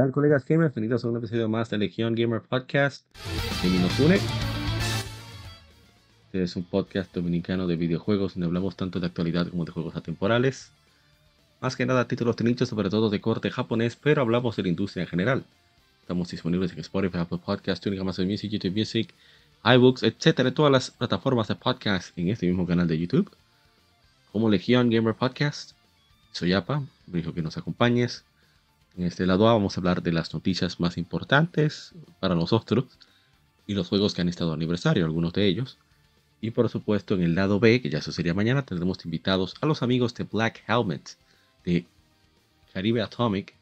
Tal, colegas gamers? Bienvenidos a un episodio más de Legion Gamer Podcast. Gaming nos une. Este es un podcast dominicano de videojuegos donde hablamos tanto de actualidad como de juegos atemporales. Más que nada títulos de nicho, sobre todo de corte japonés, pero hablamos de la industria en general. Estamos disponibles en Spotify, Apple Podcasts, Tuning, Amazon Music, YouTube Music, iBooks, etcétera, todas las plataformas de podcast en este mismo canal de YouTube. Como Legion Gamer Podcast. Soy Apa, me dijo que nos acompañes. En este lado A vamos a hablar de las noticias más importantes para nosotros y los juegos que han estado aniversario, algunos de ellos. Y por supuesto en el lado B, que ya eso sería mañana, tendremos invitados a los amigos de Black Helmet, de Caribe Atomic,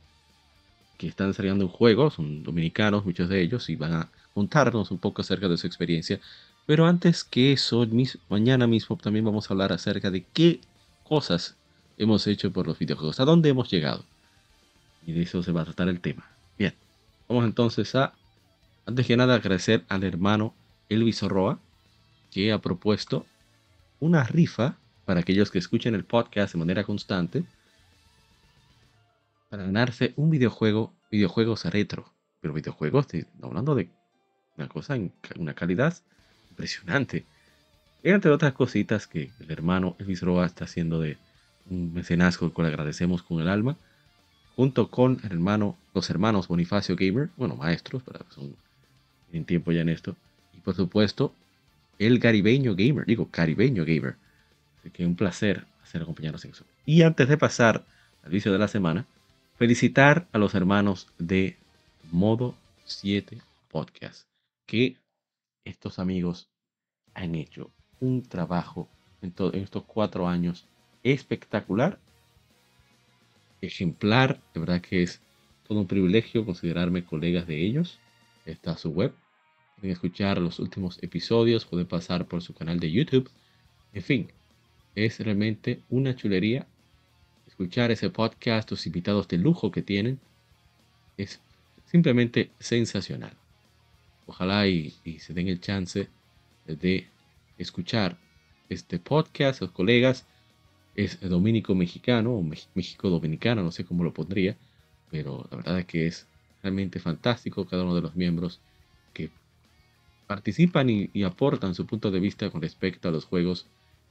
que están desarrollando un juego, son dominicanos muchos de ellos, y van a contarnos un poco acerca de su experiencia. Pero antes que eso, mañana mismo también vamos a hablar acerca de qué cosas hemos hecho por los videojuegos, a dónde hemos llegado. Y de eso se va a tratar el tema. Bien, vamos entonces a, antes que nada, agradecer al hermano Elvis Roa, que ha propuesto una rifa para aquellos que escuchen el podcast de manera constante, para ganarse un videojuego, videojuegos retro, pero videojuegos, hablando de una cosa en una calidad impresionante. Y entre otras cositas que el hermano Elvis Roa está haciendo de un mecenazgo al cual agradecemos con el alma junto con hermano, los hermanos Bonifacio Gamer, bueno, maestros, pero son, tienen tiempo ya en esto, y por supuesto, el caribeño gamer, digo, caribeño gamer. Así que un placer hacer acompañarnos en eso. Y antes de pasar al vicio de la semana, felicitar a los hermanos de Modo 7 Podcast, que estos amigos han hecho un trabajo en, en estos cuatro años espectacular ejemplar. De verdad que es todo un privilegio considerarme colegas de ellos. Está su web. Pueden escuchar los últimos episodios, pueden pasar por su canal de YouTube. En fin, es realmente una chulería escuchar ese podcast, los invitados de lujo que tienen. Es simplemente sensacional. Ojalá y, y se den el chance de escuchar este podcast, los colegas es dominico mexicano o México dominicano, no sé cómo lo pondría, pero la verdad es que es realmente fantástico cada uno de los miembros que participan y, aportan su punto de vista con respecto a los juegos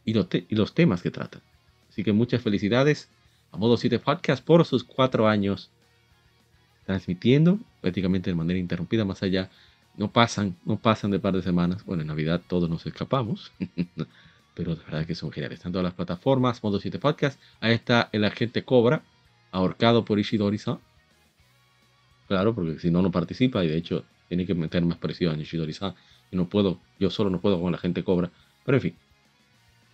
y, y, los temas que tratan. Así que muchas felicidades a Modo 7 Podcast por sus cuatro años transmitiendo prácticamente de manera interrumpida más allá. No pasan, no pasan de par de semanas. Bueno, en Navidad todos nos escapamos. pero de verdad que son geniales. Están todas las plataformas, Modo 7 Podcast. Ahí está el agente Cobra, ahorcado por Ishidori-san. Claro, porque si no, no participa y de hecho tiene que meter más presión en Ishidori-san. Y no puedo, yo solo no puedo con la gente Cobra. Pero en fin.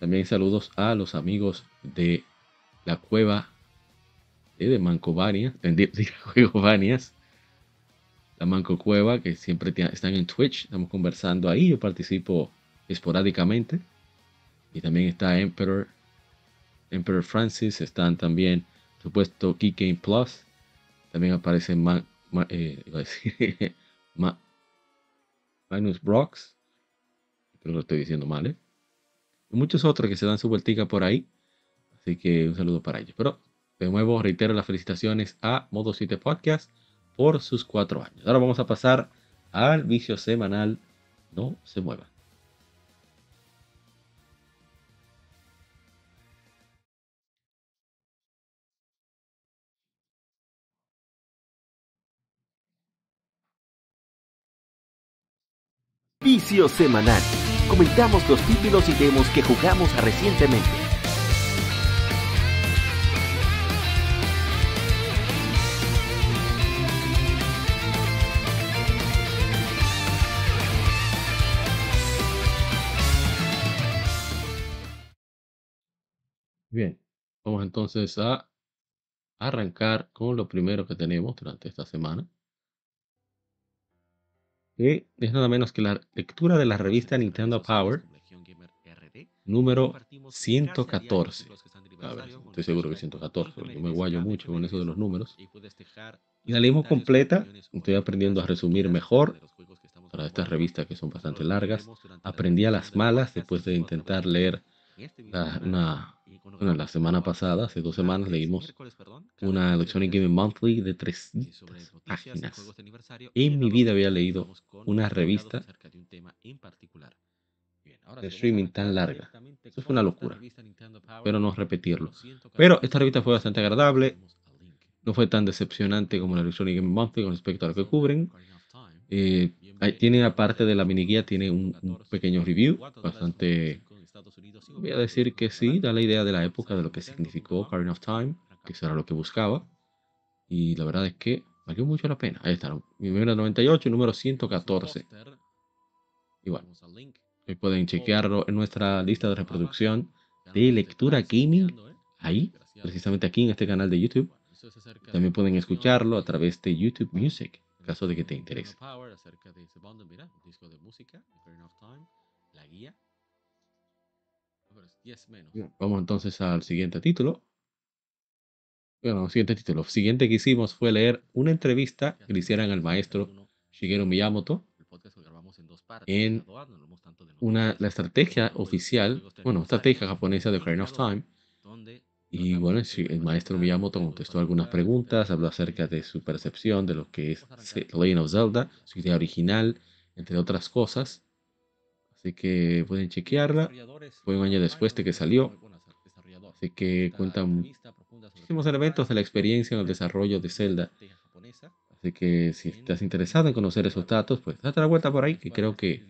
También saludos a los amigos de la cueva de Mancovania, de Juegos la Manco Cueva, que siempre están en Twitch. Estamos conversando ahí. Yo participo esporádicamente. Y también está Emperor, Emperor Francis. Están también, supuesto, Game Plus. También aparece eh, Magnus Brox. Que lo estoy diciendo mal, ¿eh? Y muchos otros que se dan su vueltica por ahí. Así que un saludo para ellos. Pero de nuevo reitero las felicitaciones a Modo 7 Podcast por sus cuatro años. Ahora vamos a pasar al vicio semanal. No se muevan. Semanal. Comentamos los títulos y demos que jugamos recientemente. Bien, vamos entonces a arrancar con lo primero que tenemos durante esta semana. Es nada menos que la lectura de la revista Nintendo Power número 114. A ver, estoy seguro que 114, yo me guayo mucho con eso de los números. Y la leímos completa, estoy aprendiendo a resumir mejor para estas revistas que son bastante largas. Aprendí a las malas después de intentar leer una, bueno, la semana pasada, hace dos semanas, leímos una Electronic Gaming Monthly de 300 páginas. En mi vida había leído una revista de streaming tan larga. Eso fue una locura. Pero no repetirlo. Pero esta revista fue bastante agradable. No fue tan decepcionante como la Electronic Gaming Monthly con respecto a lo que cubren. Eh, tiene aparte de la mini guía, tiene un, un pequeño review bastante Voy a decir que sí, da la idea de la época de lo que significó Ocarina of Time, que eso era lo que buscaba. Y la verdad es que valió mucho la pena. Ahí está, número 98 y número 114. Igual. Hoy pueden chequearlo en nuestra lista de reproducción de lectura gaming. Ahí, precisamente aquí en este canal de YouTube. También pueden escucharlo a través de YouTube Music, en caso de que te interese. La guía Vamos entonces al siguiente título. Bueno, siguiente título. Siguiente que hicimos fue leer una entrevista que le hicieran al maestro Shigeru Miyamoto en una, la estrategia oficial, bueno, estrategia japonesa de Ocarina of Time. Y bueno, el maestro Miyamoto contestó algunas preguntas, habló acerca de su percepción de lo que es The Legend of Zelda, su idea original, entre otras cosas. Así que pueden chequearla. Fue un año después de que salió. Así que cuentan muchísimos elementos de la experiencia en el desarrollo de Zelda. Así que si estás interesado en conocer esos datos, pues date la vuelta por ahí, que creo que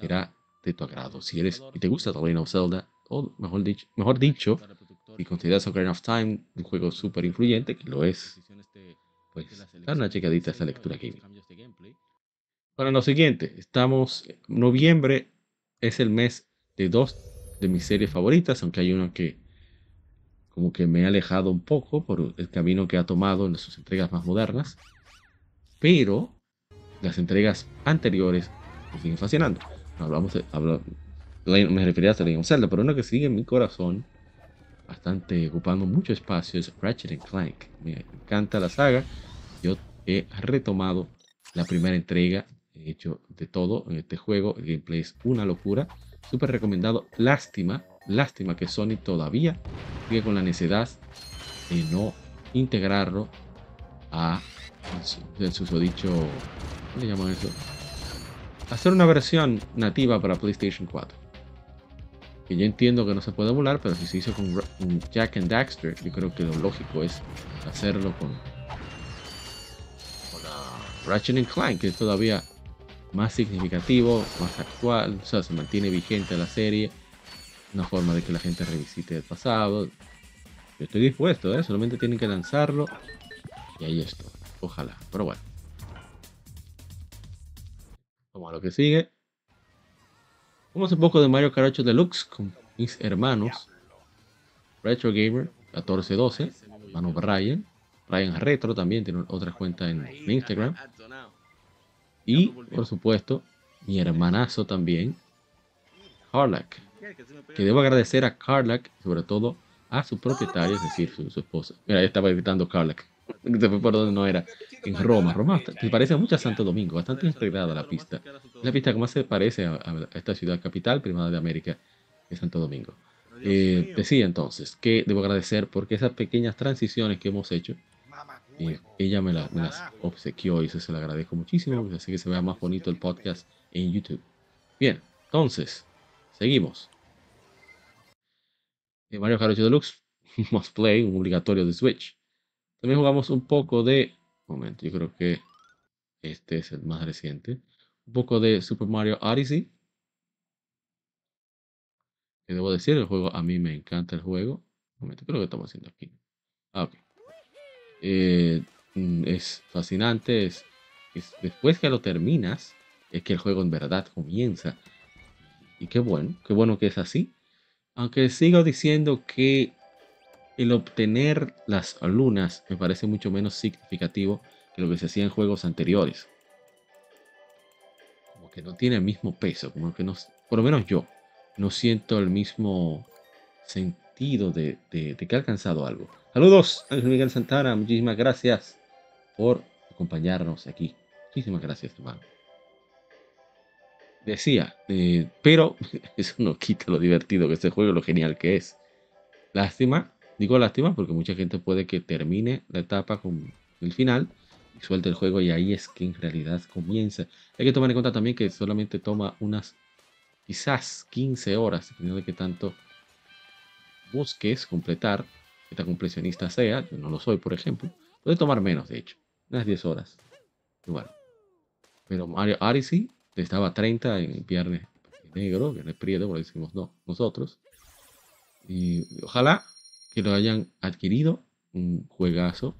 será de tu agrado. Si eres y te gusta The Legend of Zelda, o mejor dicho, mejor dicho si consideras Ocarina of Time un juego súper influyente, que lo es, pues da una checadita a esa lectura gaming. Para lo siguiente, estamos en noviembre es el mes de dos de mis series favoritas, aunque hay una que como que me ha alejado un poco por el camino que ha tomado en sus entregas más modernas, pero las entregas anteriores me siguen fascinando. Hablamos de, me refería a Legend Zelda, pero una que sigue en mi corazón, bastante ocupando mucho espacio, es Ratchet Clank. Me encanta la saga. Yo he retomado la primera entrega hecho de todo en este juego. El gameplay es una locura. Súper recomendado. Lástima, lástima que Sony todavía sigue con la necesidad de no integrarlo a el susodicho. ¿Cómo le llaman eso? Hacer una versión nativa para PlayStation 4. Que yo entiendo que no se puede emular, pero si se hizo con, Jack and Daxter, yo creo que lo lógico es hacerlo con, con Ratchet Clank, que todavía más significativo, más actual, o sea, se mantiene vigente la serie, una forma de que la gente revisite el pasado. Yo estoy dispuesto, ¿eh? solamente tienen que lanzarlo y ahí estoy. Ojalá, pero bueno. Vamos a lo que sigue. Vamos un poco de Mario Kart 8 Deluxe con mis hermanos. Retro Gamer 1412, hermano Brian. Brian Retro también tiene otra cuenta en Instagram. Y, por supuesto, mi hermanazo también, Carlac. Que debo agradecer a Carlac, sobre todo a su propietaria, es decir, su, esposa. Mira, ahí estaba gritando Carlac. Se fue por donde no era. En Roma. Roma se parece mucho a Santo Domingo, bastante integrada la pista. la pista que más se parece a, esta ciudad capital primada de América, que es Santo Domingo. Eh, decía entonces que debo agradecer porque esas pequeñas transiciones que hemos hecho ella me, las obsequió y eso se lo agradezco muchísimo, así que se vea más bonito el podcast en YouTube. Bien, entonces, seguimos. Eh, Mario Kart 8 Deluxe, Must Play, un obligatorio de Switch. También jugamos un poco de... momento, yo creo que este es el más reciente. Un poco de Super Mario Odyssey. Que debo decir, el juego, a mí me encanta el juego. Momento, creo que estamos haciendo aquí. Ah, ok. Eh, mm, es fascinante. Es, después que lo terminas, es que el juego en verdad comienza. Y qué bueno, qué bueno que es así. Aunque sigo diciendo que el obtener las lunas me parece mucho menos significativo que lo que se hacía en juegos anteriores. Como que no tiene el mismo peso, como que no, por lo menos yo, no siento el mismo sentido de, de, que ha alcanzado algo. Saludos, Ángel Miguel Santana, muchísimas gracias por acompañarnos aquí. Muchísimas gracias, hermano. Decía, eh, pero eso no quita lo divertido que este juego, lo genial que es. Lástima, digo lástima porque mucha gente puede que termine la etapa con el final y suelte el juego y ahí es que en realidad comienza. Hay que tomar en cuenta también que solamente toma unas quizás 15 horas, dependiendo de qué tanto busques completar, que tan completionista sea, yo no lo soy, por ejemplo, puede tomar menos, de hecho, unas 10 horas. Igual. Pero Mario Odyssey estaba 30 en viernes negro, viernes prieto, como decimos no, nosotros. Y ojalá que lo hayan adquirido, un juegazo,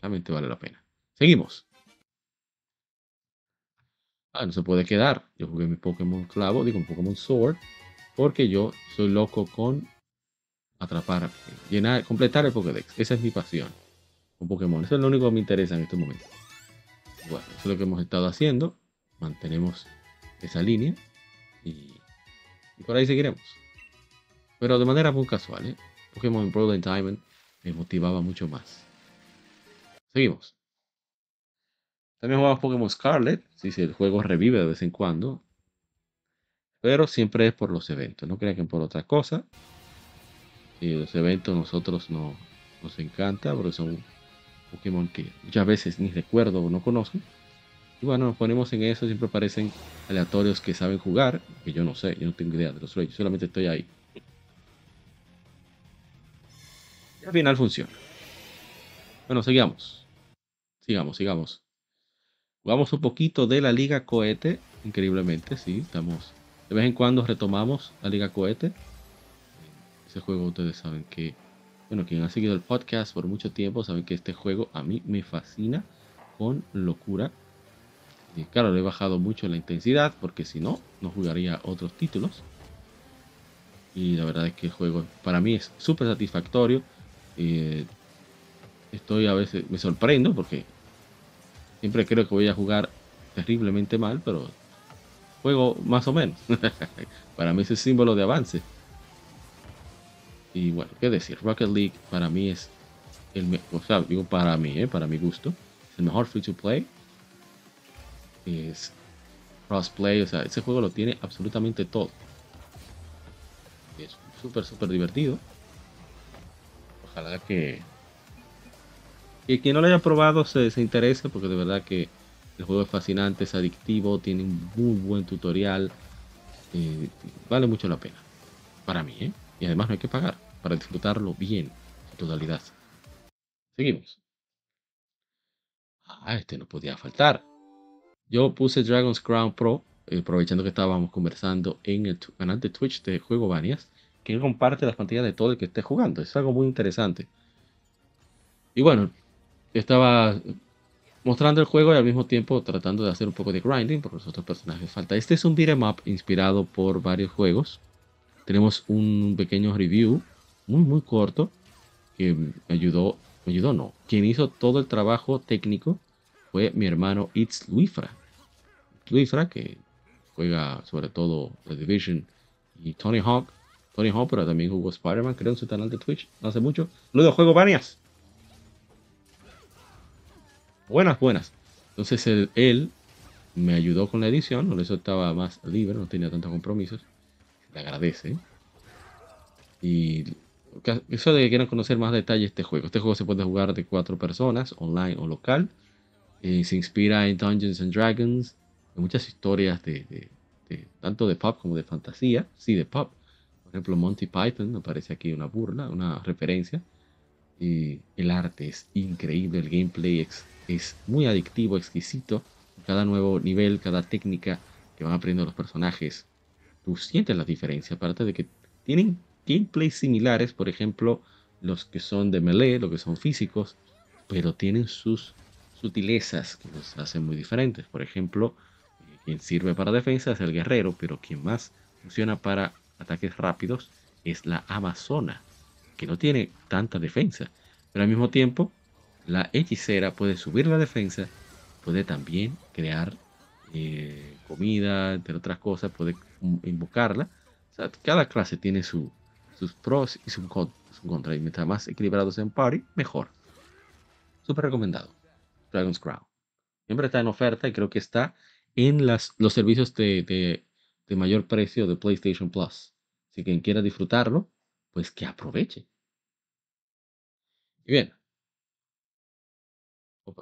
realmente vale la pena. Seguimos. Ah, no se puede quedar. Yo jugué mi Pokémon Clavo, digo un Pokémon Sword, porque yo soy loco con atrapar, llenar, completar el Pokédex. Esa es mi pasión con Pokémon. Eso es lo único que me interesa en este momento. Bueno, eso es lo que hemos estado haciendo. Mantenemos esa línea y, por ahí seguiremos. Pero de manera muy casual, ¿eh? Pokémon Broad Diamond me motivaba mucho más. Seguimos. También jugamos Pokémon Scarlet. Sí, el juego revive de vez en cuando. Pero siempre es por los eventos. No crean que por otra cosa. Y los eventos nosotros no, nos encanta porque son Pokémon que muchas veces ni recuerdo o no conozco. Y bueno, nos ponemos en eso. Siempre aparecen aleatorios que saben jugar. Que yo no sé, yo no tengo idea de los reyes. Solamente estoy ahí. Y al final funciona. Bueno, sigamos. Sigamos, sigamos. Jugamos un poquito de la Liga Cohete, increíblemente, sí, estamos. De vez en cuando retomamos la Liga Cohete. Ese juego ustedes saben que, bueno, quien ha seguido el podcast por mucho tiempo saben que este juego a mí me fascina con locura. Y claro, le he bajado mucho la intensidad porque si no, no jugaría otros títulos. Y la verdad es que el juego para mí es súper satisfactorio. Eh, estoy a veces, me sorprendo porque Siempre creo que voy a jugar terriblemente mal, pero juego más o menos. para mí es el símbolo de avance. Y bueno, qué decir, Rocket League para mí es el o sea, digo para mí, ¿eh? para mi gusto, es el mejor free to play. Es crossplay, o sea, ese juego lo tiene absolutamente todo. Es súper, súper divertido. Ojalá que y quien no lo haya probado se, se interese porque de verdad que el juego es fascinante, es adictivo, tiene un muy buen tutorial. Eh, vale mucho la pena. Para mí, ¿eh? Y además no hay que pagar para disfrutarlo bien, en totalidad. Seguimos. Ah, este no podía faltar. Yo puse Dragon's Crown Pro, eh, aprovechando que estábamos conversando en el canal de Twitch de Juego Banias, que comparte las pantallas de todo el que esté jugando. Es algo muy interesante. Y bueno, estaba mostrando el juego y al mismo tiempo tratando de hacer un poco de grinding porque los otros personajes falta. Este es un beat'em up inspirado por varios juegos. Tenemos un pequeño review muy muy corto que me ayudó, me ayudó no, quien hizo todo el trabajo técnico fue mi hermano It's Luifra. Luifra que juega sobre todo The Division y Tony Hawk. Tony Hawk, pero también jugó Spider-Man, creo en su canal de Twitch, no hace mucho. Luego juego Banias buenas, buenas. Entonces él, me ayudó con la edición, por eso estaba más libre, no tenía tantos compromisos. Le agradece. Y eso de que quieran conocer más detalles de este juego. Este juego se puede jugar de cuatro personas, online o local. Eh, se inspira en Dungeons and Dragons, en muchas historias de, tanto de pop como de fantasía. Sí, de pop. Por ejemplo, Monty Python, aparece aquí una burla, una referencia. Y el arte es increíble, el gameplay es es muy adictivo, exquisito. Cada nuevo nivel, cada técnica que van aprendiendo los personajes, tú sientes la diferencia. Aparte de que tienen gameplays similares, por ejemplo, los que son de melee, los que son físicos, pero tienen sus sutilezas que los hacen muy diferentes. Por ejemplo, eh, quien sirve para defensa es el guerrero, pero quien más funciona para ataques rápidos es la amazona, que no tiene tanta defensa. Pero al mismo tiempo, la hechicera puede subir la defensa, puede también crear eh, comida, entre otras cosas, puede invocarla. cada clase tiene sus pros y sus contras. Y mientras más equilibrados en party, mejor. Súper recomendado. Dragon's Crown. Siempre está en oferta y creo que está en las, los servicios de, mayor precio de PlayStation Plus. Si quien quiera disfrutarlo, pues que aproveche. Y bien. Oh,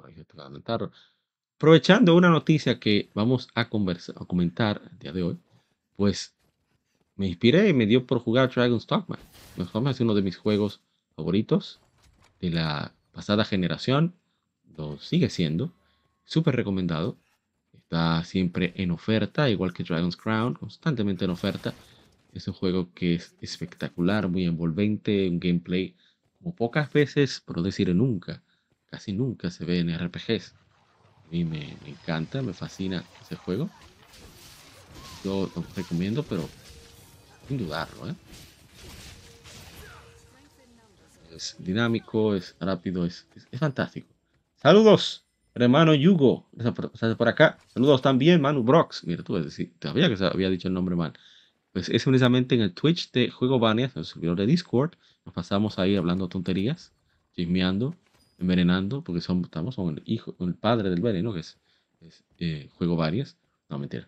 Aprovechando una noticia que vamos a, conversar, a comentar el día de hoy, pues me inspiré y me dio por jugar Dragon's Dogma. Dogma es uno de mis juegos favoritos de la pasada generación, lo sigue siendo, súper recomendado. Está siempre en oferta, igual que Dragon's Crown, constantemente en oferta. Es un juego que es espectacular, muy envolvente, un gameplay como pocas veces, por decir nunca, casi nunca se ve en RPGs. A mí me, encanta, me fascina ese juego. Yo recomiendo, pero sin dudarlo. ¿eh? Es dinámico, es rápido, es, es fantástico. Saludos hermano Yugo, por acá. Saludos también, Manu Brox. Mira, tú decir, todavía que se había dicho el nombre mal. Pues es precisamente en el Twitch de Juego Banias, en el servidor de Discord. Nos pasamos ahí hablando tonterías, chismeando, envenenando, porque son, estamos con el hijo, con el padre del veneno, que es, eh, Juego Varias. No, mentira.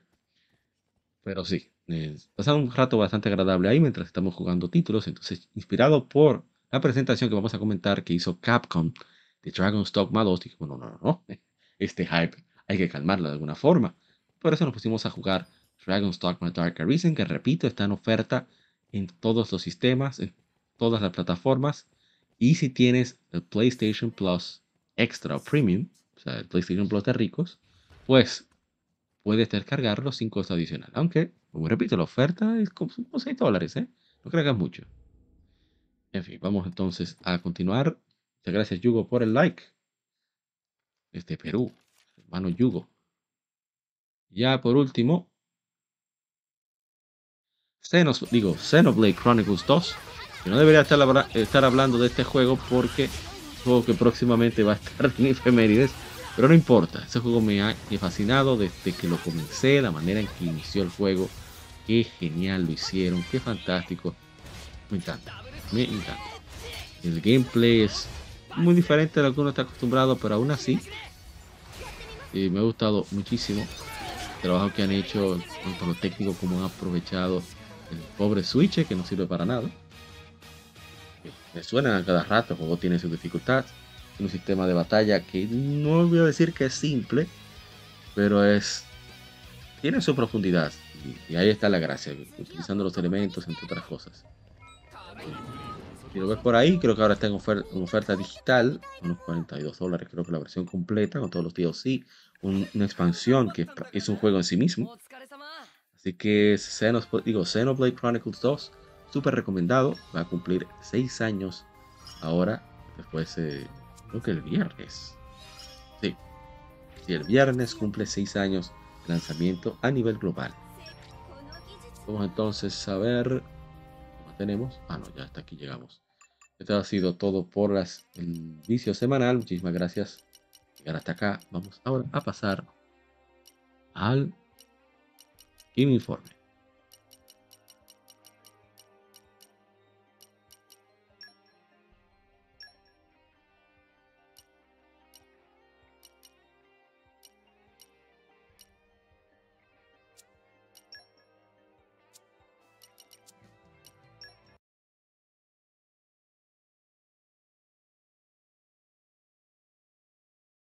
Pero sí, eh, un rato bastante agradable ahí mientras estamos jugando títulos. Entonces, inspirado por la presentación que vamos a comentar que hizo Capcom de Dragon's Dogma 2, dije, bueno, no, no, no, este hype hay que calmarlo de alguna forma. Por eso nos pusimos a jugar Dragon's Dogma Dark Arisen, que repito, está en oferta en todos los sistemas, en todas las plataformas. Y si tienes el PlayStation Plus Extra Premium, o sea, el PlayStation Plus de ricos, pues puedes descargarlo sin costo adicional. Aunque, como repito, la oferta es como 6 dólares, ¿eh? No creas mucho. En fin, vamos entonces a continuar Muchas gracias, Yugo, por el like. Desde Perú, hermano Yugo. Ya por último, Xenos, digo, Xenoblade Chronicles 2. Que no debería estar, estar hablando de este juego porque juego que próximamente va a estar en efemérides. Pero no importa, ese juego me ha fascinado desde que lo comencé, la manera en que inició el juego. Qué genial lo hicieron, qué fantástico. Me encanta, me encanta. El gameplay es muy diferente a lo que uno está acostumbrado, pero aún así eh, me ha gustado muchísimo el trabajo que han hecho tanto lo técnico como han aprovechado el pobre Switch que no sirve para nada. Me suena a cada rato, el juego tiene su dificultad, un sistema de batalla que no voy a decir que es simple, pero es tiene su profundidad y, ahí está la gracia, utilizando los elementos entre otras cosas. Si lo ves por ahí, creo que ahora está en oferta, digital, unos 42 dólares, creo que la versión completa con todos los DLC, una expansión que es un juego en sí mismo. Así que Xenoblade, digo, Xenoblade Chronicles 2, súper recomendado, va a cumplir 6 años ahora, después, creo que el viernes. Sí, si el viernes cumple 6 años de lanzamiento a nivel global. Vamos entonces a ver tenemos. Ah, no, ya hasta aquí llegamos. Esto ha sido todo por las, el vicio semanal. Muchísimas gracias. Llegar hasta acá. Vamos ahora a pasar al informe.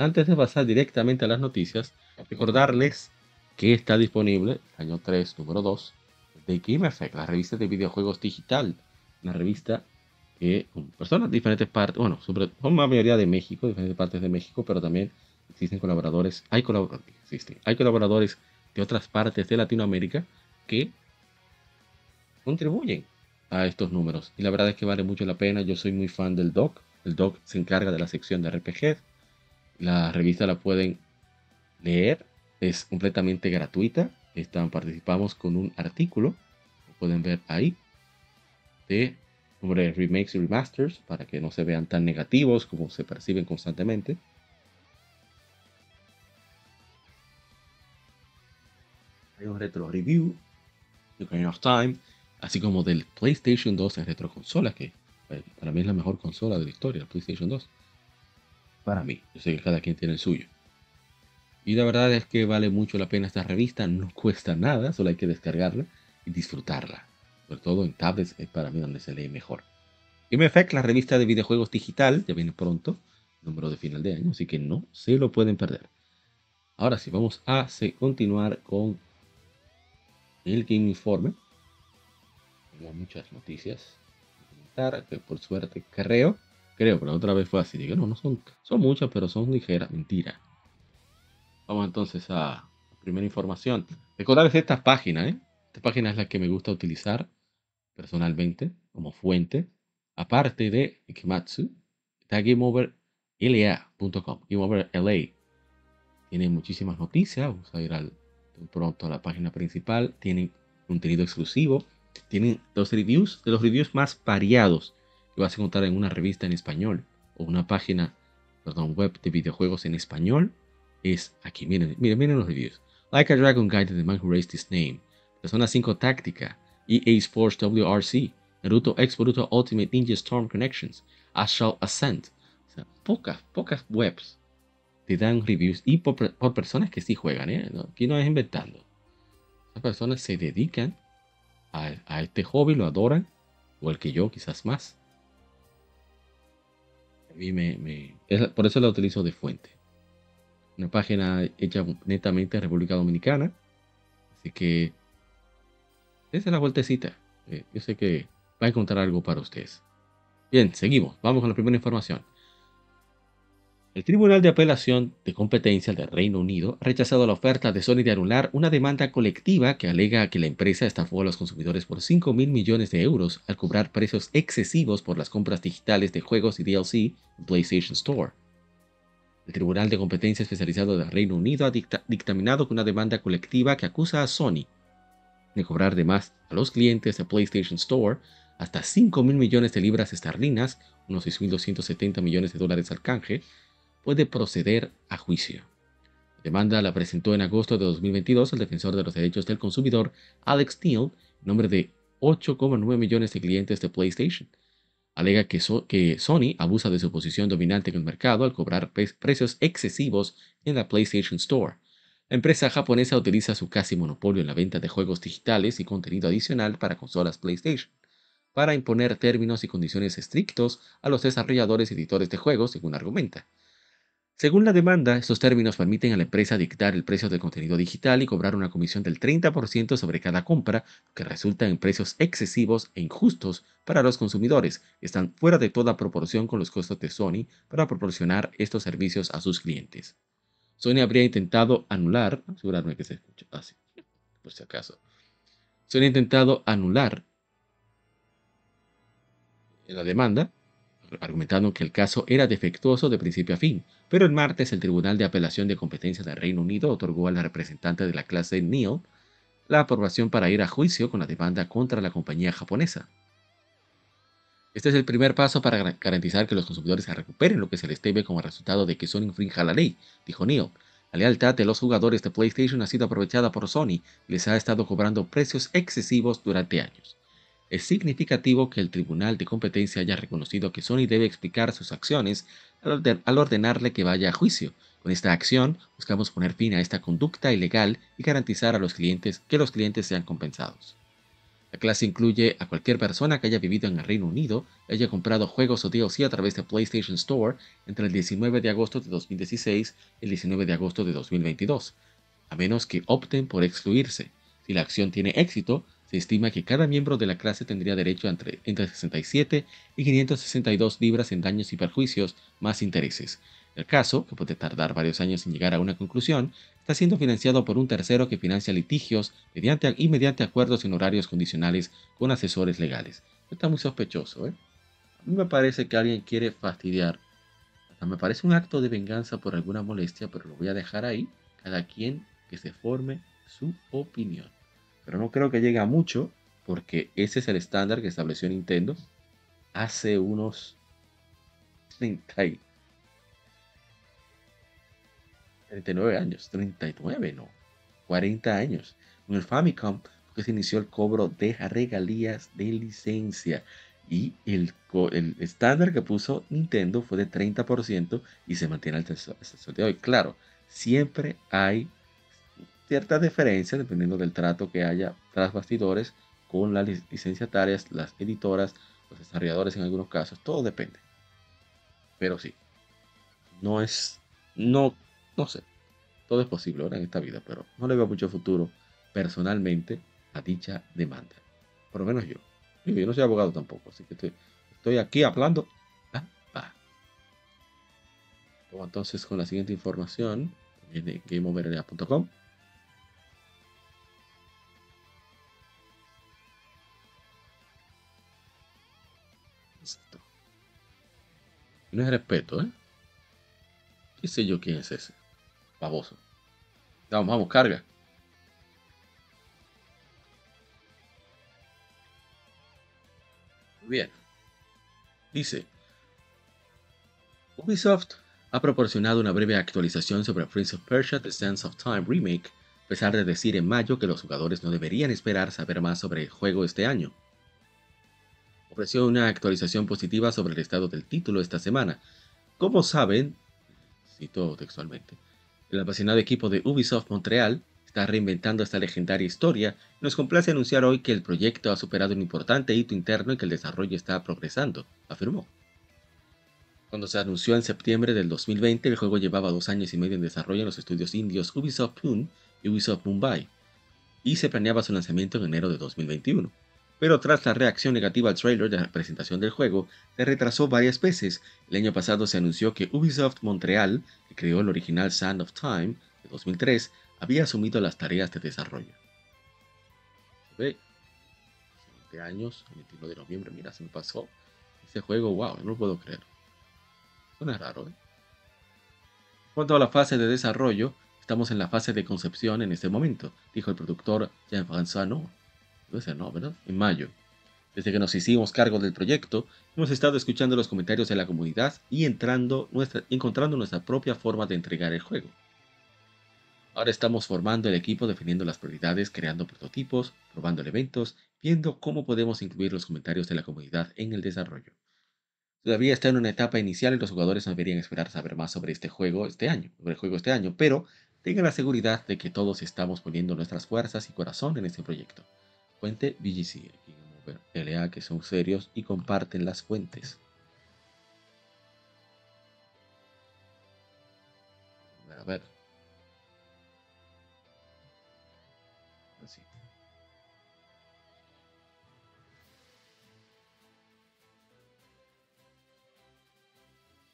Antes de pasar directamente a las noticias, recordarles que está disponible, año 3, número 2, de Game Effect, la revista de videojuegos digital. Una revista que personas de diferentes partes, bueno, sobre, son la mayoría de México, diferentes partes de México, pero también existen colaboradores, hay, existen, hay colaboradores de otras partes de Latinoamérica que contribuyen a estos números. Y la verdad es que vale mucho la pena. Yo soy muy fan del doc. El doc se encarga de la sección de RPG. La revista la pueden leer. Es completamente gratuita. Están, participamos con un artículo. Lo pueden ver ahí. De sobre remakes y remasters. Para que no se vean tan negativos como se perciben constantemente. Hay un retro review. Ocarina of Time así como del PlayStation 2 en retroconsola, que eh, para mí es la mejor consola de la historia, el PlayStation 2. Para mí, yo sé que cada quien tiene el suyo. Y la verdad es que vale mucho la pena esta revista, no cuesta nada, solo hay que descargarla y disfrutarla. Sobre todo en tablets es para mí donde se lee mejor. MFX, la revista de videojuegos digital, ya viene pronto, número de final de año, así que no se lo pueden perder. Ahora sí, vamos a continuar con el Game Informe muchas noticias. Que por suerte, creo, creo, pero otra vez fue así. Digo, no, no son, son muchas, pero son ligeras. Mentira. Vamos entonces a primera información. Recordarles esta página, ¿eh? Esta página es la que me gusta utilizar personalmente como fuente. Aparte de Ikimatsu, está GameOverLA.com. GameOverLA tiene muchísimas noticias. Vamos a ir al, pronto a la página principal. Tienen contenido exclusivo tienen los reviews de los reviews más variados que vas a encontrar en una revista en español o una página, perdón, web de videojuegos en español. Es aquí, miren, miren, miren los reviews. Like a Dragon Guide the Man Who Raised His Name, Persona 5 Táctica, EA Sports WRC, Naruto X Boruto Ultimate Ninja Storm Connections, Astral Ascent. O pocas, pocas webs te dan reviews y por, personas que sí juegan, ¿eh? Aquí no es inventando. Esas personas se dedican a, este hobby, lo adoran, o el que yo, quizás más. Mí me, por eso la utilizo de fuente. Una página hecha netamente en República Dominicana. Así que, esa es la vueltecita. Eh, yo sé que va a encontrar algo para ustedes. Bien, seguimos. Vamos con la primera información. El Tribunal de Apelación de Competencia del Reino Unido ha rechazado la oferta de Sony de anular una demanda colectiva que alega que la empresa estafó a los consumidores por 5 mil millones de euros al cobrar precios excesivos por las compras digitales de juegos y DLC en PlayStation Store. El Tribunal de Competencia Especializado del Reino Unido ha dictaminado que una demanda colectiva que acusa a Sony de cobrar de más a los clientes de PlayStation Store hasta 5 mil millones de libras esterlinas, unos 6.270 millones de dólares al canje, puede proceder a juicio. La demanda la presentó en agosto de 2022 el defensor de los derechos del consumidor Alex Neal, en nombre de 8,9 millones de clientes de PlayStation. Alega que, Sony abusa de su posición dominante en el mercado al cobrar precios excesivos en la PlayStation Store. La empresa japonesa utiliza su casi monopolio en la venta de juegos digitales y contenido adicional para consolas PlayStation para imponer términos y condiciones estrictos a los desarrolladores y editores de juegos, según argumenta. Según la demanda, estos términos permiten a la empresa dictar el precio del contenido digital y cobrar una comisión del 30% sobre cada compra, que resulta en precios excesivos e injustos para los consumidores, están fuera de toda proporción con los costos de Sony para proporcionar estos servicios a sus clientes. Sony habría intentado anular, asegurarme que se escucha así, por si acaso. Sony ha intentado anular la demanda argumentando que el caso era defectuoso de principio a fin, pero el martes el Tribunal de Apelación de Competencia del Reino Unido otorgó a la representante de la clase Neil la aprobación para ir a juicio con la demanda contra la compañía japonesa. Este es el primer paso para garantizar que los consumidores recuperen lo que se les debe como resultado de que Sony infrinja la ley, dijo Neil. La lealtad de los jugadores de PlayStation ha sido aprovechada por Sony y les ha estado cobrando precios excesivos durante años. Es significativo que el Tribunal de Competencia haya reconocido que Sony debe explicar sus acciones al ordenarle que vaya a juicio. Con esta acción buscamos poner fin a esta conducta ilegal y garantizar a los clientes que los clientes sean compensados. La clase incluye a cualquier persona que haya vivido en el Reino Unido y haya comprado juegos o DLC a través de PlayStation Store entre el 19 de agosto de 2016 y el 19 de agosto de 2022, a menos que opten por excluirse. Si la acción tiene éxito, se estima que cada miembro de la clase tendría derecho a entre, entre 67 y 562 libras en daños y perjuicios más intereses. El caso, que puede tardar varios años en llegar a una conclusión, está siendo financiado por un tercero que financia litigios mediante, y mediante acuerdos en horarios condicionales con asesores legales. Está muy sospechoso, ¿eh? A mí me parece que alguien quiere fastidiar. Me parece un acto de venganza por alguna molestia, pero lo voy a dejar ahí. Cada quien que se forme su opinión. Pero no creo que llegue a mucho, porque ese es el estándar que estableció Nintendo hace unos 30 y 39 años, 39 no, 40 años. Con el Famicom que se inició el cobro de regalías de licencia y el, el estándar que puso Nintendo fue de 30% y se mantiene al sol de hoy. Claro, siempre hay cierta diferencia dependiendo del trato que haya tras bastidores con las licenciatarias, las editoras, los desarrolladores en algunos casos, todo depende. Pero sí, no es, no no sé. Todo es posible ahora en esta vida, pero no le veo mucho futuro personalmente a dicha demanda. Por lo menos yo. Yo no soy abogado tampoco, así que estoy, aquí hablando. Ah, Vamos entonces con la siguiente información de GameOverLA.com. No es respeto, ¿eh? ¿Qué sé yo quién es ese? Baboso. Vamos, vamos, carga. Bien. Dice, Ubisoft ha proporcionado una breve actualización sobre Prince of Persia The Sands of Time Remake, a pesar de decir en mayo que los jugadores no deberían esperar saber más sobre el juego este año. Ofreció una actualización positiva sobre el estado del título esta semana. Como saben, cito textualmente, el apasionado equipo de Ubisoft Montreal está reinventando esta legendaria historia nos complace anunciar hoy que el proyecto ha superado un importante hito interno y que el desarrollo está progresando, afirmó. Cuando se anunció en septiembre del 2020, el juego llevaba dos años y medio en desarrollo en los estudios indios Ubisoft Pune y Ubisoft Mumbai, y se planeaba su lanzamiento en enero de 2021. Pero tras la reacción negativa al trailer de la presentación del juego, se retrasó varias veces. El año pasado se anunció que Ubisoft Montreal que creó el original Sand of Time de 2003, había asumido las tareas de desarrollo. Se ve, 20 años, el 21 de noviembre, mira, se me pasó. Ese juego, wow, no lo puedo creer. Suena raro, ¿eh? En cuanto a la fase de desarrollo, estamos en la fase de concepción en este momento, dijo el productor Jean-François No. No, ¿verdad? En mayo. Desde que nos hicimos cargo del proyecto, hemos estado escuchando los comentarios de la comunidad y entrando encontrando nuestra propia forma de entregar el juego. Ahora estamos formando el equipo definiendo las prioridades, creando prototipos, probando eventos, viendo cómo podemos incluir los comentarios de la comunidad en el desarrollo. Todavía está en una etapa inicial y los jugadores no deberían esperar saber más sobre este juego este año, sobre el juego este año, pero tengan la seguridad de que todos estamos poniendo nuestras fuerzas y corazón en este proyecto. Fuente BGC. LA que son serios y comparten las fuentes. A ver.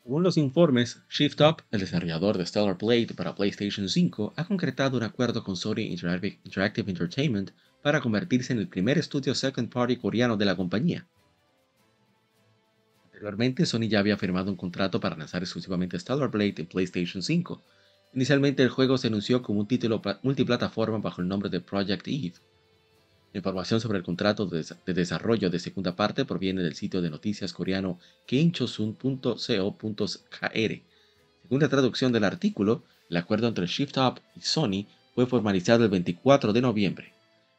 Según los informes, Shift Up, el desarrollador de Stellar Blade para PlayStation 5, ha concretado un acuerdo con Sony Interactive Entertainment para convertirse en el primer estudio second party coreano de la compañía. Anteriormente, Sony ya había firmado un contrato para lanzar exclusivamente Stellar Blade en PlayStation 5. Inicialmente el juego se anunció como un título multiplataforma bajo el nombre de Project Eve. Información sobre el contrato de, desarrollo de segunda parte proviene del sitio de noticias coreano keinchosun.co.kr. Según la traducción del artículo, el acuerdo entre Shift Up y Sony fue formalizado el 24 de noviembre.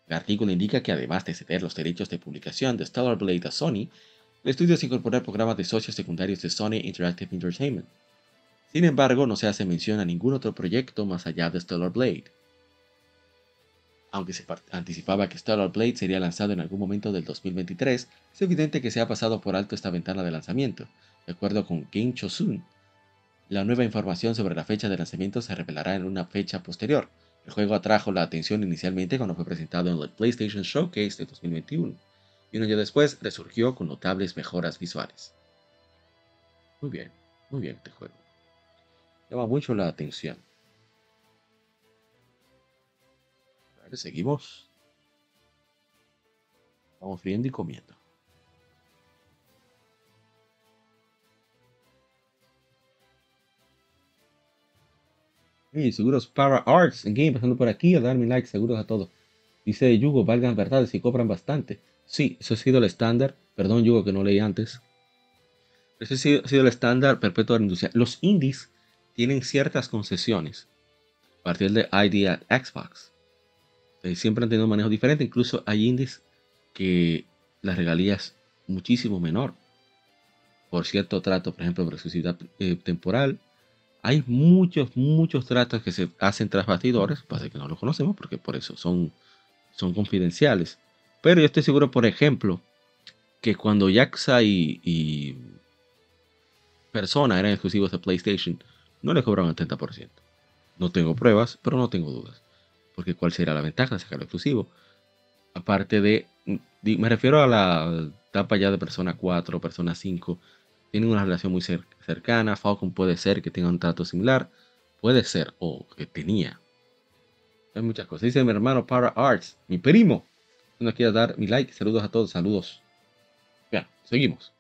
El artículo indica que además de ceder los derechos de publicación de Stellar Blade a Sony, el estudio se incorporó al programa de socios secundarios de Sony Interactive Entertainment. Sin embargo, no se hace mención a ningún otro proyecto más allá de Stellar Blade. Aunque se anticipaba que Stellar Blade sería lanzado en algún momento del 2023, es evidente que se ha pasado por alto esta ventana de lanzamiento. De acuerdo con Game Chosun, la nueva información sobre la fecha de lanzamiento se revelará en una fecha posterior, El juego atrajo la atención inicialmente cuando fue presentado en el PlayStation Showcase de 2021 y un año después resurgió con notables mejoras visuales. Muy bien, muy bien este juego. Llama mucho la atención. Seguimos. Vamos friendo y comiendo. Y seguros para Arts en Game pasando por aquí a darme like, seguros a todos. Dice Yugo, valgan verdades y cobran bastante. Sí, eso ha sido el estándar. Perdón, Yugo, que no leí antes. Ese ha sido, el estándar perpetuo de la industria. Los indies tienen ciertas concesiones a partir de ID Xbox. Eh, siempre han tenido un manejo diferente. Incluso hay indies que las regalías muchísimo menor por cierto trato, por ejemplo, exclusividad eh, temporal. Hay muchos, muchos tratos que se hacen tras bastidores, pasa que no los conocemos porque por eso son, son confidenciales. Pero yo estoy seguro, por ejemplo, que cuando Jaxa y, Persona eran exclusivos de PlayStation, no le cobraron el 30%. No tengo pruebas, pero no tengo dudas. Porque ¿cuál será la ventaja de sacarlo exclusivo? Aparte de, me refiero a la etapa ya de Persona 4, Persona 5, tienen una relación muy cercana. Falcon puede ser que tenga un trato similar. Puede ser, o que tenía. Hay muchas cosas. Dice mi hermano Para Arts, mi primo. No quiero dar mi like. Saludos a todos, saludos. Bien, seguimos.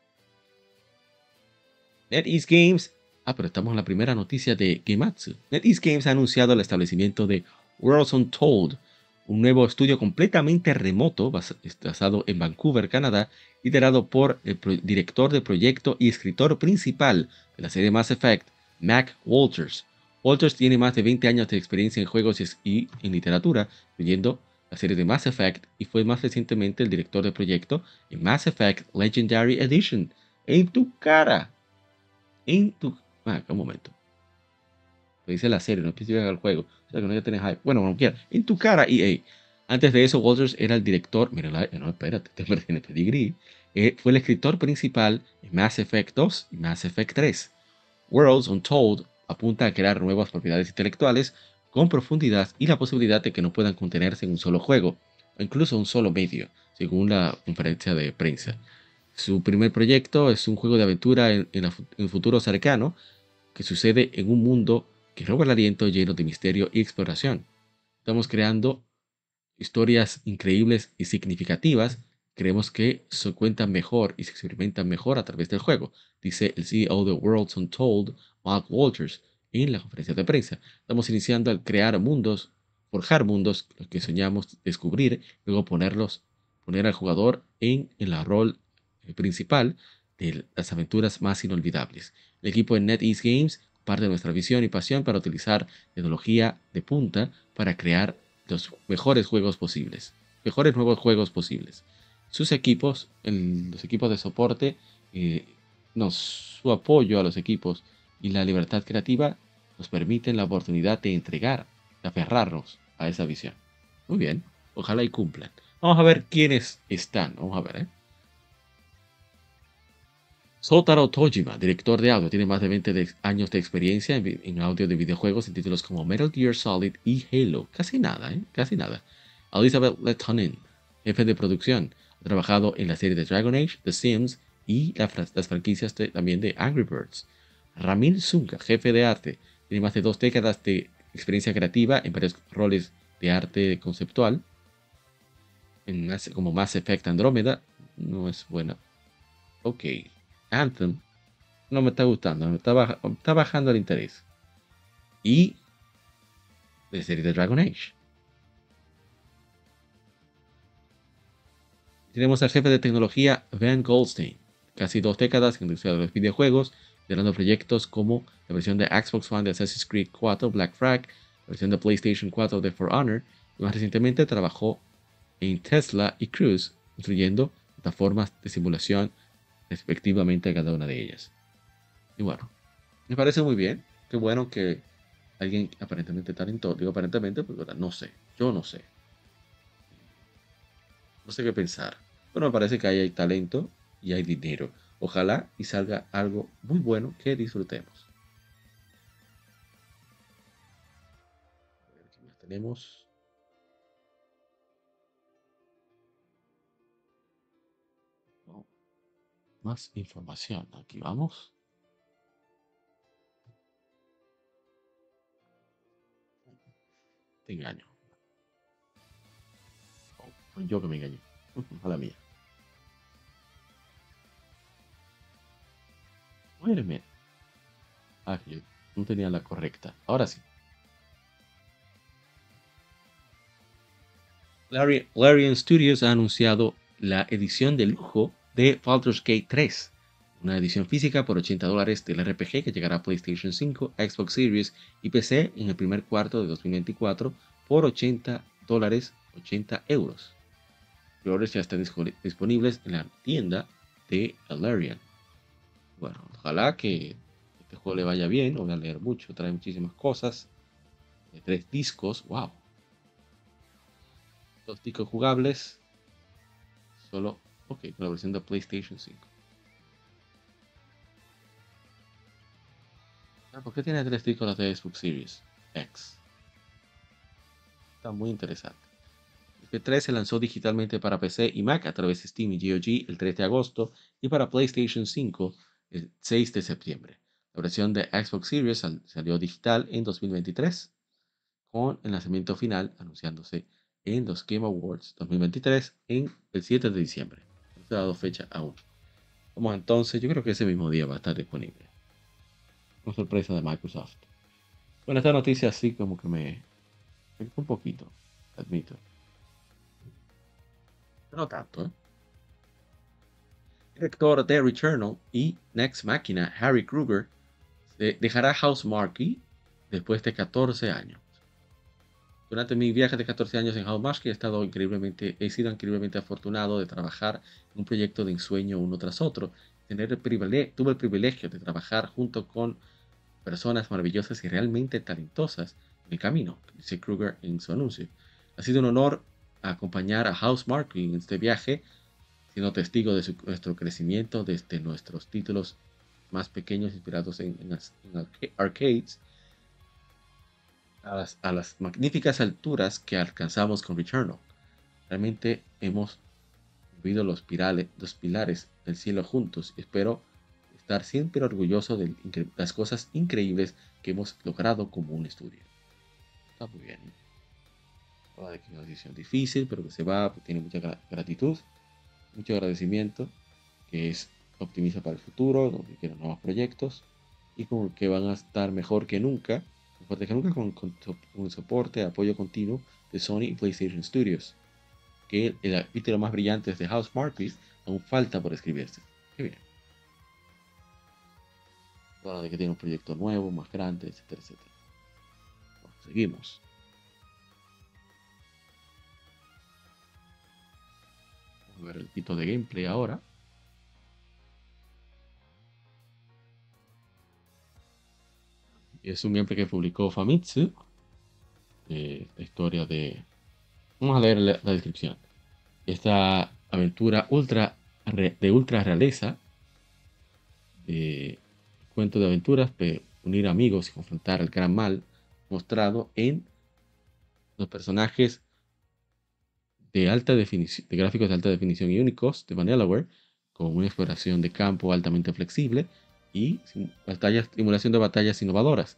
NetEase Games. Ah, pero estamos en la primera noticia de Gematsu. NetEase Games ha anunciado el establecimiento de Worlds Untold, un nuevo estudio completamente remoto basado en Vancouver, Canadá, liderado por el director de proyecto y escritor principal de la serie Mass Effect, Mac Walters. Walters tiene más de 20 años de experiencia en juegos y en literatura, incluyendo la serie de Mass Effect y fue más recientemente el director de proyecto en Mass Effect Legendary Edition. En tu cara. En tu... Ah, un momento. Lo dice la serie, no especifica el juego. O sea que no ya tenés hype. Bueno, como quiera. En tu cara, EA. Antes de eso, Walters era el director. Mira, no, espérate, te tiene pedigrí. Eh, fue el escritor principal en Mass Effect 2 y Mass Effect 3. Worlds Untold apunta a crear nuevas propiedades intelectuales con profundidad y la posibilidad de que no puedan contenerse en un solo juego, o incluso un solo medio, según la conferencia de prensa. Su primer proyecto es un juego de aventura en, el futuro cercano que sucede en un mundo que roba el aliento lleno de misterio y exploración. Estamos creando historias increíbles y significativas. Creemos que se cuentan mejor y se experimentan mejor a través del juego, dice el CEO de Worlds Untold, Mark Walters, en la conferencia de prensa. Estamos iniciando al crear mundos, forjar mundos, los que soñamos descubrir, luego ponerlos, poner al jugador en, el rol eh, principal de las aventuras más inolvidables. El equipo de NetEase Games parte de nuestra visión y pasión para utilizar tecnología de punta para crear los mejores juegos posibles, mejores nuevos juegos posibles. Sus equipos, los equipos de soporte, eh, su apoyo a los equipos y la libertad creativa nos permiten la oportunidad de entregar, de aferrarnos a esa visión. Muy bien, ojalá y cumplan. Vamos a ver quiénes están. Vamos a ver, ¿eh? Sotaro Tojima, director de audio, tiene más de 20 años de experiencia en, audio de videojuegos en títulos como Metal Gear Solid y Halo. Casi nada, ¿eh? Casi nada. Elizabeth Letonin, jefe de producción, ha trabajado en la serie de Dragon Age, The Sims y las franquicias también de Angry Birds. Ramin Sunka, jefe de arte, tiene más de dos décadas de experiencia creativa en varios roles de arte conceptual, como Mass Effect Andrómeda. No es buena. Ok, Anthem no me está gustando, me está, bajando el interés. Y de serie de Dragon Age. Tenemos al jefe de tecnología Van Goldstein, casi dos décadas en la industria de los videojuegos, liderando proyectos como la versión de Xbox One de Assassin's Creed 4 Black Flag, la versión de PlayStation 4 de For Honor, y más recientemente trabajó en Tesla y Cruise, incluyendo plataformas de simulación respectivamente a cada una de ellas. Y bueno, me parece muy bien. Qué bueno que alguien aparentemente talentoso, digo aparentemente, porque no sé, yo no sé. No sé qué pensar. Pero me parece que ahí hay talento y hay dinero. Ojalá y salga algo muy bueno que disfrutemos. tenemos más información. Aquí vamos. Te engaño. Oh, yo que me engañé. A la mía. A Ah, no tenía la correcta. Ahora sí. Larry, Larian Studios ha anunciado la edición de lujo de Baldur's Gate 3, una edición física por 80 dólares del RPG que llegará a PlayStation 5, Xbox Series y PC en el primer cuarto de 2024 por 80 dólares, 80 euros. Los ya están disponibles en la tienda de Larian. Bueno, ojalá que este juego le vaya bien, no voy a leer mucho, trae muchísimas cosas. Tres discos, wow, dos discos jugables. Solo, ok, con la versión de PlayStation 5. Ah, ¿Por qué tiene tres discos de Xbox Series X? Está muy interesante. El P3 se lanzó digitalmente para PC y Mac a través de Steam y GOG el 3 de agosto y para PlayStation 5 el 6 de septiembre. La versión de Xbox Series salió digital en 2023 con el lanzamiento final anunciándose en los Game Awards 2023 en el 7 de diciembre. Dado fecha aún. Vamos entonces, yo creo que ese mismo día va a estar disponible. Una sorpresa de Microsoft. Bueno, esta noticia sí como que me... un poquito, admito. no tanto, ¿eh? Director de Returnal y Next Machina, Harry Kruger, dejará House Marquee después de 14 años. Durante mi viaje de 14 años en Housemarque he estado increíblemente, he sido increíblemente afortunado de trabajar en un proyecto de ensueño uno tras otro. Tener el privilegio, tuve el privilegio de trabajar junto con personas maravillosas y realmente talentosas en el camino, dice Kruger en su anuncio. Ha sido un honor acompañar a Housemarque en este viaje, siendo testigo de nuestro crecimiento desde nuestros títulos más pequeños inspirados en arcades a las, magníficas alturas que alcanzamos con Returnal. Realmente hemos vivido los, los pilares del cielo juntos y espero estar siempre orgulloso de las cosas increíbles que hemos logrado como un estudio. Está muy bien. Habla que es una decisión difícil, pero que se va, tiene mucha gratitud, mucho agradecimiento, que es optimiza para el futuro, donde quieren nuevos proyectos y como que van a estar mejor que nunca que nunca con, con, soporte, apoyo continuo de Sony y PlayStation Studios. Que el capítulo más brillante de House Marquis aún falta por escribirse. Qué bien. Ahora de que tiene un proyecto nuevo, más grande, etcétera, etcétera. seguimos. Vamos a ver el tipo de gameplay ahora. Es un gameplay que publicó Famitsu. historia de. Vamos a leer la, descripción. Esta aventura ultra de ultra realeza. De cuento de aventuras, de unir amigos y confrontar al gran mal. Mostrado en los personajes de alta definición, de gráficos de alta definición y únicos de Vanillaware, con una exploración de campo altamente flexible y batallas, simulación de batallas innovadoras.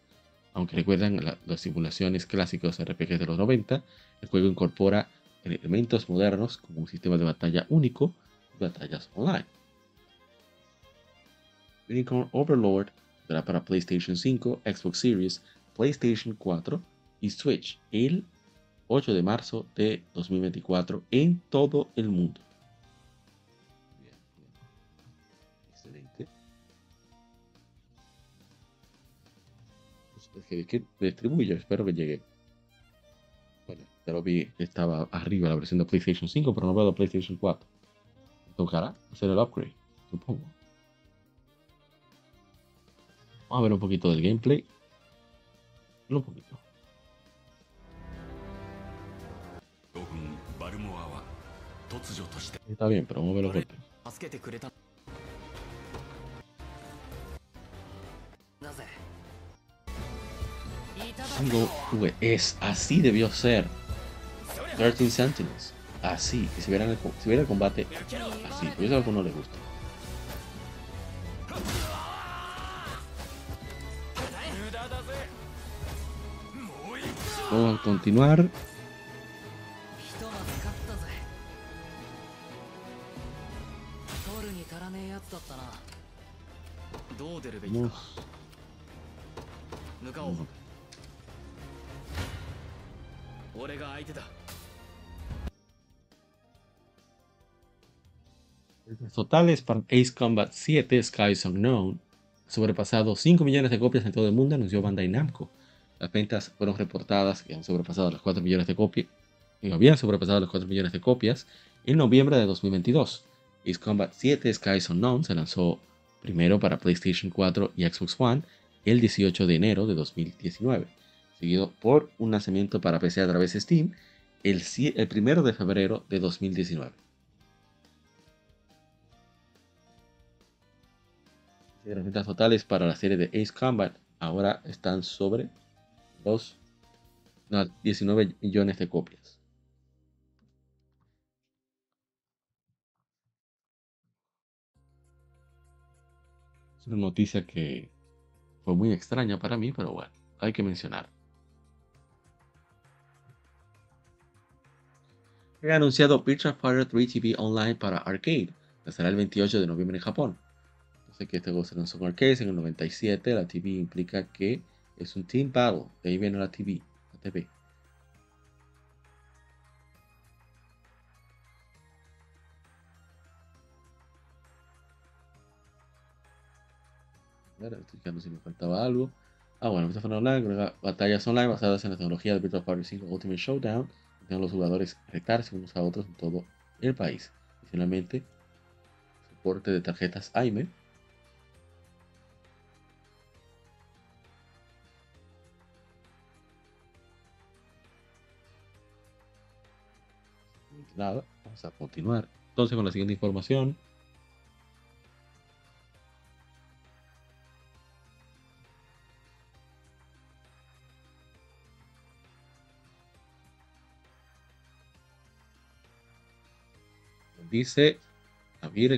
Aunque recuerdan las simulaciones clásicos RPG de los 90, el juego incorpora elementos modernos como un sistema de batalla único y batallas online. Unicorn Overlord será para PlayStation 5, Xbox Series, PlayStation 4 y Switch el 8 de marzo de 2024 en todo el mundo. Que, que distribuye, espero que llegue. Bueno, ya lo vi, estaba arriba la versión de PlayStation 5, pero no veo la PlayStation 4. Tocará hacer el upgrade, supongo. Vamos a ver un poquito del gameplay. Un poquito. Está bien, pero vamos a ver los golpes. Es así debió ser. 13 Sentinels. Así, que si vieran el, combate así. Por eso a alguno le gusta. Vamos a continuar. Totales para Ace Combat 7 Skies Unknown sobrepasado 5 millones de copias en todo el mundo, anunció Bandai Namco. Las ventas fueron reportadas que han sobrepasado las 4 millones de copias, y habían sobrepasado las 4 millones de copias en noviembre de 2022. Ace Combat 7 Skies Unknown se lanzó primero para PlayStation 4 y Xbox One el 18 de enero de 2019, seguido por un lanzamiento para PC a través de Steam el, el 1 de febrero de 2019. Las ventas totales para la serie de Ace Combat ahora están sobre los 19 millones de copias. Es una noticia que fue muy extraña para mí, pero bueno, hay que mencionar. He anunciado Virtua Fighter 3 TV Online para Arcade. Será el 28 de noviembre en Japón que este juego se lanzó en arcade en el 97. La TV implica que es un Team Battle. De ahí viene la TV. La TV. estoy quedando si me faltaba algo. Ah, bueno, fue online, batallas online basadas en la tecnología de Virtual Party 5 Ultimate Showdown. Tengan los jugadores retarse unos a otros en todo el país. Adicionalmente, soporte de tarjetas AIME nada, vamos a continuar. Entonces con la siguiente información. Dice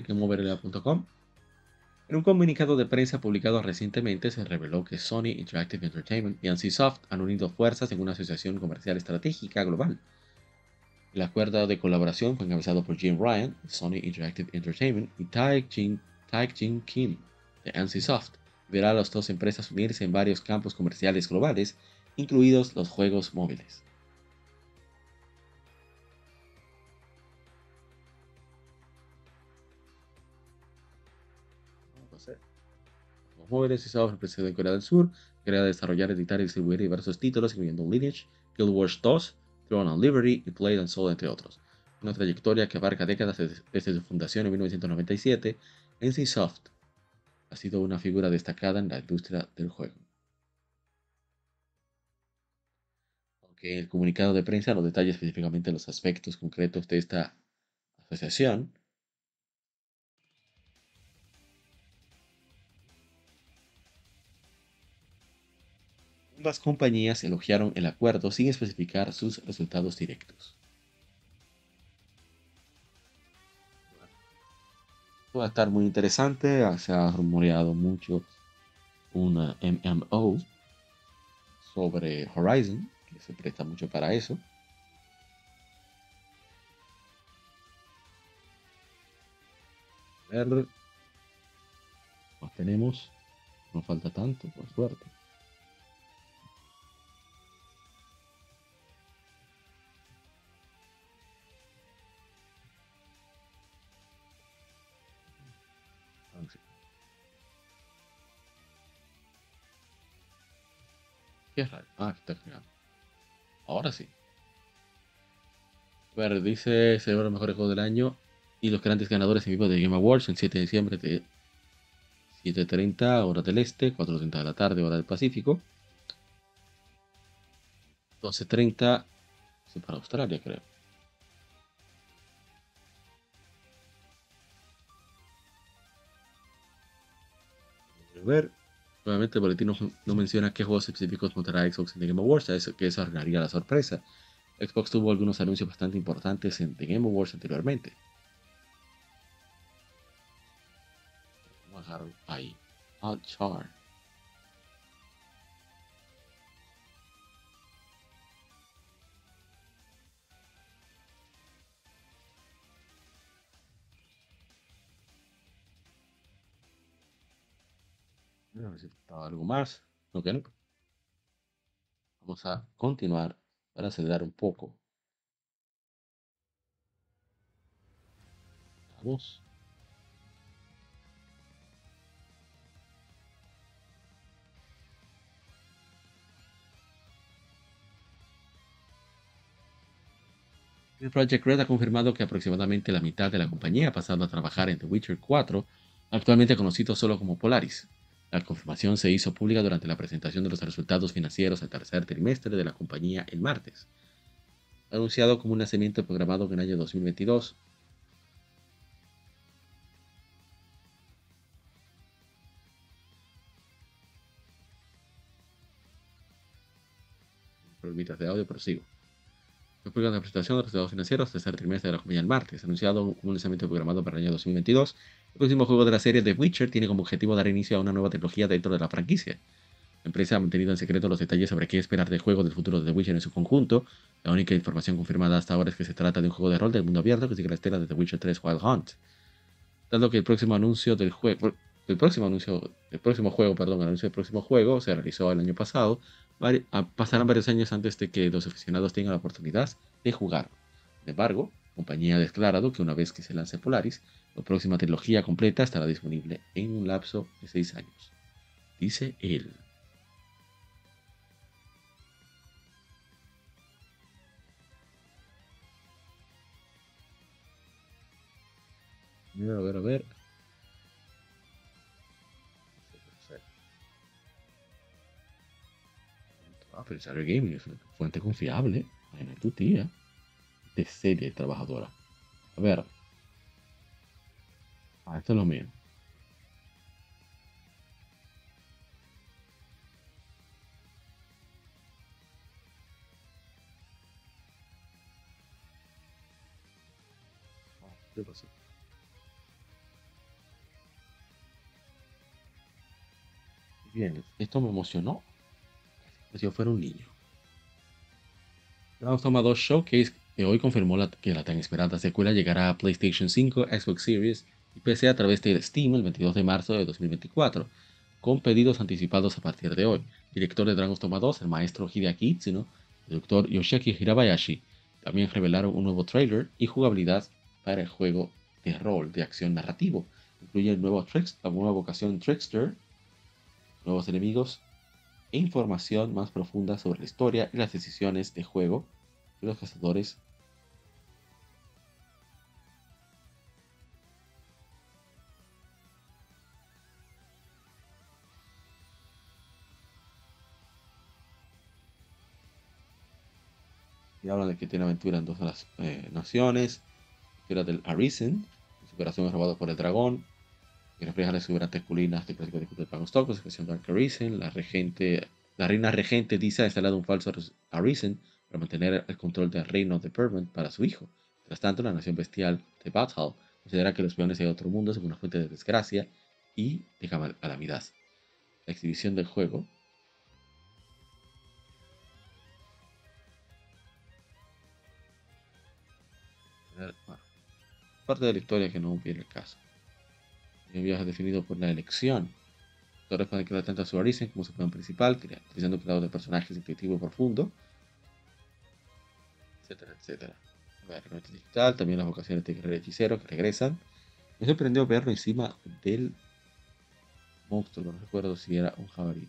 moverla.com En un comunicado de prensa publicado recientemente se reveló que Sony Interactive Entertainment y NCSoft han unido fuerzas en una asociación comercial estratégica global el acuerdo de colaboración fue encabezado por Jim Ryan, de Sony Interactive Entertainment, y Taek Jin, Kim, de NCSoft. Verá a las dos empresas unirse en varios campos comerciales globales, incluidos los juegos móviles. Los móviles y software empresa de Corea del Sur, crea desarrollar, editar y distribuir diversos títulos, incluyendo Lineage, Guild Wars 2, Throne on Liberty y Played and Soul, entre otros. Una trayectoria que abarca décadas desde su fundación en 1997, NCSoft ha sido una figura destacada en la industria del juego. Aunque el comunicado de prensa no detalla específicamente los aspectos concretos de esta asociación, Ambas compañías elogiaron el acuerdo sin especificar sus resultados directos. Va a estar muy interesante, se ha rumoreado mucho una MMO sobre Horizon, que se presta mucho para eso. A ver, nos tenemos, no falta tanto, por suerte. Ah, está creando. Ahora sí. Ver, dice celebra los mejores juegos del año y los grandes ganadores en vivo de Game Awards el 7 de diciembre de 7.30 hora del este, 4.30 de la tarde hora del Pacífico. 12.30 para Australia creo. Ver. Obviamente el boletín no, menciona qué juegos específicos montará Xbox en The Game Awards, eso, que eso arruinaría la sorpresa. Xbox tuvo algunos anuncios bastante importantes en The Game Awards anteriormente. Vamos a dejar ahí. Hot Char. Faltaba algo más. No, que. Vamos a continuar para acelerar un poco. Vamos. El Project Red ha confirmado que aproximadamente la mitad de la compañía ha pasado a trabajar en The Witcher 4, actualmente conocido solo como Polaris. La confirmación se hizo pública durante la presentación de los resultados financieros al tercer trimestre de la compañía el martes. Anunciado como un nacimiento programado en el año 2022, de audio, pero sigo. De la presentación de resultados financieros, tercer trimestre de la compañía el martes, anunciado un lanzamiento programado para el año 2022, el próximo juego de la serie The Witcher tiene como objetivo dar inicio a una nueva trilogía dentro de la franquicia. La empresa ha mantenido en secreto los detalles sobre qué esperar del juego del futuro de The Witcher en su conjunto. La única información confirmada hasta ahora es que se trata de un juego de rol del mundo abierto que sigue la estela de The Witcher 3 Wild Hunt. Dado que el próximo anuncio del juego, el próximo anuncio, el próximo juego, perdón, el anuncio del próximo juego se realizó el año pasado, pasarán varios años antes de que los aficionados tengan la oportunidad de jugar. Sin embargo, la compañía ha declarado que una vez que se lance Polaris, la próxima trilogía completa estará disponible en un lapso de 6 años. Dice él. A ver, a ver, Ah, pero Gaming es fuente confiable. Bueno, tu tía. De serie trabajadora. A ver. Ah, esto es lo mío. Ah, ¿Qué pasó? Bien, esto me emocionó. Si yo fuera un niño. Dragon's Dogma 2 Showcase, que hoy confirmó que la tan esperada secuela llegará a PlayStation 5, Xbox Series y PC a través de Steam el 22 de marzo de 2024, con pedidos anticipados a partir de hoy. director de Dragon's Dogma 2, el maestro Hideaki Itsuno, el doctor Yoshiaki Hirabayashi, también revelaron un nuevo trailer y jugabilidad para el juego de rol de acción narrativo. Incluye el nuevo la nueva vocación Trickster, nuevos enemigos información más profunda sobre la historia y las decisiones de juego de los cazadores. Y hablan de que tiene aventura en dos de las eh, naciones, que era del Arisen, su corazón es robado por el dragón, que refleja las exuberantes colinas de clásico de Dragonstock, la de Arisen, la regente, la reina regente dice ha instalado un falso Arisen para mantener el control del reino de Permanent para su hijo. Mientras tanto, la nación bestial de Bathal considera que los peones de otro mundo son una fuente de desgracia y de calamidad. La exhibición del juego parte de la historia que no viene el caso un viaje definido por la elección. Los jugadores pueden crear tanto a su origen como su plan principal, utilizando cuidado de personajes intuitivo profundo, etcétera, etcétera. Digital, también las vocaciones de guerrero hechicero que regresan. Me sorprendió verlo encima del monstruo, no recuerdo si era un jabalí.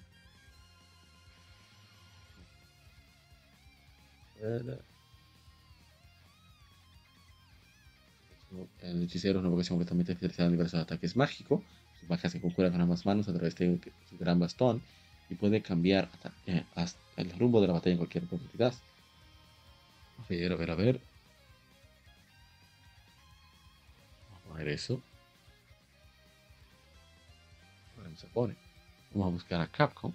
Hechicero es una vocación completamente especializada en diversos ataques mágicos. Su magia se conjura con ambas manos a través de su gran bastón y puede cambiar eh, el rumbo de la batalla en cualquier oportunidad. A ver, a ver, a ver. Vamos a ver eso. ¿Cómo se pone? Vamos a buscar a Capcom.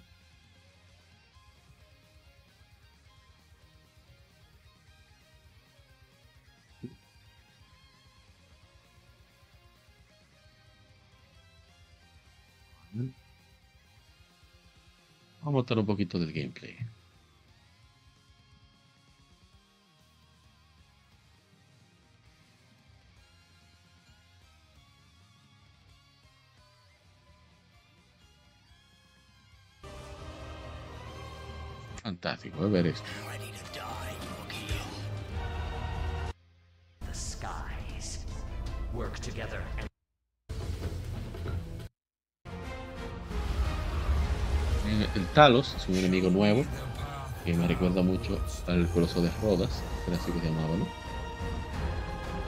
Vamos a mostrar un poquito del gameplay. Fantástico, ver esto. The skies work together and El Talos es un enemigo nuevo que me recuerda mucho al Coloso de Rodas, que era así que se llamaba, ¿no?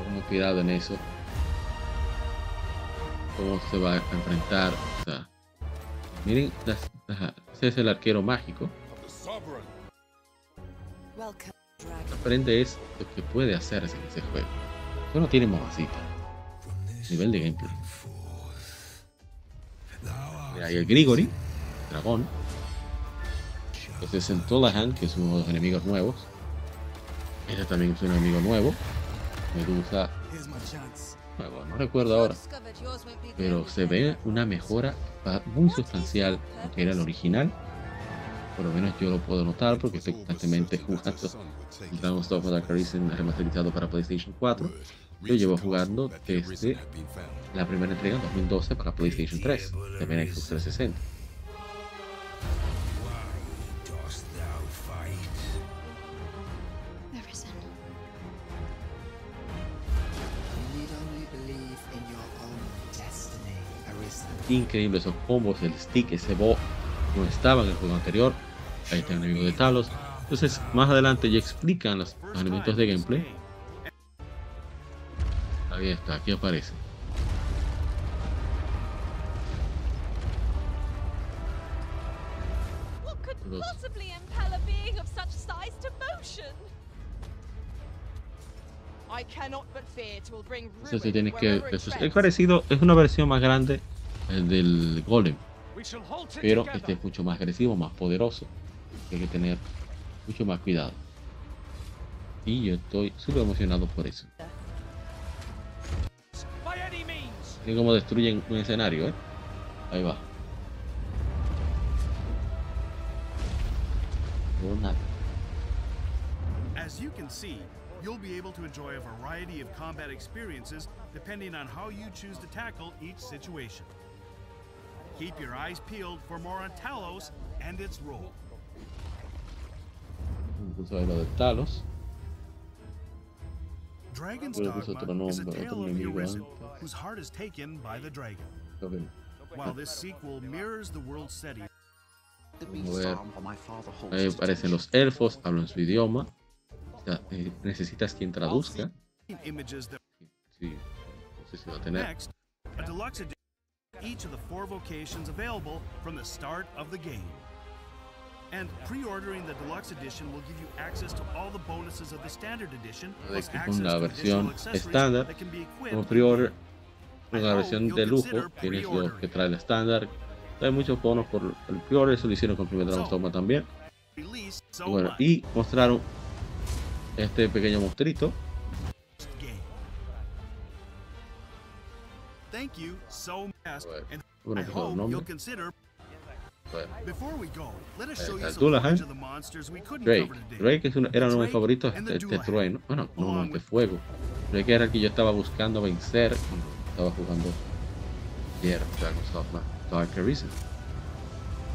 Como inspirado en eso. Cómo se va a enfrentar. O sea, miren, ese es el arquero mágico. Aprende es lo que puede hacerse en ese juego. Eso no tiene mamacita. Nivel de gameplay. Mira, hay el Grigori, dragón. Este es el Tolahan, que es uno de los enemigos nuevos. Este también es un enemigo nuevo. Medusa nuevo, no recuerdo ahora. Pero se ve una mejora muy sustancial que era el original. Por lo menos yo lo puedo notar porque estoy constantemente jugando el Dragon's Dogma Dark Arisen remasterizado para PlayStation 4. Yo llevo jugando desde la primera entrega en 2012 para PlayStation 3, también Xbox 360. Increíble esos combos, el stick, ese bo no estaba en el juego anterior. Ahí está el enemigo de Talos. Entonces, más adelante ya explican los, los elementos de gameplay. Ahí está, aquí aparece. Los- Entonces tienes que. eso es, es treads. parecido, es una versión más grande eh, del Golem, pero este es mucho más agresivo, más poderoso. Hay que tener mucho más cuidado. Y yo estoy súper emocionado por eso. Miren cómo destruyen un escenario, ¿eh? Ahí va. Nada. As you can see, you'll be able to enjoy a variety of combat experiences depending on how you choose to tackle each situation. Keep your eyes peeled for more on Talos and its role. Incluso ahí lo de Talos. Dragon's puso Dogma is a tale of antes. whose heart is taken by the dragon. While this sequel mirrors the world setting, Vamos a ver. Ahí aparecen los elfos, hablan su idioma. O sea, eh, necesitas quien traduzca. that Sí, no sé si va a tener. Each of the four vocations available from the start of the game. And pre-ordering the deluxe edition will give you access to all the bonuses of the standard edition, plus access la to versión additional accessories that can be equipped la de lujo, tienes que trae el estándar. Hay muchos bonos por el pre-order, eso lo hicieron con primer Dragon's también. Y bueno, y mostraron este pequeño monstruito. Thank you so much, and I hope you'll consider. Before we go, let us Eh, show you el some of the monsters we couldn't Drake. cover today. Drake es era uno de mis favoritos and de, de trueno. Bueno, no, no, along de fuego. Drake era el que yo estaba buscando vencer cuando estaba jugando ayer Dragon's Dogma Dark Arisen.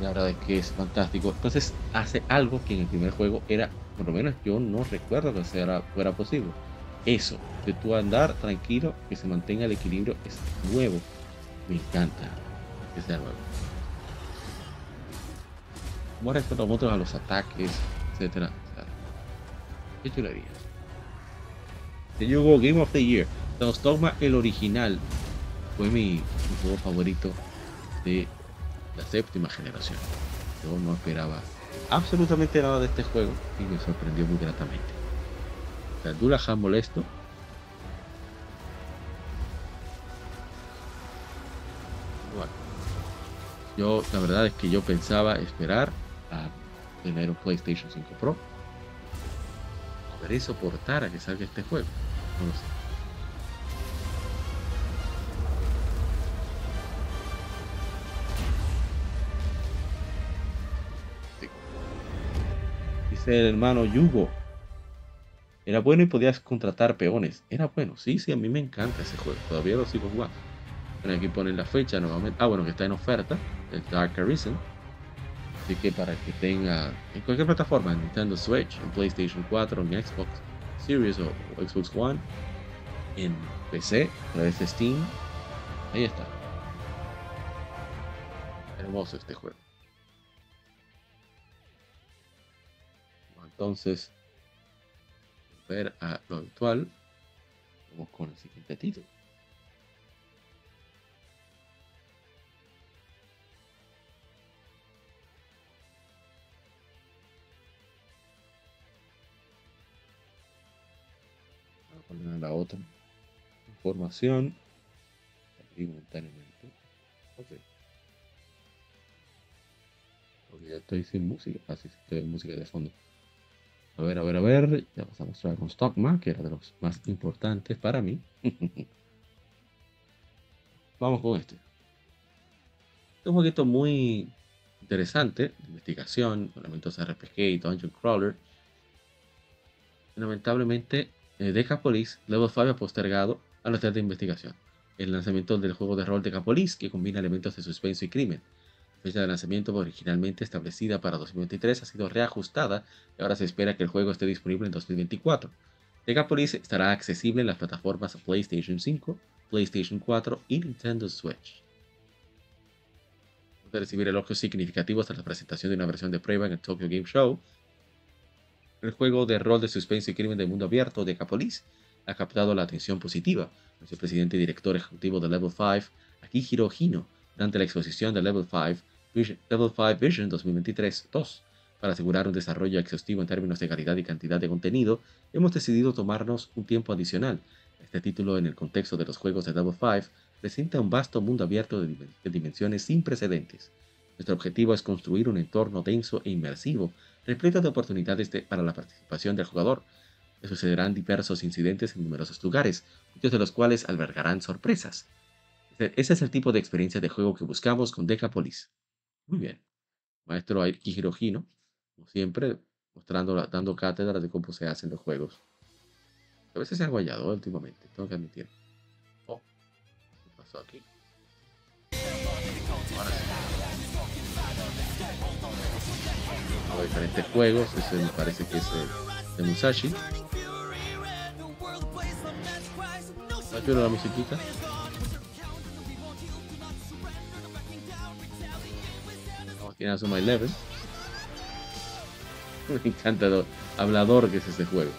La verdad es que es fantástico. Entonces hace algo que en el primer juego era, por lo menos yo no recuerdo que sea, fuera posible. Eso, de tú andar tranquilo, que se mantenga el equilibrio, es nuevo. Me encanta que sea nuevo. Como respeto a otros a los ataques, etcétera. Sea, qué chulería. Game of the Year. Dragon's Dogma, el original, fue mi, mi juego favorito de la séptima generación. Yo no esperaba absolutamente nada de este juego y me sorprendió muy gratamente. Dullahan molesto. Bueno, Yo, la verdad es que yo pensaba esperar a tener un PlayStation 5 Pro. Podré soportar a que salga este juego. No lo sé. El hermano Yugo. Era bueno y podías contratar peones. Era bueno, sí, sí, a mí me encanta ese juego. Todavía lo sigo jugando. Bueno, aquí ponen la fecha nuevamente. Ah, bueno, que está en oferta. El Dark Arisen. Así que para que tenga en cualquier plataforma, en Nintendo Switch, en PlayStation 4, en Xbox Series o, o Xbox One, en PC, a través de Steam. Ahí está. Hermoso este juego. Entonces, ver a lo actual, vamos con el siguiente título. A la otra información momentáneamente. Ok. Porque ya estoy sin música. Así estoy en música de fondo. A ver, a ver, a ver. Ya pasamos a con Stockman, que era de los más importantes para mí. Vamos con este. Es un jueguito muy interesante, de investigación, elementos RPG y Dungeon Crawler. Lamentablemente, eh, Decapolis Level 5 ha postergado a la de investigación. El lanzamiento del juego de rol Decapolis, que combina elementos de suspenso y crimen. Fecha de lanzamiento originalmente establecida para 2023 ha sido reajustada y ahora se espera que el juego esté disponible en 2024. Decapolis estará accesible en las plataformas PlayStation 5, PlayStation 4 y Nintendo Switch. De recibir elogios significativos tras la presentación de una versión de prueba en el Tokyo Game Show, el juego de rol de suspenso y crimen de mundo abierto Decapolis ha captado la atención positiva. Nuestro presidente y director ejecutivo de Level 5, Akihiro Hino, durante la exposición de Level 5 Vision, Level 5 Vision 2023-2. Para asegurar un desarrollo exhaustivo en términos de calidad y cantidad de contenido, hemos decidido tomarnos un tiempo adicional. Este título, en el contexto de los juegos de Level 5, presenta un vasto mundo abierto de, dim- de dimensiones sin precedentes. Nuestro objetivo es construir un entorno denso e inmersivo, repleto de oportunidades de- para la participación del jugador. Sucederán diversos incidentes en numerosos lugares, muchos de los cuales albergarán sorpresas. Ese es el tipo de experiencia de juego que buscamos con Decapolis. Muy bien. Maestro Akihiro Hino, como siempre, mostrando, dando cátedra de cómo se hacen los juegos. A veces se ha guayado últimamente, tengo que admitir. Oh, ¿qué pasó aquí? Ahora sí. Hago diferentes juegos, ese me parece que es el de Musashi. ¿Está la musiquita? Working Out. Me encanta lo hablador que es este juego.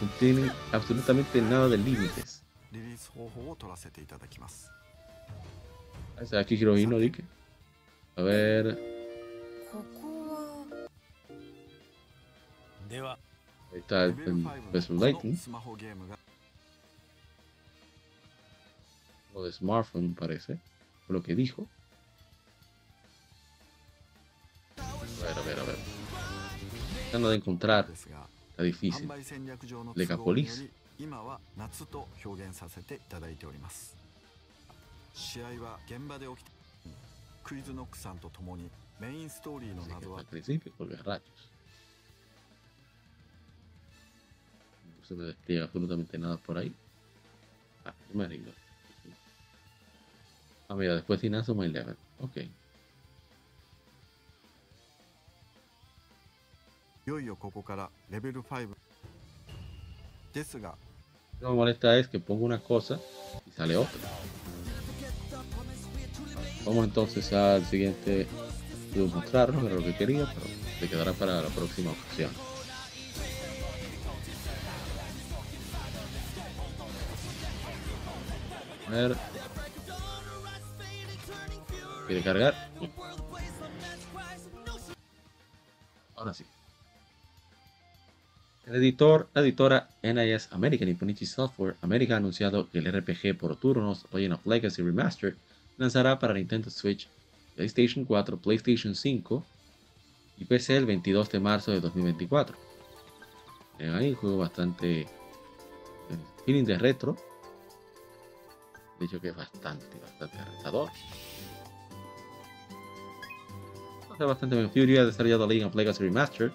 No tiene absolutamente nada de límites. Ah, aquí Hirohino, dije. A ver. Ahí está el, el Lightning. O de smartphone, parece. Por lo que dijo. tratando de encontrar la difícil. Legapolis. Al principio, porque rayos. No se me despliega absolutamente nada por ahí. Ah, me arreglo. Ah, mira, después Inazo My Eleven. Ok. いよいよここからレベル5ですが Lo que me molesta es que pongo una cosa y sale otra. Vamos entonces al siguiente. Puedo mostrarlo, era lo que quería, pero se quedará para la próxima ocasión. A ver. ¿Quiere cargar? Ahora sí. Editor, la editora NIS American y Punichi Software America ha anunciado que el RPG por turnos Legend of Legacy Remastered lanzará para Nintendo Switch PlayStation 4, PlayStation 5 y PC el 22 de marzo de 2024. Eh, Hay un juego bastante eh, feeling de retro. De hecho que es bastante, bastante retador. Bastante bien. Fury ha desarrollado Legacy Remastered,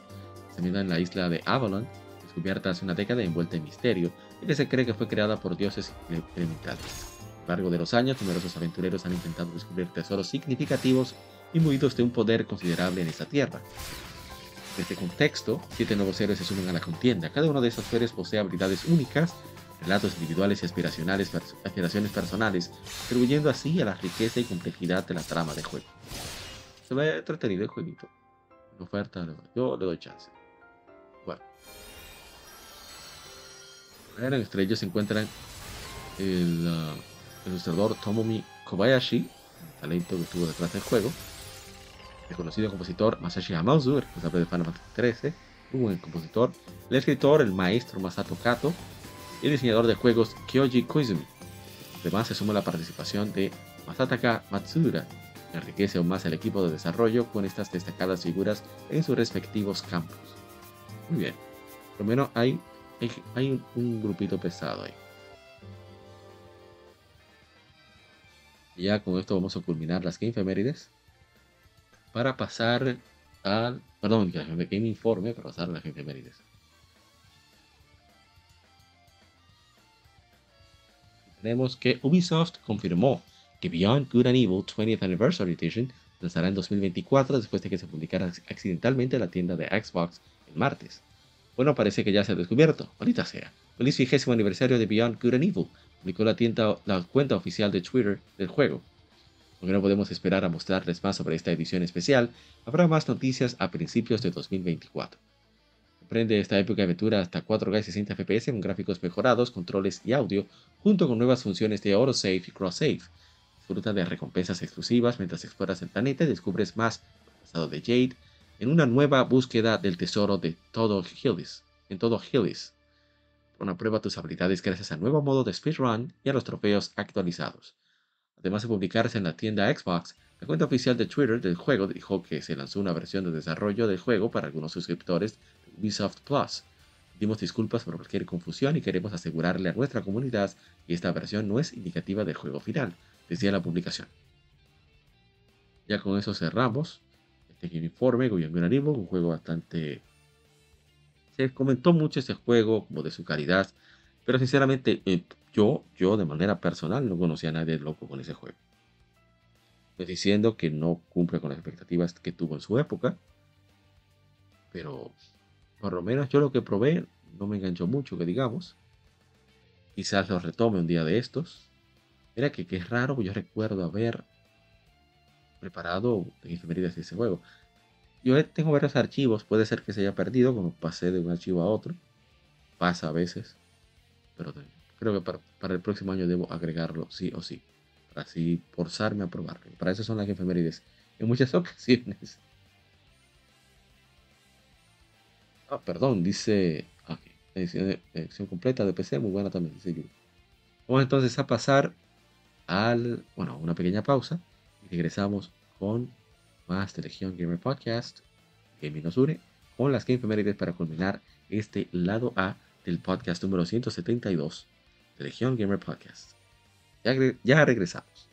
se ambienta en la isla de Avalon, descubierta hace una década envuelta en misterio, y que se cree que fue creada por dioses elementales. A lo largo de los años, numerosos aventureros han intentado descubrir tesoros significativos imbuidos de un poder considerable en esta tierra. En este contexto, siete nuevos héroes se sumen a la contienda. Cada uno de estos héroes posee habilidades únicas, relatos individuales y pers- aspiraciones personales, contribuyendo así a la riqueza y complejidad de la trama de juego. Se ve entretenido el jueguito. Oferta, yo le doy chance. Bueno, entre ellos se encuentran el ah, ilustrador Tomomi Kobayashi, el talento que estuvo detrás del juego, el conocido compositor Masashi Hamauzu, el responsable de Final Fantasy XIII, un buen compositor, el escritor, el maestro Masato Kato, y el diseñador de juegos Kyoji Koizumi. Además se suma la participación de Masataka Matsura, que enriquece aún más el equipo de desarrollo con estas destacadas figuras en sus respectivos campos. Muy bien, por lo menos hay, hay, un, grupito pesado ahí. Y ya con esto vamos a culminar las Game Efemérides para pasar al. Perdón, Game Informe para pasar a las Game Efemérides. Tenemos que Ubisoft confirmó que Beyond Good and Evil 20th Anniversary Edition lanzará en 2024 después de que se publicara accidentalmente en la tienda de Xbox el martes. Bueno, parece que ya se ha descubierto, maldita sea. Feliz vigésimo aniversario de Beyond Good and Evil, publicó la, la cuenta oficial de Twitter del juego. Aunque no podemos esperar a mostrarles más sobre esta edición especial, habrá más noticias a principios de 2024. Comprende esta época de aventura hasta 4K y 60 FPS con gráficos mejorados, controles y audio, junto con nuevas funciones de autosave y cross-save. Disfruta de recompensas exclusivas mientras exploras el planeta y descubres más del pasado de Jade en una nueva búsqueda del tesoro de todo Hillis, en todo Hillis. Pon a prueba tus habilidades gracias al nuevo modo de speedrun y a los trofeos actualizados. Además de publicarse en la tienda Xbox, la cuenta oficial de Twitter del juego dijo que se lanzó una versión de desarrollo del juego para algunos suscriptores de Ubisoft Plus. Pedimos disculpas por cualquier confusión y queremos asegurarle a nuestra comunidad que esta versión no es indicativa del juego final, decía la publicación. Ya con eso cerramos este Informe, and Evil, un juego bastante... Se comentó mucho este juego, como de su calidad, pero sinceramente eh, yo, yo de manera personal no conocía a nadie loco con ese juego. Estoy diciendo que no cumple con las expectativas que tuvo en su época, pero por lo menos yo lo que probé no me enganchó mucho, que digamos. Quizás lo retome un día de estos. Mira que, que es raro, yo recuerdo haber preparado efemérides de ese juego. Yo tengo varios archivos, puede ser que se haya perdido, como pasé de un archivo a otro. Pasa a veces. Pero creo que para, para el próximo año debo agregarlo sí o sí. Para así forzarme a probarlo. Para eso son las efemérides. En muchas ocasiones. Ah, perdón, dice. ok, edición, edición completa de PC, muy buena también. Vamos entonces a pasar al. Bueno, una pequeña pausa. Regresamos con más de Legion Gamer Podcast. Gaming nos. Con las Game Efemérides para culminar este lado A del podcast número 172 de Legion Gamer Podcast. Ya, ya regresamos.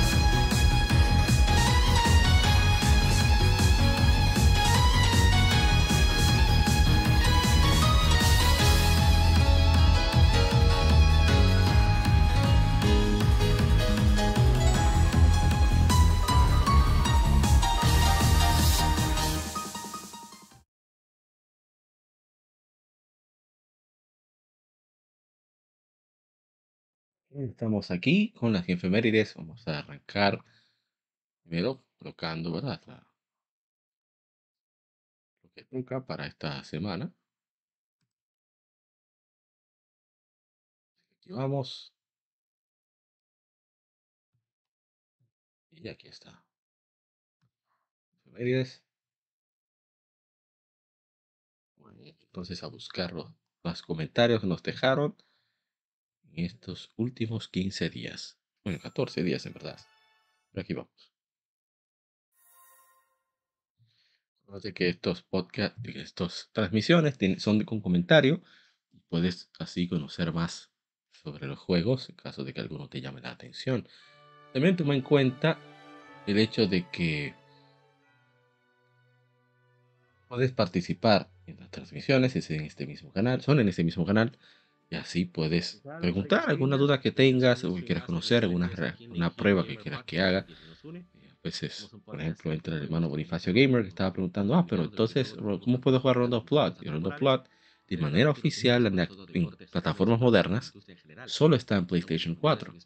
Estamos aquí con las efemérides. Vamos a arrancar primero colocando, ¿verdad? Lo que toca para esta semana. Aquí vamos. Y aquí está. Efemérides. Entonces a buscar los, los comentarios que nos dejaron en estos últimos 15 días. Bueno, 14 días en verdad. Pero aquí vamos. Recuerda que estos podcasts, estas transmisiones son con comentario. Puedes así conocer más sobre los juegos en caso de que alguno te llame la atención. También toma en cuenta el hecho de que puedes participar en las transmisiones, es en este mismo canal, son en este mismo canal, y así puedes preguntar alguna duda que tengas o que quieras conocer, alguna una prueba que quieras que haga. Eh, A veces, por ejemplo, entra el hermano Bonifacio Gamer que estaba preguntando, ah, pero entonces, ¿cómo puedo jugar Round of Blood? Y Round of Blood, de manera oficial en, en plataformas modernas, solo está en PlayStation 4.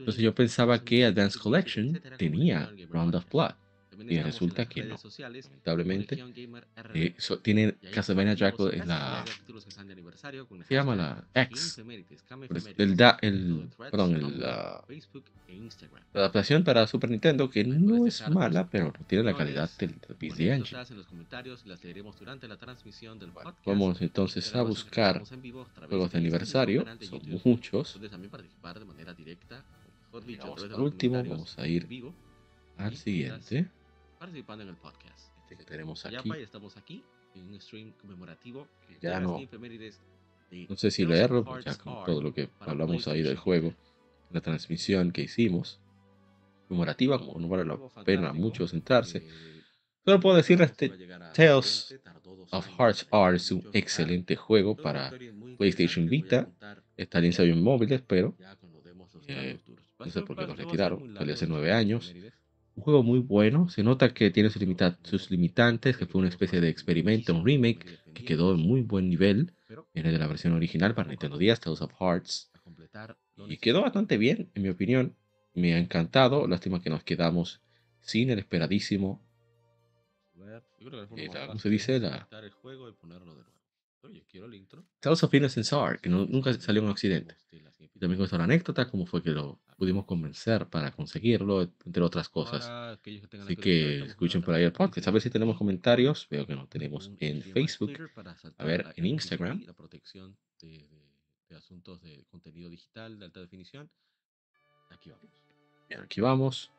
Entonces yo pensaba que Advanced Collection tenía Round of Blood. Y resulta que no. Lamentablemente, eh, so- tiene Castlevania Jackal en la. Se llama la X. El, da- el, perdón, el, ah, la adaptación para Super Nintendo, que no es mala, pero no tiene la calidad del, PC Engine. Vamos entonces a buscar juegos de aniversario. Son muchos. Vamos al último, vamos a ir al siguiente. Participando en el podcast. Este que tenemos aquí. Y estamos aquí en un stream conmemorativo. que Ya no- No sé si leerlo, ya con todo lo que hablamos ahí del juego, la transmisión que hicimos, conmemorativa, como no vale la pena mucho sentarse. Solo puedo decirles que Tales of Hearts are es un excelente juego para PlayStation Vita Está en en móviles, pero los eh, no sé por qué par- lo no va a ser retiraron. Salió hace nueve años. Un juego muy bueno. Se nota que tiene sus, limita- sus limitantes, que fue una especie de experimento, un remake que quedó en muy buen nivel. Viene de la versión original para Nintendo 10, Tales of Hearts. Y quedó bastante bien, en mi opinión. Me ha encantado. Lástima que nos quedamos sin el esperadísimo. eh, la- ¿Cómo se dice? La conectar el juego y ponerlo de nuevo. Oye, quiero el intro. Tales of Innocence R, que no- nunca salió en Occidente. Y también cuesta la anécdota, cómo fue que lo pudimos convencer para conseguirlo, entre otras cosas. Así que escuchen con por ahí el podcast. A ver si tenemos comentarios. Veo que no un tenemos en Facebook. A ver, en Instagram. La protección de asuntos de contenido digital de alta definición. Aquí vamos. Bien, aquí vamos.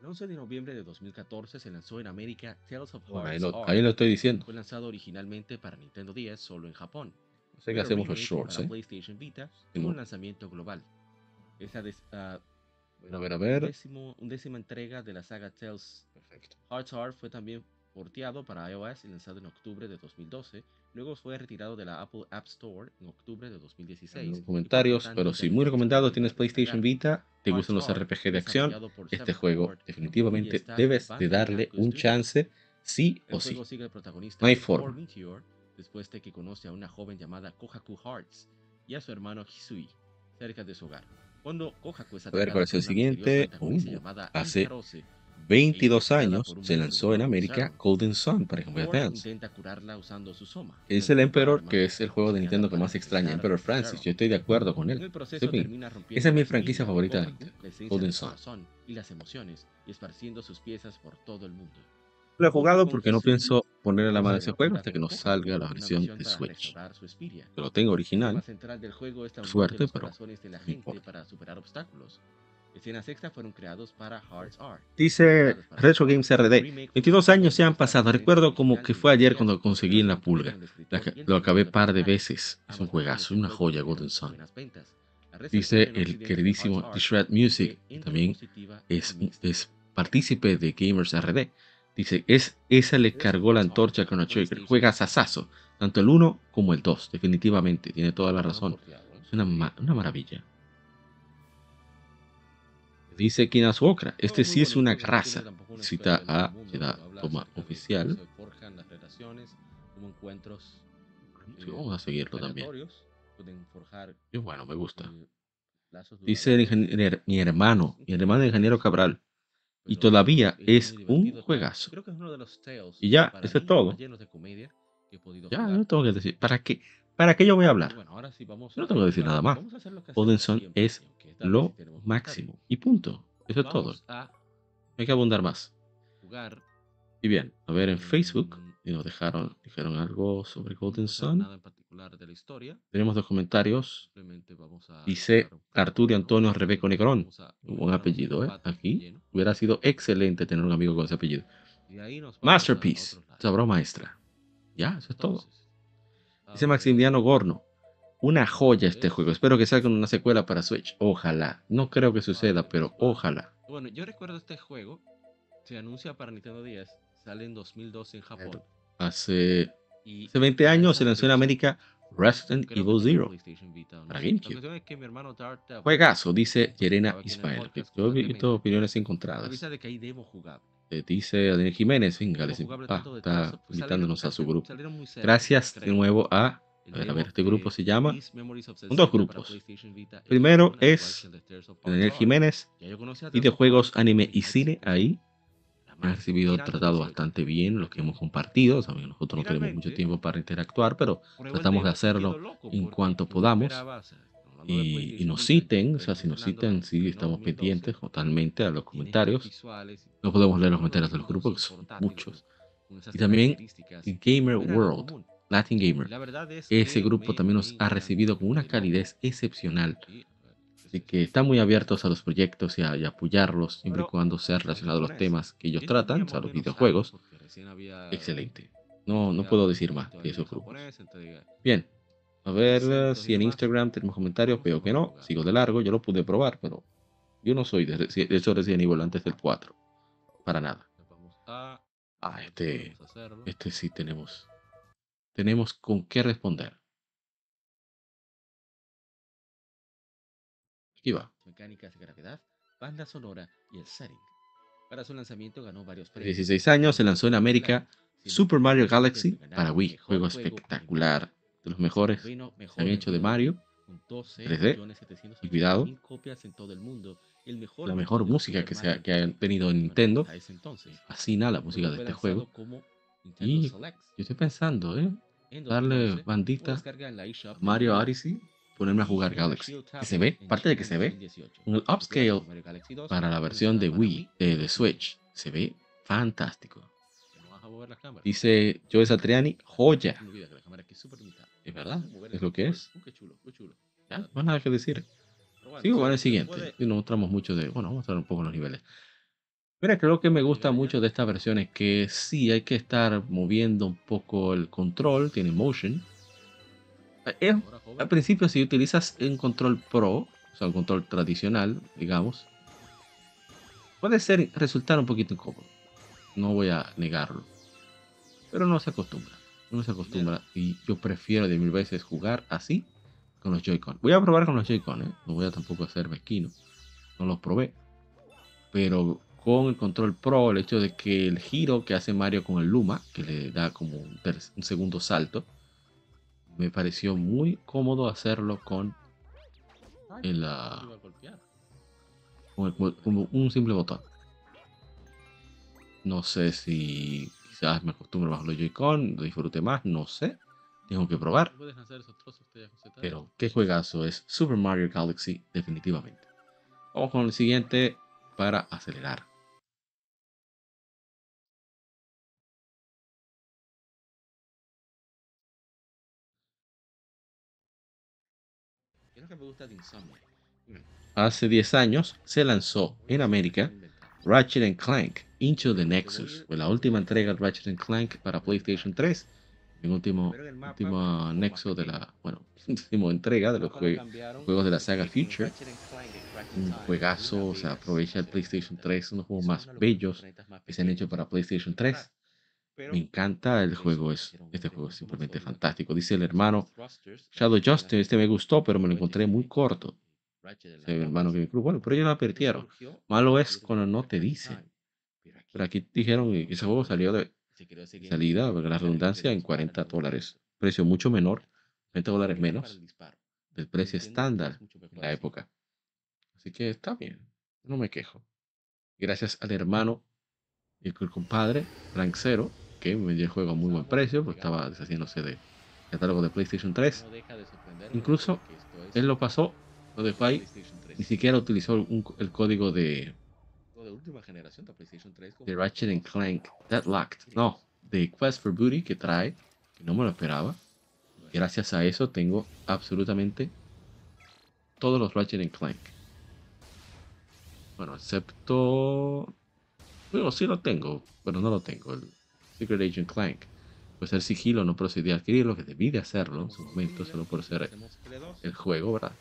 El 11 de noviembre de 2014 se lanzó en América Tales of Bueno, ahí Hearts lo, ahí lo estoy diciendo. Fue lanzado originalmente para Nintendo 10 solo en Japón. Hacemos los shorts, para ¿eh? PlayStation Vita Sí, tuvo no. un lanzamiento global. Esa des- ah, A ver, a ver. décimo, undécima entrega de la saga Tales Perfecto. Hearts R fue también porteado para iOS y lanzado en octubre de 2012. Luego fue retirado de la Apple App Store en octubre de 2016. Los y por comentarios, pero tanto sí, muy recomendado. Tienes PlayStation. Vita, te gustan los RPG de acción. Este juego definitivamente debes de darle un chance, sí o sí. No hay forma. Después de que conoce a una joven llamada Kohaku Hearts y a su hermano Hisui cerca de su hogar. Cuando Kohaku es A ver, ¿cuál es el siguiente? Uh, hace 22 ella, años se lanzó en América. Golden Sun para Game Boy Advance. Es el Emperor, que es el juego de Nintendo que más extraña, Emperor a Francis. Yo estoy de acuerdo con él. esa es mi franquicia favorita de Nintendo, Golden Sun. y las emociones, y esparciendo sus piezas por todo el mundo. Lo he jugado porque no pienso ponerle la mano a se ese juego hasta que no salga la versión de Switch. lo tengo original. Suerte, pero no Escenas fueron creados para Hearts R. Dice Retro Games RD. 22 años se han pasado. Recuerdo como que fue ayer cuando conseguí en la pulga. La lo acabé par de veces. Es un juegazo, una joya Golden Sun. Dice el queridísimo The Shred Music, que también es, es partícipe de Gamers RD. Dice, es, esa le cargó la antorcha con Chrono Trigger. Juega sasazo. Tanto el 1 como el 2. Definitivamente. Tiene toda la razón. Es una, ma- una maravilla. Dice Kinasuokra. Este sí es una grasa. Cita a la toma oficial. Sí, vamos a seguirlo también. Y bueno, me gusta. Dice el ingeniero- mi hermano, mi hermano ingeniero Cabral. Y todavía es un juegazo. Y ya, eso es todo. Ya, no tengo que decir. ¿Para qué? ¿Para qué yo voy a hablar? No tengo que decir nada más. siempre, es lo máximo. Y punto. Eso es todo. Hay que abundar más. Y bien, a ver en Facebook. mm, Y nos dejaron, dijeron algo sobre Golden Sun. Tenemos dos comentarios. Dice Arturo Antonio Rebeco Negrón. Un buen apellido, ¿eh? Aquí hubiera sido excelente tener un amigo con ese apellido. Masterpiece. obra maestra. Ya, eso es todo. Dice Maximiliano Gorno. Una joya este juego. Espero que salga una secuela para Switch. Ojalá. No creo que suceda, pero ojalá. Bueno, yo recuerdo este juego. Se anuncia para Nintendo 10. Sale en 2012 en Japón. Hace, hace 20 años se lanzó en América Resident Evil Zero. Para GameCube. Juegazo, dice Yerena Ismael. Yo he visto opiniones encontradas. Eh, dice Daniel Jiménez, venga, les- ah, salieron invitándonos a su grupo. Gracias de nuevo a, a ver, a ver, este grupo de se llama Son dos grupos. Primero es de Daniel. Jiménez, videojuegos, anime y cine ahí. madre, recibido tratado 18. bastante bien los que hemos compartido. Saben, nosotros no tenemos mucho tiempo para interactuar, pero tratamos de hacerlo en cuanto podamos. o sea, de y, y nos citen, o sea, si nos citan, sí, estamos 2012, pendientes totalmente a los comentarios. No podemos leer los comentarios del mouse grupo, que son muchos. Y también Gamer World. Latin Gamer. Ese grupo también nos ha recibido con una calidez excepcional. Sí, Así que están muy abiertos a los proyectos y a, y apoyarlos siempre y cuando sea relacionado a los temas que ellos tratan, o sea, los videojuegos. recién Excelente. No, no puedo decir más en esos grupos. Bien, a ver eh, si en. Instagram tenemos comentarios. Veo que no, sigo de largo. Yo lo pude probar, pero yo no soy de, de hecho Resident Evil antes del 4. Para nada. Ah, este, este sí tenemos tenemos con qué responder. Aquí va. Mecánicas de gravedad. Para su lanzamiento ganó varios premios. 16 años se lanzó en América Super Mario Galaxy para Wii, juego espectacular, de los mejores que han hecho de Mario. 3D, y cuidado, la mejor música que, se ha, que ha tenido Nintendo, así nada la música de este juego. Y yo estoy pensando, ¿eh? Darle bandita a Mario Odyssey ponerme a jugar Galaxy. Que se ve, aparte de que se ve, un upscale para la versión de Wii, de, de Switch, se ve fantástico. Dice Joe Satriani, joya. Es verdad, es lo que es. Ya, no hay nada que decir. Sigo con el siguiente. Y no mostramos mucho de. Bueno, vamos a mostrar un poco los niveles. Mira, creo que me gusta mucho de esta versión es que sí hay que estar moviendo un poco el control, tiene motion. Eh, al principio, si utilizas un control pro, o sea, un control tradicional, digamos, puede ser resultar un poquito incómodo. No voy a negarlo. Pero no se acostumbra. No se acostumbra. Y yo prefiero de mil veces jugar así con los Joy-Con. Voy a probar con los Joy-Con, ¿eh? No voy a tampoco hacer mezquino. No los probé. Pero con el control pro, el hecho de que el giro que hace Mario con el Luma, que le da como un, un segundo salto, me pareció muy cómodo hacerlo con el, uh, con, un simple botón. No sé si quizás me acostumbro más a los Joy-Con, lo disfrute más, no sé. Tengo que probar. Pero qué juegazo es Super Mario Galaxy, definitivamente. Vamos con el siguiente para acelerar. Hace 10 años se lanzó en América Ratchet Clank Into the Nexus, fue la última entrega de Ratchet Clank para PlayStation 3, el último, último nexo de la, bueno, última entrega de los juegos de la saga Future. Un juegazo, o sea, aprovecha el PlayStation 3, unos juegos más bellos que se han hecho para PlayStation 3. Me encanta el juego, es, este juego es simplemente fantástico. Dice el hermano Shadow Justice, este me gustó, pero me lo encontré muy corto. El hermano que me bueno, pero ellos lo advirtieron. Malo es cuando no te dicen. Pero aquí dijeron que ese juego salió de salida, la redundancia, en 40 dólares. Precio mucho menor, 20 dólares menos del precio estándar en la época. Así que está bien, no me quejo. Gracias al hermano y el compadre, Frank Zero, que el juego a muy buen precio, porque estaba deshaciéndose de catálogo de PlayStation 3. Incluso él lo pasó, lo dejó ahí, ni siquiera utilizó el código de, de Ratchet Clank Deadlocked, no, de Quest for Booty que trae, que no me lo esperaba. Gracias a eso tengo absolutamente todos los Ratchet Clank. Bueno, excepto. Bueno, sí lo tengo, pero no lo tengo. El Secret Agent Clank. Pues el sigilo no procedí a adquirirlo, que debí de hacerlo en su momento, solo por ser el juego, ¿verdad?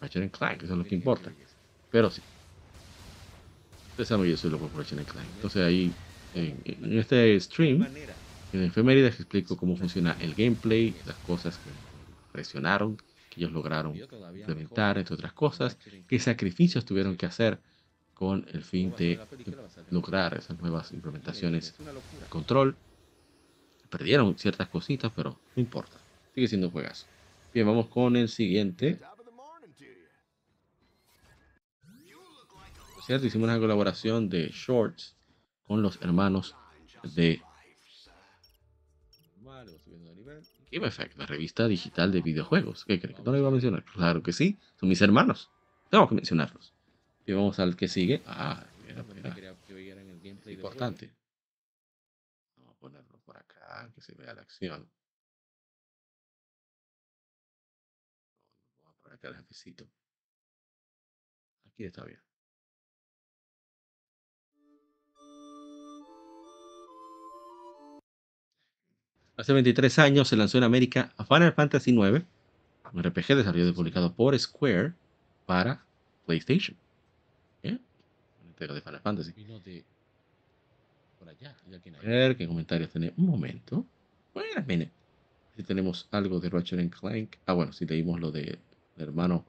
Ratchet Clank, eso es lo que importa. Pero sí. Ustedes saben que yo soy loco por Clank. Entonces ahí, en, este stream, en efemérides explico cómo funciona el gameplay, las cosas que presionaron, que ellos lograron implementar, entre otras cosas, qué sacrificios tuvieron que hacer con el fin de lograr esas nuevas implementaciones de control. Perdieron ciertas cositas, pero no importa. Sigue siendo un juegazo. Bien, vamos con el siguiente. Cierto, hicimos una colaboración de shorts con los hermanos de Game Effect, la revista digital de videojuegos. ¿Qué creen? ¿No lo iba a mencionar? Claro que sí, son mis hermanos. Tengo que mencionarlos. Y vamos al que sigue. Ah, mira, mira. Importante. Vamos a ponerlo por acá, que se vea la acción. Vamos a poner acá el jefecito. Aquí está bien. Hace 23 años se lanzó en América a Final Fantasy IX, un RPG desarrollado y publicado por Square para PlayStation de Final Fantasy. A ver qué comentarios tenemos. Un momento. Bueno, mire. Si tenemos algo de Ratchet Clank. Ah, bueno, si leímos lo de hermano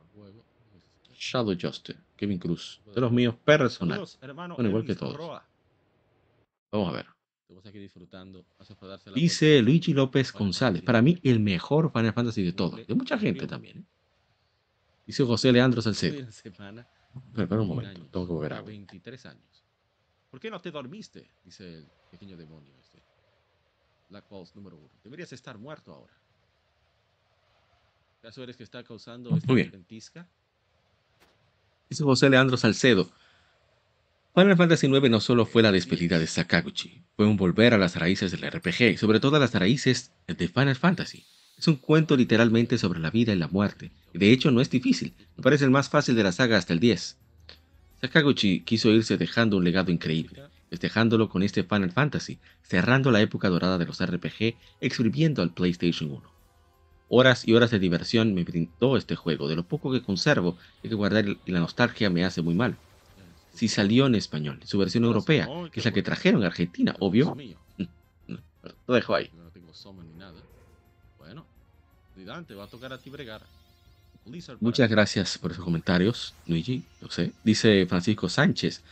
Shadow Justice, Kevin Cruz, de los míos personales. Bueno, igual que todos. Vamos a ver. Aquí disfrutando. Por Dice Luigi López González, para mí el mejor Final Fantasy de todos, de mucha gente también. ¿eh? Dice José Leandro Salcedo. Pero, espera un 21 momento, años, tengo que beber a agua. 23 años. ¿Por qué no te dormiste? Dice el pequeño demonio este. Black Balls número uno. Deberías estar muerto ahora. ¿Acaso eres que está causando esta Muy bien. ventisca? Dice José Leandro Salcedo. Final Fantasy IX no solo fue la despedida de Sakaguchi, fue un volver a las raíces del RPG sobre todo a las raíces de Final Fantasy. Es un cuento literalmente sobre la vida y la muerte, y de hecho no es difícil, me parece el más fácil de la saga hasta el 10. Sakaguchi quiso irse dejando un legado increíble, festejándolo con este Final Fantasy, cerrando la época dorada de los RPG, exprimiendo al PlayStation 1. Horas y horas de diversión me brindó este juego, de lo poco que conservo hay que guardar y la nostalgia me hace muy mal. Si salió en español, su versión europea, que es la que trajeron a Argentina, obvio. Lo dejo ahí. Dante, va a tocar a ti bregar. Blizzard para Muchas gracias por esos comentarios, Luigi. Lo sé. Dice Francisco Sánchez.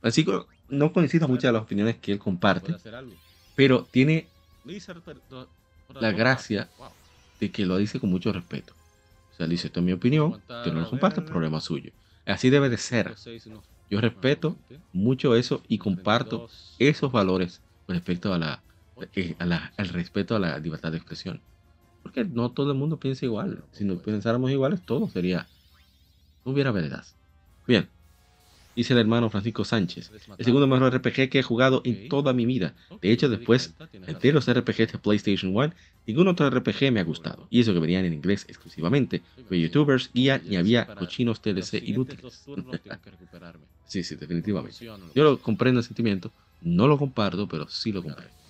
Francisco, no coincido muchas de las opiniones que él comparte, pero tiene la gracia de que lo dice con mucho respeto. O sea, dice, esto es mi opinión, que no lo comparte, problema suyo. Así debe de ser. Yo respeto mucho eso y comparto 22. esos valores respecto a la, eh, a la- al respeto a la libertad de expresión. Porque no todo el mundo piensa igual. Si no pensáramos iguales, todo sería. No hubiera veredad. Bien. Dice el hermano Francisco Sánchez. El segundo mejor RPG que he jugado en toda mi vida. De hecho, después de los RPGs de PlayStation 1, ningún otro RPG me ha gustado. Y eso que venían en inglés exclusivamente. Fue youtubers, guía y había cochinos TLC inútiles. sí, sí, definitivamente. Yo lo comprendo el sentimiento, no lo comparto, pero sí lo comprendo.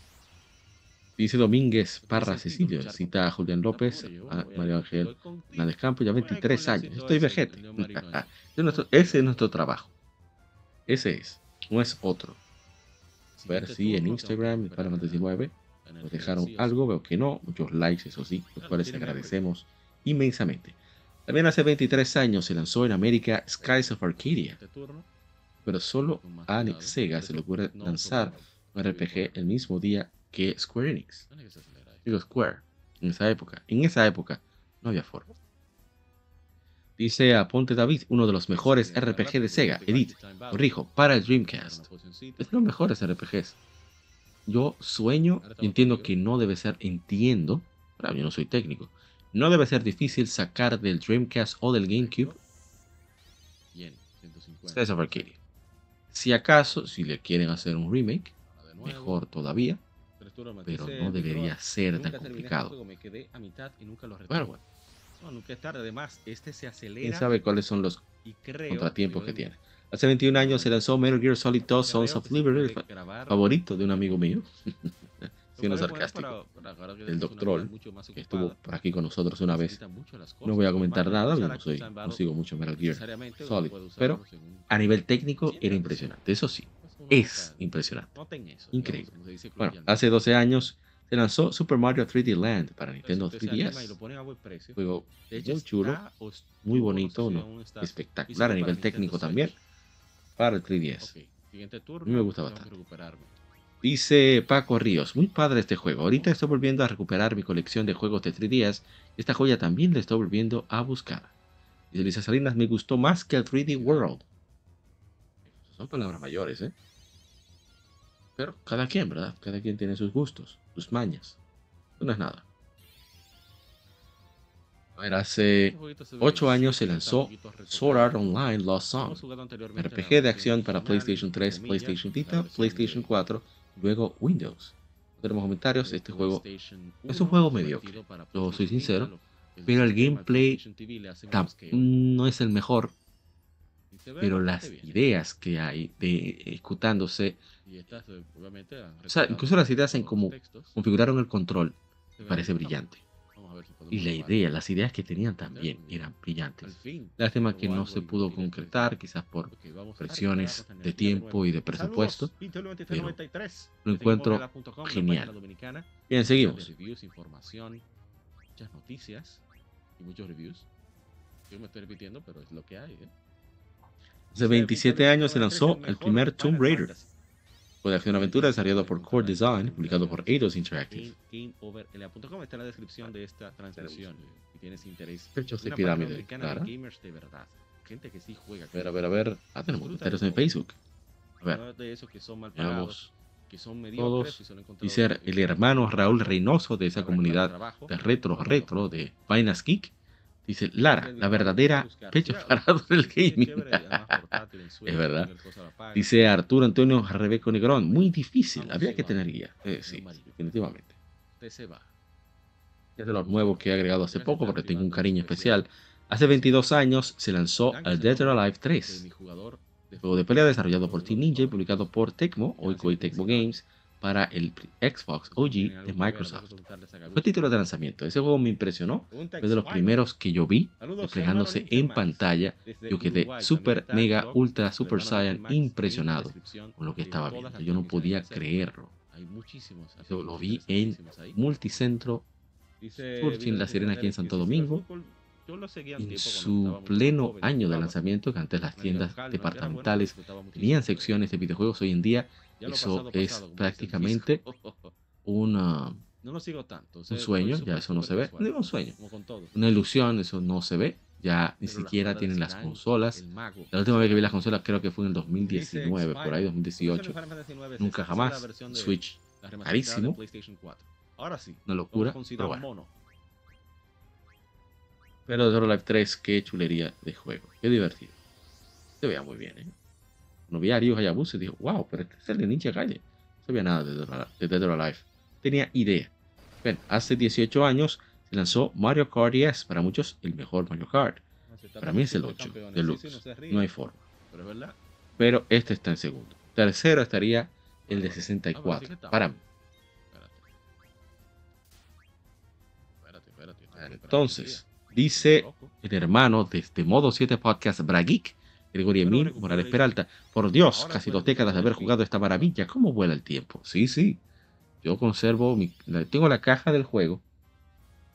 Dice Domínguez Parra Cecilio, cita a Julián López, a Mario Ángel Hernández Campos, ya 23 años. Estoy vejete. Ese es nuestro- trabajo. Ese es, no es otro. A ver si en Instagram, para Fantasy 9, nos dejaron algo, veo que no, muchos likes, eso sí, los cuales agradecemos inmensamente. También hace 23 años se lanzó en América Skies of Arcadia, pero solo a Sega se le ocurre lanzar un RPG el mismo día que Square Enix. Digo Square, en esa época. En esa época no había forma. Dice Aponte David, uno de los mejores RPG de Sega, Edit, corrijo, para el Dreamcast. Es de los mejores RPGs. Yo sueño y entiendo que no debe ser, entiendo, pero yo no soy técnico, no debe ser difícil sacar del Dreamcast o del GameCube. Si acaso, si le quieren hacer un remake, mejor todavía, pero no debería ser tan complicado. Bueno, bueno, No, nunca es tarde. Además, este se acelera. quién sabe cuáles son los y contratiempos que en- tiene. Hace 21 años se lanzó Metal Gear Solid 2 Sons of Liberty, favorito de un amigo mío, siendo Lo sarcástico, para- para el mucho más que estuvo por aquí con nosotros una vez. Las No cosas. voy a comentar nada, no, soy, no sigo mucho Metal Gear Solid, pero a nivel técnico era impresionante, eso sí, es impresionante. Increíble. Bueno, hace 12 años se lanzó Super Mario 3D Land para Nintendo Usted se anima y 3DS. lo ponen a buen precio. Juego muy chulo, muy bonito, ¿no? espectacular a nivel técnico también para el 3DS. Ok, siguiente turno. A mí me gusta bastante. Dice Paco Ríos, muy padre este juego. Ahorita estoy volviendo a recuperar mi colección de juegos de 3DS. Esta joya también la estoy volviendo a buscar. Dice Lisa Salinas, me gustó más que el 3D World. Son palabras mayores, ¿eh? Pero cada quien, ¿verdad? Cada quien tiene sus gustos, sus mañas. Eso no es nada. A ver, hace Este jueguito se ve 8 años se lanzó. Sword Art Online Lost Song. RPG de acción para PlayStation 3, entre comillas, PlayStation la Vita, PlayStation de- 4, luego Windows. No tenemos comentarios, este juego es un 1, juego mediocre, lo soy sincero, pero el gameplay no es el mejor, pero las bien. ideas que hay de ejecutándose, Y estas, eh, obviamente, o sea, incluso las ideas en cómo configuraron el control, ve parece brillante. Ver si Y la idea, las ideas que tenían también eran brillantes. Lástima que no se pudo concretar, quizás por presiones de energía tiempo y de presupuesto. Saludos, Intel 93, pero 93. lo encuentro genial. Bien, seguimos. información, muchas noticias y muchos reviews. Yo me estoy repitiendo, pero es lo que hay. ¿eh? Hace 27 años se lanzó el primer Tomb Raider. Fue de acción aventura desarrollado por Core Design, publicado por Eidos Interactive. GameOverLA.com está en la descripción de esta transmisión. Si tienes interés. Pechos de pirámide, claro. Gente que sí juega. A ver, a ver, a ver. Ah, tenemos comentarios en Facebook. A ver, de esos que son mal pagados, que son Todos. y gente el hermano Raúl Reynoso de esa comunidad de retro retro de Vainas Geek. Dice Lara, la verdadera pecho parado del gaming. Es verdad. Dice Arturo Antonio Rebeco Negrón, muy difícil, había que tener guía. Eh, sí, definitivamente. Es de los nuevos que he agregado hace poco porque tengo un cariño especial. Hace 22 años se lanzó el Dead or Alive 3, juego de pelea desarrollado por Team Ninja y publicado por Tecmo, hoy Koei Tecmo Games, para el Xbox OG de Microsoft. Fue título de lanzamiento. Ese juego me impresionó. Fue de los primeros que yo vi desplegándose en pantalla. Yo quedé super, mega, ultra, super saiyan impresionado con lo que estaba viendo. Yo no podía creerlo. Yo lo vi en Multicentro Surfing La Sirena aquí en Santo Domingo. En su pleno año de lanzamiento, que antes las tiendas departamentales tenían secciones de videojuegos, hoy en día eso es prácticamente una, No lo sigo tanto. o un sueño, ya eso no se ve. No digo un sueño, Como con todo. una ilusión, eso no se ve. Ya ni Pero siquiera tienen las consolas. mago. La última vez que vi las consolas creo que fue en el 2019, Dice por ahí, Xbox, 2018. Final Fantasy IX es Nunca jamás. de- Switch, de carísimo. PlayStation 4. Ahora sí. Una locura, pero bueno. Mono. Pero or Alive 3, qué chulería de juego. Qué divertido. Se veía muy bien, ¿eh? Cuando vi a Ryu Hayabusa dije, wow, pero este es el de Ninja Gaiden. No sabía nada de Dead or- Alive. Tenía idea. Ven, hace 18 años se lanzó Mario Kart 10, para muchos el mejor Mario Kart. Para mí es el 8, Deluxe. No hay forma. Pero es verdad. Pero este está en segundo. Tercero estaría el de 64. Para mí. Espérate, espérate. espérate, Entonces, dice el hermano de este Modo 7 Podcast Brageek, Gregorio Emil Morales Peralta. Por Dios, casi dos décadas de haber jugado esta maravilla. ¿Cómo vuela el tiempo? Sí, sí. Yo conservo, mi, la- tengo la caja del juego.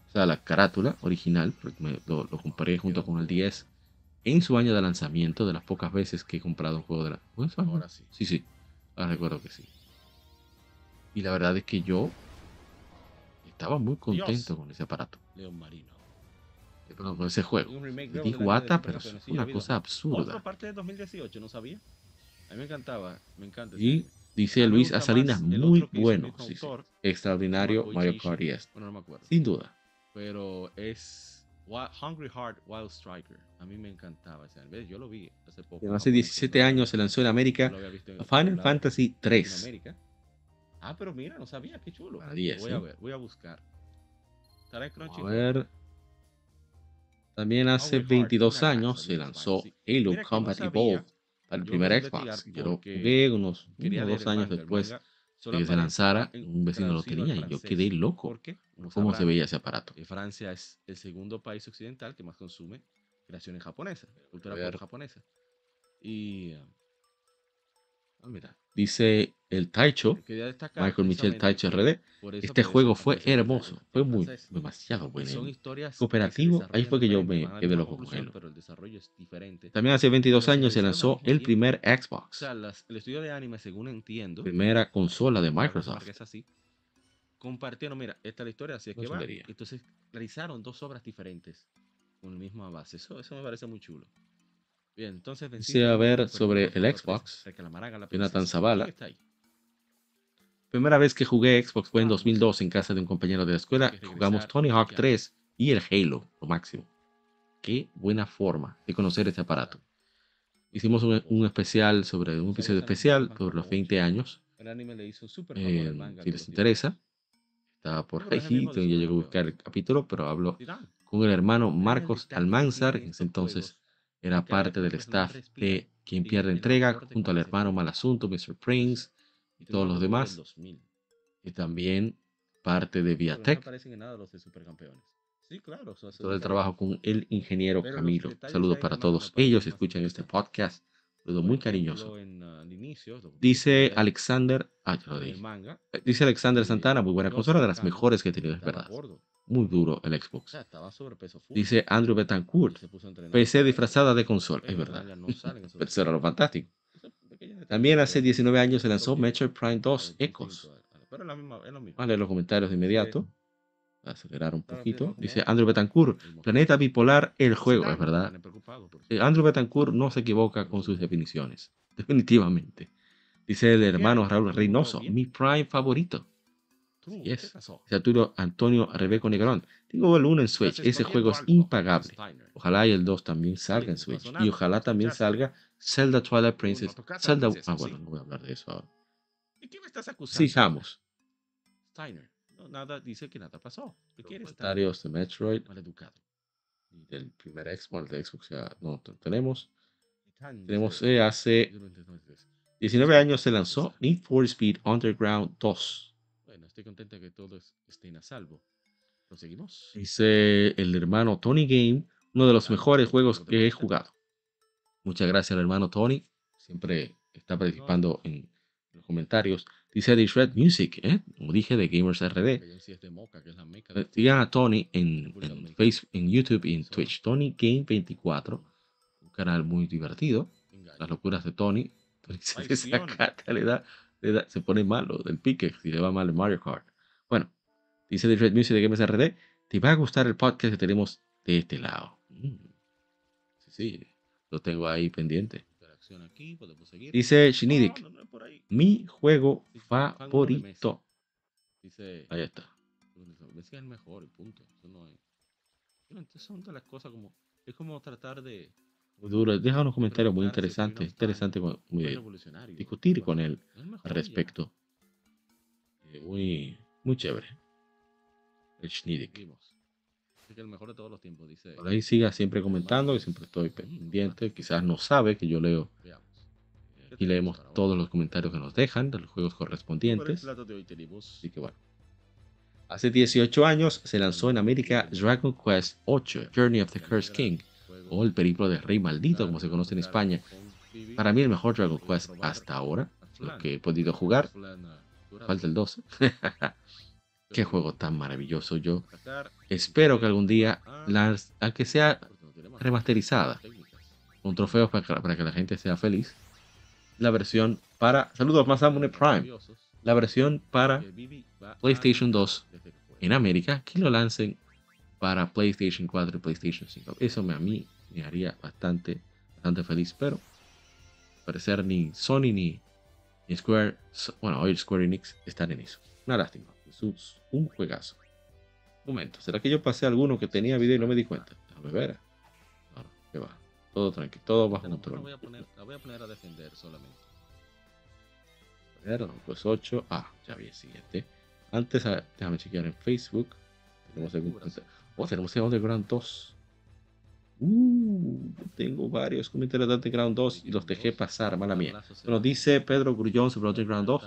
O sea, la carátula original, me- lo, lo compré junto con el 10 en su año de lanzamiento, de las pocas veces que he comprado un juego de la... Ahora sí. Sí, sí. Ahora recuerdo que sí. Y la verdad es que yo estaba muy contento Dios. con ese aparato. León Marino. Eh, perdón, con ese juego. Un remake guata, pero sí, una cosa absurda. Otra parte de 2018, ¿no sabía? A mí me encantaba, me encanta. Y dice Luis el muy bueno. sí, sí. Extraordinario Mario. Kart 10. Bueno, no me acuerdo. Sin duda. Pero es Hungry Heart Wild Striker. A mí me encantaba ese anime. Yo lo vi hace poco. Hace 17 años se lanzó en América Final Fantasy 3. Latinoamérica. Ah, pero mira, no sabía, qué chulo. Para 10, voy a ver, voy a buscar. Estará en a ver. También hace Hungry Heart, 22 una años se lanzó. Halo Combat Evolved para el primer Xbox. Yo lo jugué unos uno dos años después de que se lanzara. Un vecino lo tenía y yo quedé loco cómo se veía ese aparato. eh, Francia es el segundo país occidental que más consume creaciones japonesas, cultura japonesa. Y eh, Ah, mira, Dice el Taicho, Michael Michel Taicho RD. Este juego fue hermoso, fue muy demasiado bueno. Son historias Cooperativo, ahí fue que yo me quedé loco con diferente. También hace 22 Pero años se lanzó el primer Xbox, el estudio de anime, según entiendo, primera consola de Microsoft. compartieron, mira, esta es la historia, así es que va. Entonces realizaron dos obras diferentes con la misma base. Eso, eso me parece muy chulo. Bien, entonces Dice a ver sobre el Xbox, Jonathan Zavala. Primera vez que jugué Xbox fue en 2002 en casa de un compañero de la escuela. Jugamos Tony Hawk 3 y el Halo, lo máximo. Qué buena forma de conocer este aparato. Hicimos un, un especial sobre un episodio especial por los 20 años. El anime le hizo súper favor Eh, si les interesa, está por ahí. Ya llegué a buscar el capítulo, pero hablo con el hermano Marcos Almanzar, en ese entonces. Era parte del staff de Quien Pierde Entrega, junto al hermano. Malasunto, Mr. Prince y todos los demás, 2000. y también parte de Viatech. Sí, claro. todo el trabajo con el ingeniero Camilo. Saludos para todos ellos que escuchan este podcast. Saludo muy cariñoso. ah, lo- Dice Alexander, ah, ya lo dije. Eh, Dice Alexander eh, Santana, muy buena consola, de las mejores que he tenido, es verdad. Muy duro el Xbox. Dice Andrew Betancourt. PC disfrazada de consola, es verdad. Pero eso era lo fantástico. También hace pero 19 años se lanzó Metroid Prime 2 es distinto Ecos. a- Pero es la misma, es lo mismo. Vale, los comentarios de inmediato. Acelerar un poquito. Dice Andrew Betancourt. Planeta bipolar, el juego, es verdad. Eh. Andrew Betancourt no se equivoca con sus definiciones. Definitivamente. Dice el hermano Raúl Reynoso, mi Prime favorito. Así ¿qué es. pasó? Dice Arturo Antonio Rebeco Negrón. Tengo el 1 en Switch. Ese juego es algo, impagable. Ojalá y el 2 también salga en Switch. Y ojalá también salga Zelda Twilight Princess. Zelda. princesa, Ah, bueno, sí. no voy a hablar de eso ahora. ¿De qué me estás acusando? Sigamos. Steiner. No, nada, dice que nada pasó. ¿Qué quieres? Comentarios de Metroid. Maleducado. y Del primer Xbox, el de Xbox ya no tenemos. Tenemos eh, hace yo no entiendo eso. 19 años se lanzó Need for Speed Underground 2. Estoy contento de que todos estén a salvo. ¿Proseguimos? Dice el hermano Tony Game, uno de los mejores juegos que he jugado. Muchas gracias al hermano Tony. Siempre está participando en los comentarios. Dice The Shred Music, ¿eh? como dije, de Gamers RD. De de- Sigan a Tony en, en. Facebook, en YouTube y en. Twitch. Tony Game 24, un canal muy divertido. Las locuras de Tony. Desacata, le da, da- se pone malo del pique si le va mal en Mario Kart. Bueno, dice The Red Music de Games RD, te va a gustar el podcast que tenemos de este lado. Mm. Sí, sí, lo tengo ahí pendiente. Aquí, seguir. Dice Shinidik, No, no, no, por ahí. mi juego de favorito. Dice, Ahí está. Es el mejor y punto. Eso no es. Yo no entiendo, son de las cosas como. Es como tratar de. Muy duro. Deja unos comentarios muy interesantes. Interesante discutir con él al respecto. Eh, muy, muy chévere. El que el mejor de todos los tiempos, dice. Por ahí siga siempre comentando, que siempre estoy pendiente. Quizás no sabe que yo leo Veamos. ¿Qué y tenemos leemos todos los comentarios que nos dejan de los juegos correspondientes. Así que bueno. Hace 18 años se lanzó en América Dragon Quest VIII, Journey of the Cursed King, o el periplo del rey maldito, como se conoce en España. Para mí el mejor Dragon Quest hasta ahora, lo que he podido jugar. Falta el 12. Qué juego tan maravilloso yo. Espero que algún día, las, aunque sea remasterizada, con trofeos para, que- para que la gente sea feliz, la versión para... Saludos, Masamune Prime. La versión para PlayStation 2 en América, que lo lancen para PlayStation 4 y PlayStation 5. Eso me, a mí me haría bastante, bastante feliz, pero al parecer ni Sony ni, ni Square, bueno, hoy Square Enix están en eso. Una lástima, es un, un juegazo. Un momento, ¿será que yo pasé alguno que tenía video y no me di cuenta? Déjame ver. No, no, que va. Todo tranquilo, todo bajo La control. voy a poner, la voy a poner a defender solamente. A ver, pues 8. Ah, ya vi el siguiente. Antes, a- déjame chequear en Facebook. Tenemos algún comentario. Oh, tenemos el Underground 2. Uh, tengo varios comentarios de Underground 2 y los dejé pasar, mala mía. Nos dice Pedro Grullón sobre Underground 2.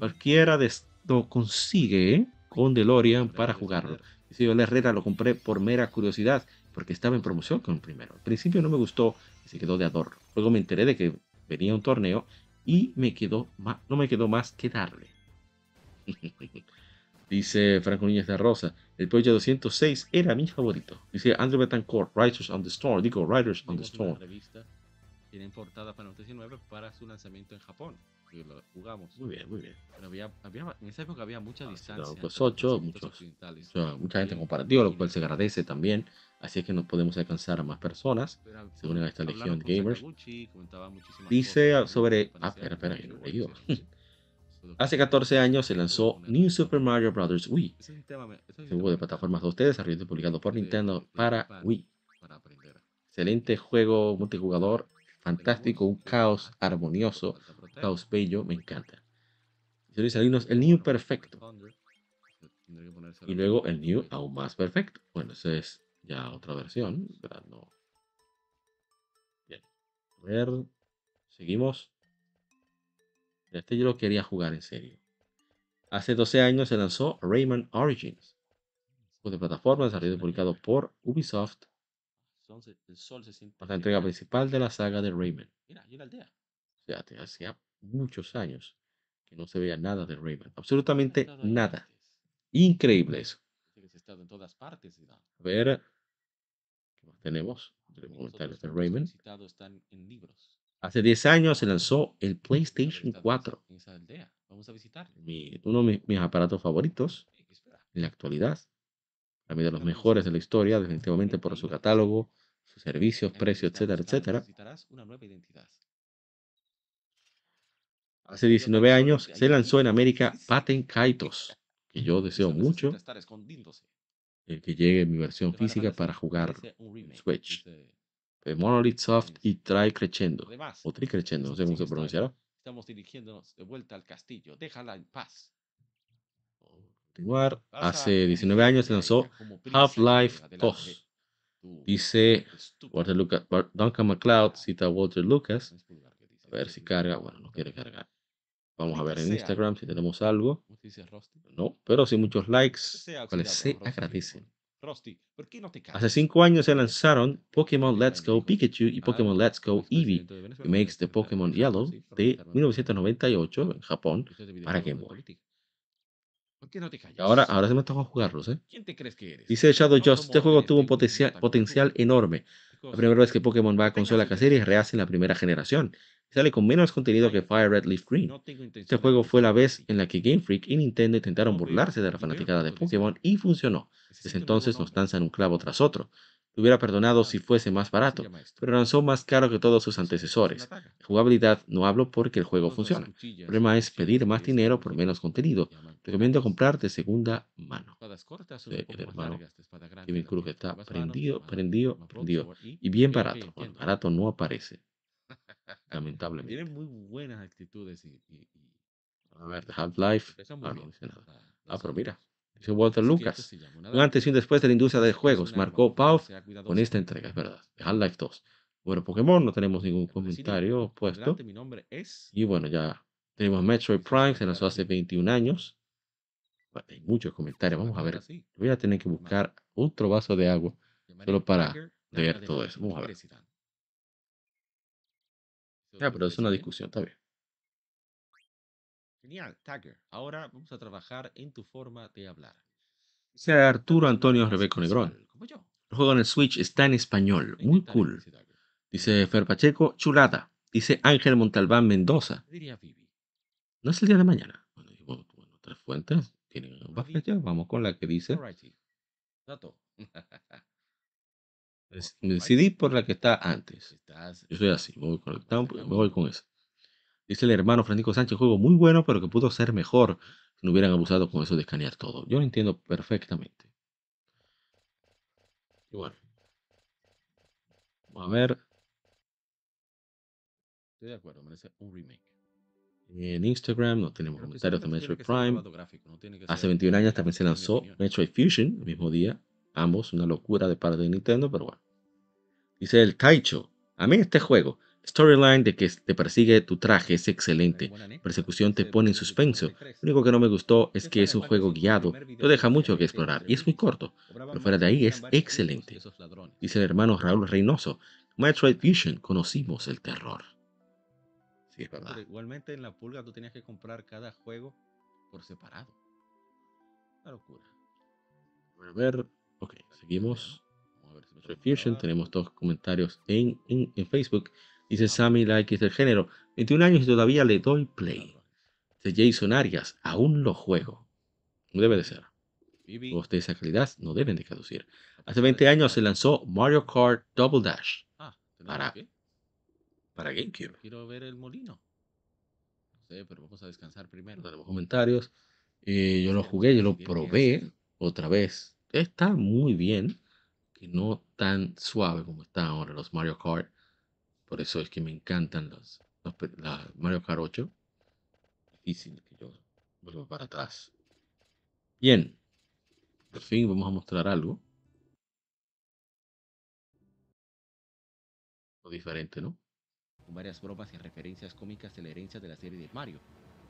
Cualquiera de lo consigue con DeLorean para jugarlo. Dice yo, el Herrera lo compré por mera curiosidad, porque estaba en promoción con el primero. Al principio no me gustó y se quedó de adorno. Luego me enteré de que venía un torneo y me quedó ma- no me quedó más que darle. Dice Franco Núñez de Rosa, el Peugeot 206 era mi favorito. Dice Andrew Betancourt, Riders on the Storm. Digo, Riders on the Storm. revista tienen portada para 19 para su lanzamiento en Japón. Que lo jugamos. Muy bien, muy bien. Pero había, había, en esa época había mucha distancia. Dragon Quest entre los 8, lanzamientos muchos, mucha, mucha gente comparativa, lo cual se agradece también. Así es que nos podemos alcanzar a más personas. Era- se unen a esta legión gamers. Dice sobre- ah, espera, espera, que no he leído. Hace 14 años se lanzó New Super Mario Bros. Wii, juego de plataformas 2D desarrollado y publicado por Nintendo para Wii. Excelente juego multijugador, fantástico, un caos armonioso, un caos bello, me encanta. Y Salinas, el New perfecto. Y luego el New aún más perfecto. Bueno, esa es ya otra versión, ¿verdad? No. Bien. A ver, seguimos. Este yo lo quería jugar en serio. Hace 12 años se lanzó Rayman Origins, juego de plataforma desarrollado y publicado por Ubisoft, para la entrega principal de la saga de Rayman. Mira, y la aldea. O sea, hacía muchos años que no se veía nada de Rayman. Absolutamente nada. Increíble eso. En todas partes. A ver. ¿Qué más tenemos? Nosotros comentarios de solicitado están en libros. Hace 10 años se lanzó el PlayStation estado 4. En esa aldea. Vamos a visitar. mi- uno de mis, mis aparatos favoritos en la actualidad. Mí de los mejores de la historia, definitivamente por su catálogo, sus servicios, precios, etcétera, etcétera. Hace 19 años se lanzó en América Patent Kaitos, que yo deseo mucho el que llegue en mi versión física para jugar Switch. De Monolith Soft y Try Crescendo. Además, O Tri Crescendo, no sé cómo se pronunciará. Estamos dirigiéndonos de vuelta al castillo. Déjala en paz. Continuar. Hace 19 años se lanzó Half-Life adelante. 2. Tú, Dice. Walter Lucas, Duncan MacLeod cita a Walter Lucas. A ver si carga. Bueno, no quiere cargar. Vamos a ver en. Instagram si tenemos algo. No, pero sí muchos likes, cuales se agradecen. Rusty, ¿por qué no te callas? Hace 5 años se lanzaron Pokémon Let's Go Pikachu y Pokémon Let's Go Eevee, remakes de Pokémon Yellow de 1998 en Japón. para Game Boy. Ahora, ahora se me toca jugarlos, ¿eh? Dice Shadow Just, este juego tuvo un potencial, potencial enorme. La primera vez que Pokémon va a consola casera y intención. rehace en la primera generación. Sale con menos contenido que Fire Red Leaf Green. Este de juego fue la vez en la que Game Freak y Nintendo intentaron burlarse de la fanaticada de. Pokémon y funcionó. Desde entonces nos lanzan un clavo tras otro. Lo hubiera perdonado si fuese más ¿Cómo se barato, pero lanzó más caro que todos sus antecesores. Jugabilidad no hablo porque el juego funciona. El problema es pedir más que dinero por menos contenido. Recomiendo comprar de segunda mano. Poco el hermano de Kevin Cruz que está prendido, prendido, prendido. Y bien barato. Bueno, barato no aparece. Lamentablemente. Tiene muy buenas actitudes y, y- y A ver, Half-Life. Ah, no dice nada. Ah, pero mira. Dice Walter Lucas. Un antes y un después de la industria de juegos. Marcó Pau con esta entrega, es verdad. Half-Life 2. Bueno, Pokémon no tenemos ningún comentario puesto. Adelante, mi nombre es. Y bueno, ya tenemos Metroid Prime, se lanzó hace 21 años. Bueno, hay muchos comentarios, vamos a ver. Voy a tener que buscar otro vaso de agua. solo para leer todo eso. Vamos a ver. Ya, pero es una discusión, está bien. Genial, Tagger. Ahora vamos a trabajar en tu forma de hablar. Dice Arturo Antonio Rebeco Negrón. Como yo. El juego en el Switch está en español, muy cool. dice Fer Pacheco, chulada. Dice Ángel Montalbán Mendoza. No es el día de mañana. Bueno, bueno, otras fuentes tienen fechas. Vamos con la que dice. Dato. Decidí por la que está antes. Yo soy así, me voy con, el down, me voy con eso. Dice el hermano Francisco Sánchez, juego muy bueno, pero que pudo ser mejor si no hubieran abusado con eso de escanear todo. Yo lo entiendo perfectamente. Y bueno. Vamos a ver. Estoy de acuerdo, merece un remake. En Instagram no tenemos comentarios de Metroid Prime. grabado gráfico, no tiene que Hace ser 21 años también se lanzó. Metroid Fusion el mismo día. Ambos, una locura de parte de Nintendo, pero bueno. Dice el Taicho. A mí este juego, storyline de que te persigue tu traje es excelente. Persecución te pone en suspenso. 43. Lo único que no me gustó es que es un juego guiado, no deja mucho que explorar y es muy corto. Pero fuera de ahí es excelente. Dice el hermano Raúl Reynoso. Metroid Fusion, conocimos el terror. Sí, es Pero verdad. igualmente en la pulga tú tenías que comprar cada juego por separado. Una locura. A ver, ok, seguimos. Vamos a ver Fusion, tenemos dos comentarios en, en, en Facebook. Dice Sammy Like es del género. 21 años y todavía le doy play. Dice Jason Arias, aún lo juego. No debe de ser. Juegos de esa calidad no deben de caducir. Hace persona 20 de años se lanzó Mario Kart Double Dash Ah, ¿tenemos para- para GameCube. Quiero ver el molino. No sé, pero vamos a descansar primero. Tenemos comentarios. Eh, yo lo jugué, yo lo probé otra vez. Está muy bien, que no tan suave como están ahora los Mario Kart. Por eso es que me encantan los, los pe- la Mario Kart 8. Difícil que yo vuelva para atrás. Bien. Por fin vamos a mostrar algo. Algo diferente, ¿no? Con varias bromas y referencias cómicas de la herencia de la serie de Mario.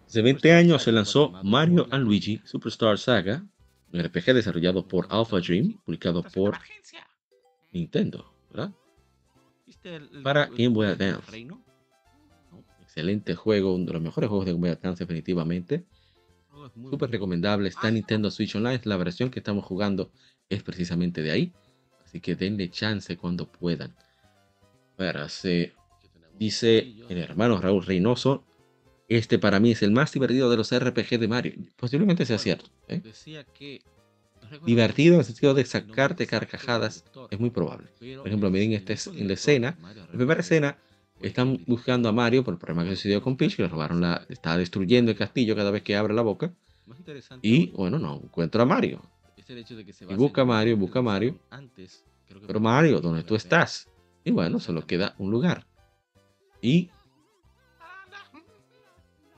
Hace 20 años se lanzó Mario and Luigi Superstar Saga, un RPG desarrollado por Alpha Dream, publicado por Nintendo, ¿verdad? ¿Viste el- el- Para Game Boy Advance. reino? Excelente juego, uno de los mejores juegos de Game Boy Advance definitivamente. Juego súper recomendable. Está en Nintendo Switch Online. La versión que estamos jugando es precisamente de ahí. Así que denle chance cuando puedan. A ver, hace- dice el hermano Raúl Reynoso. Este para mí es el más divertido de los RPG de Mario. Posiblemente sea cierto. ¿eh? Decía que Divertido en el sentido de sacarte carcajadas es muy probable. Por ejemplo, miren este, en la escena. La primera escena están buscando a Mario por el problema que sucedió con Peach, que le robaron la. Está destruyendo el castillo cada vez que abre la boca. Y bueno, no encuentra a Mario. se Y busca a en Mario, busca a Mario. Pero Mario, en ¿dónde tú 2009. estás? Y bueno, solo queda un lugar. Y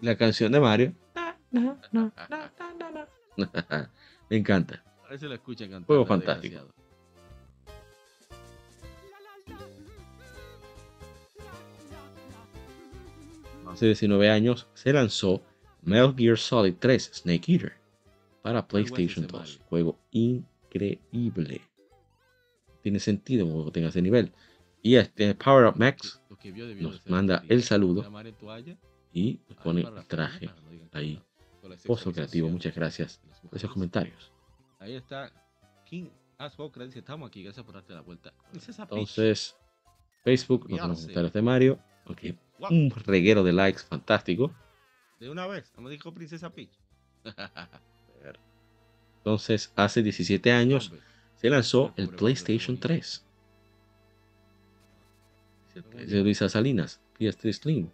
la canción de Mario. Me encanta. A ver si lo escuchan cantar. Juego fantástico. Hace 19 años se lanzó Metal Gear Solid 3 Snake Eater para PlayStation 2. Juego increíble. Tiene sentido que tenga ese nivel. Y este Power Up Max nos manda el saludo Y nos ahí pone traje ahí. Pozo creativo, muchas gracias de por esos comentarios. Ahí está King Aswalker dice, estamos aquí, gracias por darte la vuelta. Entonces, Facebook, nos los comentarios de Mario. Ok, un reguero de likes fantástico. De una vez, no me dijo Princesa Peach. Entonces, hace 17 años se lanzó el PlayStation hombre, 3. Dice Luisa Salinas, PS3 Slim.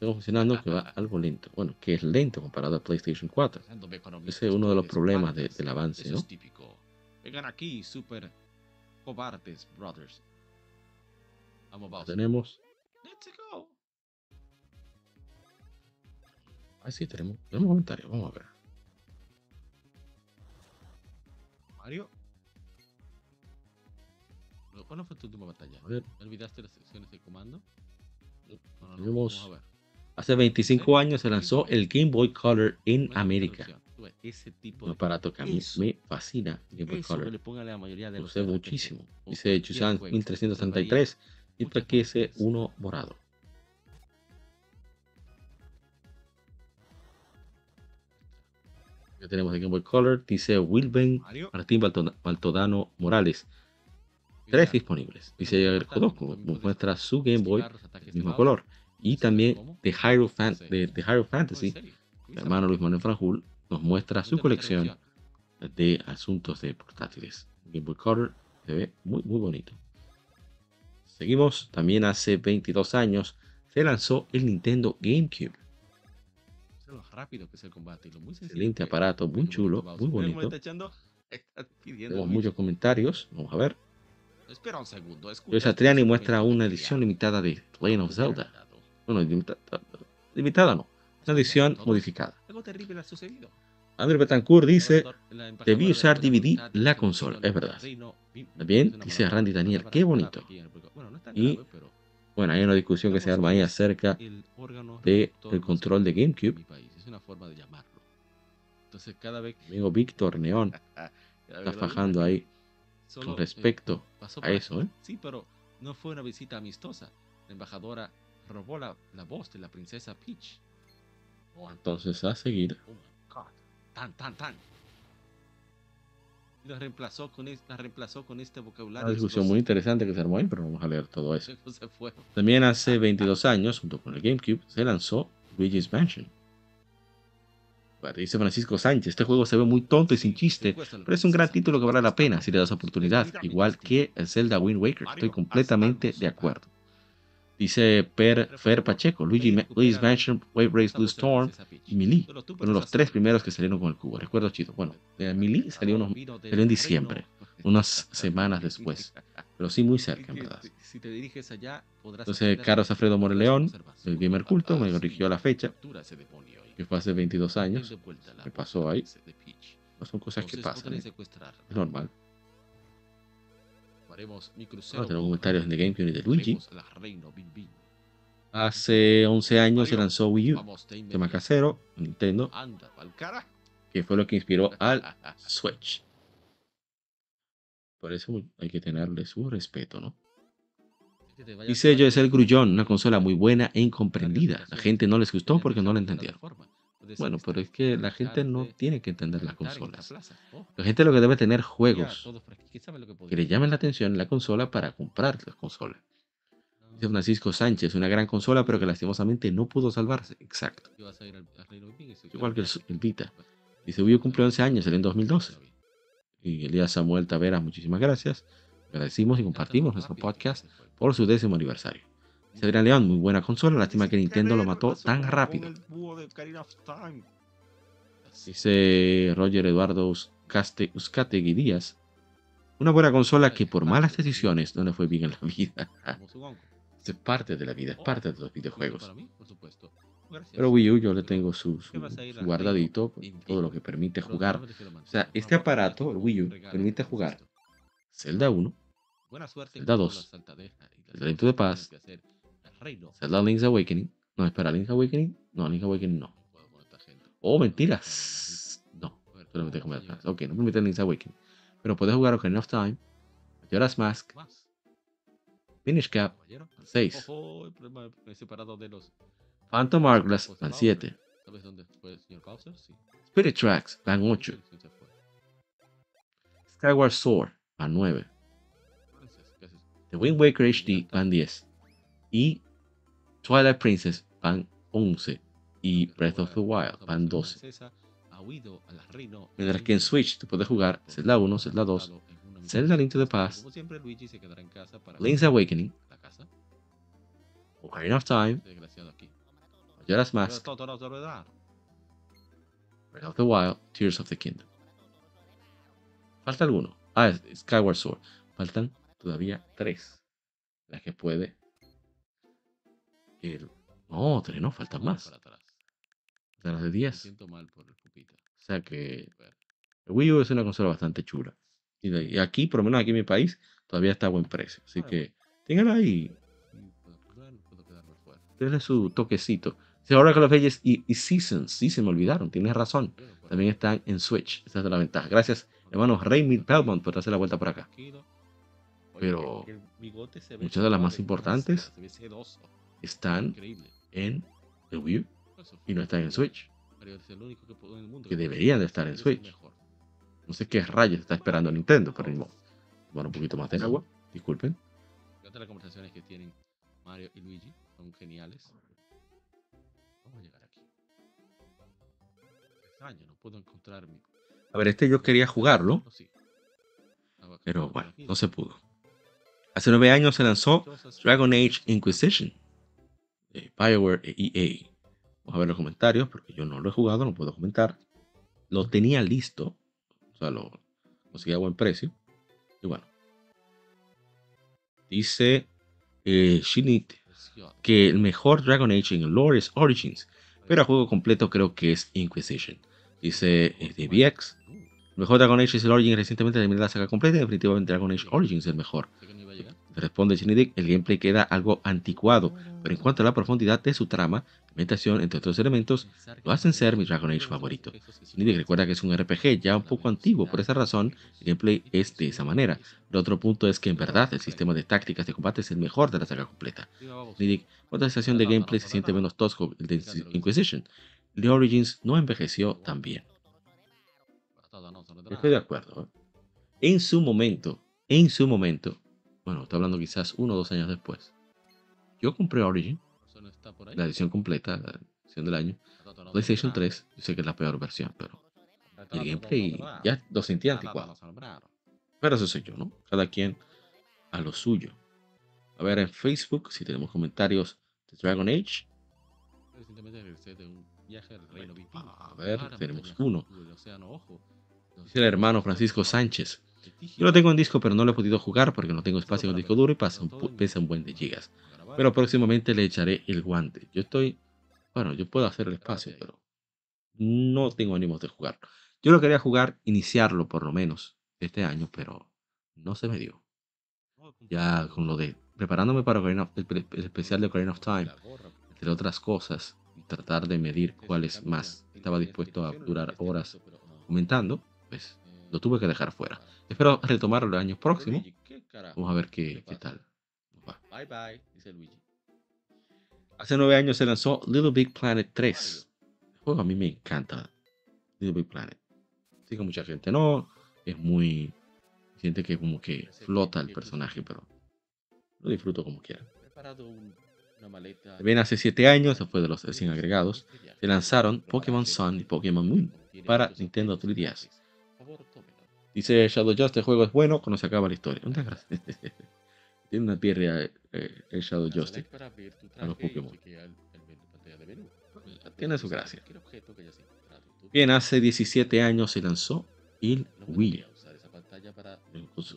Está funcionando que va algo lento. Bueno, que es lento comparado al PlayStation 4. pensándome economistas, Ese es uno de los problemas de- del avance, ¿no? Vengan aquí, super cobardes, brothers. Tenemos. Let's go. Ah, sí, tenemos, tenemos comentarios. Vamos a ver. Mario. ¿Cuándo fue tu última batalla? A ver. ¿Me olvidaste las secciones de comando? No, Tenemos- Vamos a ver. Hace 25 años se lanzó el Game Boy Color en América. Ese tipo Un de aparato que a mí me fascina. Game Boy que Color. le pongan a la mayoría de Lo sé muchísimo. Dice Chusan juegos, 1333. Y muchas aquí ese uno morado. Ya tenemos el Game Boy Color. Dice Wilben. Martín Balto- Baltodano Morales. Tres disponibles. Dice el Kodoku. Muestra su Game Boy del mismo color. Y también de Hyrule, Fan- de, de Hyrule Fantasy. Mi hermano Luis Manuel Franjul nos muestra su colección de asuntos de portátiles. Game Boy Color se ve muy, muy bonito. Seguimos, también hace 22 años se lanzó el Nintendo GameCube. lo rápido que es el combate y lo muy. Excelente aparato, muy chulo, muy bonito. Tenemos mucho. muchos comentarios, vamos a ver. Espera un segundo. segmento muestra una edición limitada de Legend of Zelda. Limitada. Bueno, limita- limitada no, una edición modificada. Algo terrible ha sucedido. André Betancourt dice, debí de usar DVD la del consola, es verdad. También es dice Randy Daniel, qué bonito. es Y- bueno, hay una discusión que se arma ahí acerca el órgano de control de GameCube. Es una forma de llamarlo. Entonces, cada vez Mi amigo Víctor Neón está fajando ahí con eh, respecto a eso. ¿eh? Sí, pero no fue una visita amistosa. La embajadora robó la, la voz de la princesa Peach. Entonces, a seguir. Oh my god. Tan, tan, tan. Y la reemplazó con, es- la reemplazó con este vocabulario. Una discusión muy interesante que se armó ahí, pero vamos a leer todo eso. explosivo. Se fue. También hace 22 años, junto con el GameCube, se lanzó Luigi's Mansion. Dice Francisco Sánchez, este juego se ve muy tonto y sin chiste, pero es un gran título que vale la pena si le das oportunidad, igual que el Zelda Wind Waker. Estoy completamente de acuerdo. Dice Per, Fer Pacheco, Luigi, Luigi's Mansion, Wave Race Blue Storm y Melee. Fueron los tres primeros que salieron con el cubo. Recuerdo chido. Bueno, Melee salió, unos- salió en diciembre, unas semanas después. Pero sí muy cerca, en verdad. Entonces, Carlos Alfredo Moreleón, el Gamer Culto, me corrigió la fecha, que fue hace 22 años. ¿Qué pasó ahí? No son cosas que pasan. ¿eh? Es normal. Haremos mi crucero Ahora tenemos comentarios de GameCube y de Luigi. Haremos la reino Bin Bin. Hace 11 años se lanzó Wii U, Vamos, tema casero, Nintendo, Anda, que fue lo que inspiró al Switch. Por eso hay que tenerle su respeto, ¿no? Dice yo es el Grullón, una consola muy buena e incomprendida. La gente no les gustó porque no la entendieron. Bueno, pero es que la gente no tiene que entender las consolas. La gente lo que debe tener juegos que le llamen la atención en la consola para comprar las consolas. Dice Francisco Sánchez, una gran consola, pero que lastimosamente no pudo salvarse. Exacto. Igual que el, el Vita. Dice, Wii cumplió 11 años, en 2012. Y Elías Samuel Taveras, muchísimas gracias. Agradecimos y compartimos nuestro podcast por su décimo aniversario. Adrián León, muy buena consola, lástima que Nintendo lo mató tan rápido. Dice Roger Eduardo Uzcaste, Uzcategui Díaz, una buena consola que por malas decisiones no le fue bien en la vida. es parte de la vida, es parte de los videojuegos. Pero Wii U yo le tengo su, su, su guardadito, todo lo que permite jugar. O sea, este aparato, el Wii U, permite jugar Zelda 1, Zelda 2, Zelda Link to the Past, Zelda Link's Awakening. No, espera, Link's Awakening. No, Link's Awakening no. Oh, mentiras. No, solamente como. Ok, no permite Link's Awakening. Pero puedes jugar Ocarina of Time, Majora's Mask, Finish Cap, 6. Phantom Hourglass, van 7. Spirit Tracks, van 8. Skyward Sword, van 9. The Wind Waker HD, van 10. Y Twilight Princess, van 11. Y Breath of the Wild, van 12. Mientras que en Switch tú puedes jugar Zelda 1, Zelda 2, Zelda Link to the Past, Link's Awakening, Ocarina of Time, Majora's Mask, Breath of the Wild, Tears of the Kingdom. Falta alguno. Ah, Skyward Sword. Faltan todavía tres. Las que puede. El... No, tres no, faltan más. De las de 10. O sea que el Wii U es una consola bastante chula. Y, aquí, por lo menos aquí en mi país, todavía está a buen precio. Así que téngala ahí. Denle su toquecito. Si ahora que los Ages y, y Seasons, sí se me olvidaron, tienes razón. También están en Switch. Esa es la ventaja. Gracias, hermanos Raymond Belmont, por darse la vuelta por acá. Pero muchas de las más importantes están en el Wii U y no están en Switch. Que deberían de estar en Switch. No sé qué rayos está esperando Nintendo, pero modo. Tomar un poquito más de agua. Disculpen. las conversaciones que tienen Mario y Luigi son geniales. Vamos a llegar aquí. Extraño, no puedo encontrar mi. A ver, este yo quería jugarlo, pero bueno, no se pudo. Hace nueve años se lanzó Dragon Age Inquisition de BioWare e EA. Vamos a ver los comentarios, porque yo no lo he jugado, no puedo comentar. Lo tenía listo, o sea, lo conseguí a buen precio. Y bueno, dice eh, Shinit que el mejor Dragon Age en el lore es Origins, pero a juego completo creo que es Inquisition. Dice eh, DBX. El mejor Dragon Age es el Origins. Recientemente terminé la saga completa definitivamente Dragon Age Origins es el mejor. Responde Shinedic, el gameplay queda algo anticuado, pero en cuanto a la profundidad de su trama, ambientación, entre otros elementos, lo hacen ser mi Dragon Age favorito. Shinedic recuerda que es un RPG ya un poco antiguo, por esa razón, el gameplay es de esa manera. El otro punto es que en verdad el sistema de tácticas de combate es el mejor de la saga completa. Shinedic, otra sensación de gameplay se siente menos tosco el de Inquisition. De Origins no envejeció tan bien. Estoy de acuerdo. ¿eh? En su momento, en su momento, bueno, estoy hablando quizás uno o dos años después, yo compré Origin, la edición completa, la edición del año, PlayStation 3, yo sé que es la peor versión, pero el gameplay ya lo sentía anticuado. Pero eso soy yo, ¿no? Cada quien a lo suyo. A ver en Facebook si tenemos comentarios de Dragon Age. A ver, tenemos uno. Dice el hermano Francisco Sánchez. Yo lo tengo en disco, pero no lo he podido jugar porque no tengo espacio en el disco duro y pasa un, pesa un buen de gigas. Pero próximamente le echaré el guante. Yo estoy. Bueno, yo puedo hacer el espacio, pero no tengo ánimos de jugar. Yo lo quería jugar, iniciarlo por lo menos este año, pero no se me dio. Ya con lo de preparándome para Ocarina el, el especial de Ocarina of Time, entre otras cosas, y tratar de medir cuál es más. Estaba dispuesto a durar horas comentando, pues lo tuve que dejar fuera. Espero retomarlo el año próximo. Vamos a ver qué, qué tal. Bye bye, dice Luigi. Hace nueve años se lanzó Little Big Planet 3. juego a mí me encanta. Little Big Planet. Sí que mucha gente no, es muy... Siente que como que flota el personaje, pero lo disfruto como quiera. También hace 7 años, después de los 100 agregados, se lanzaron Pokémon Sun y Pokémon Moon para Nintendo 3DS. Dice Shadow Just, este juego es bueno cuando se acaba la historia. Muchas gracias. Tiene una pierna eh, el Shadow Justice a los Pokémon. Tiene su gracia. Bien, hace 17 años se lanzó el Wii.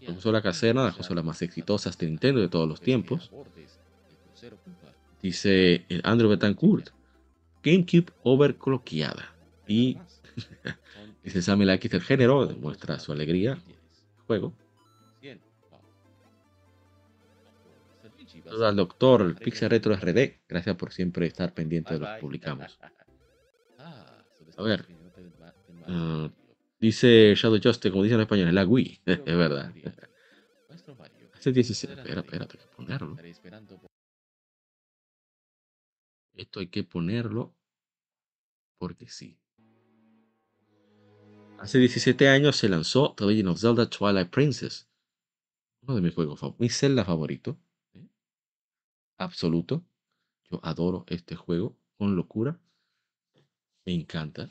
La consola casera, la consola más exitosas de Nintendo de todos los tiempos. Dice Andrew Betancourt. GameCube overcloqueada. Y dice Samuel X del género, demuestra su alegría. Juego. Saludos al doctor Pixel Retro RD. Gracias por siempre estar pendiente de lo que publicamos. A ver. Uh, dice Shadow Justice, como dicen en español, es la Wii. es verdad. Hace 17. Espera, espérate, hay que ponerlo. Esto hay que ponerlo porque sí. Hace 17 años se lanzó The Legend of Zelda Twilight Princess. Uno de mis juegos favoritos. Mi Zelda favorito absoluto. Yo adoro este juego con locura. Me encanta.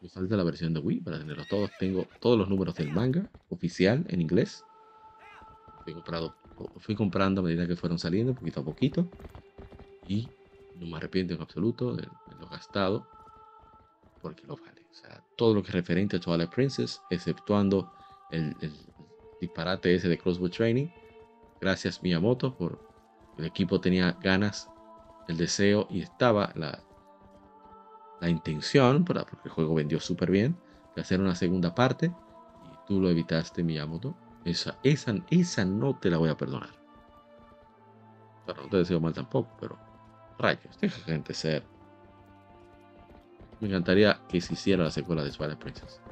Me falta la versión de Wii para tenerlos todos. Tengo todos los números del manga oficial en inglés. Fui, comprado, fui comprando a medida que fueron saliendo, poquito a poquito. Y no me arrepiento en absoluto de, lo gastado. Porque lo vale. Todo lo que es referente a Twilight Princess, exceptuando el, el disparate ese de Crossbow Training Gracias Miyamoto por el equipo tenía ganas, el deseo y estaba la, la intención, porque el juego vendió súper bien, de hacer una segunda parte y tú lo evitaste Miyamoto. Esa, esa, esa no te la voy a perdonar. Pero no te deseo mal tampoco, pero rayos, deja gente ser. Me encantaría que se hiciera la secuela de Twilight Princess.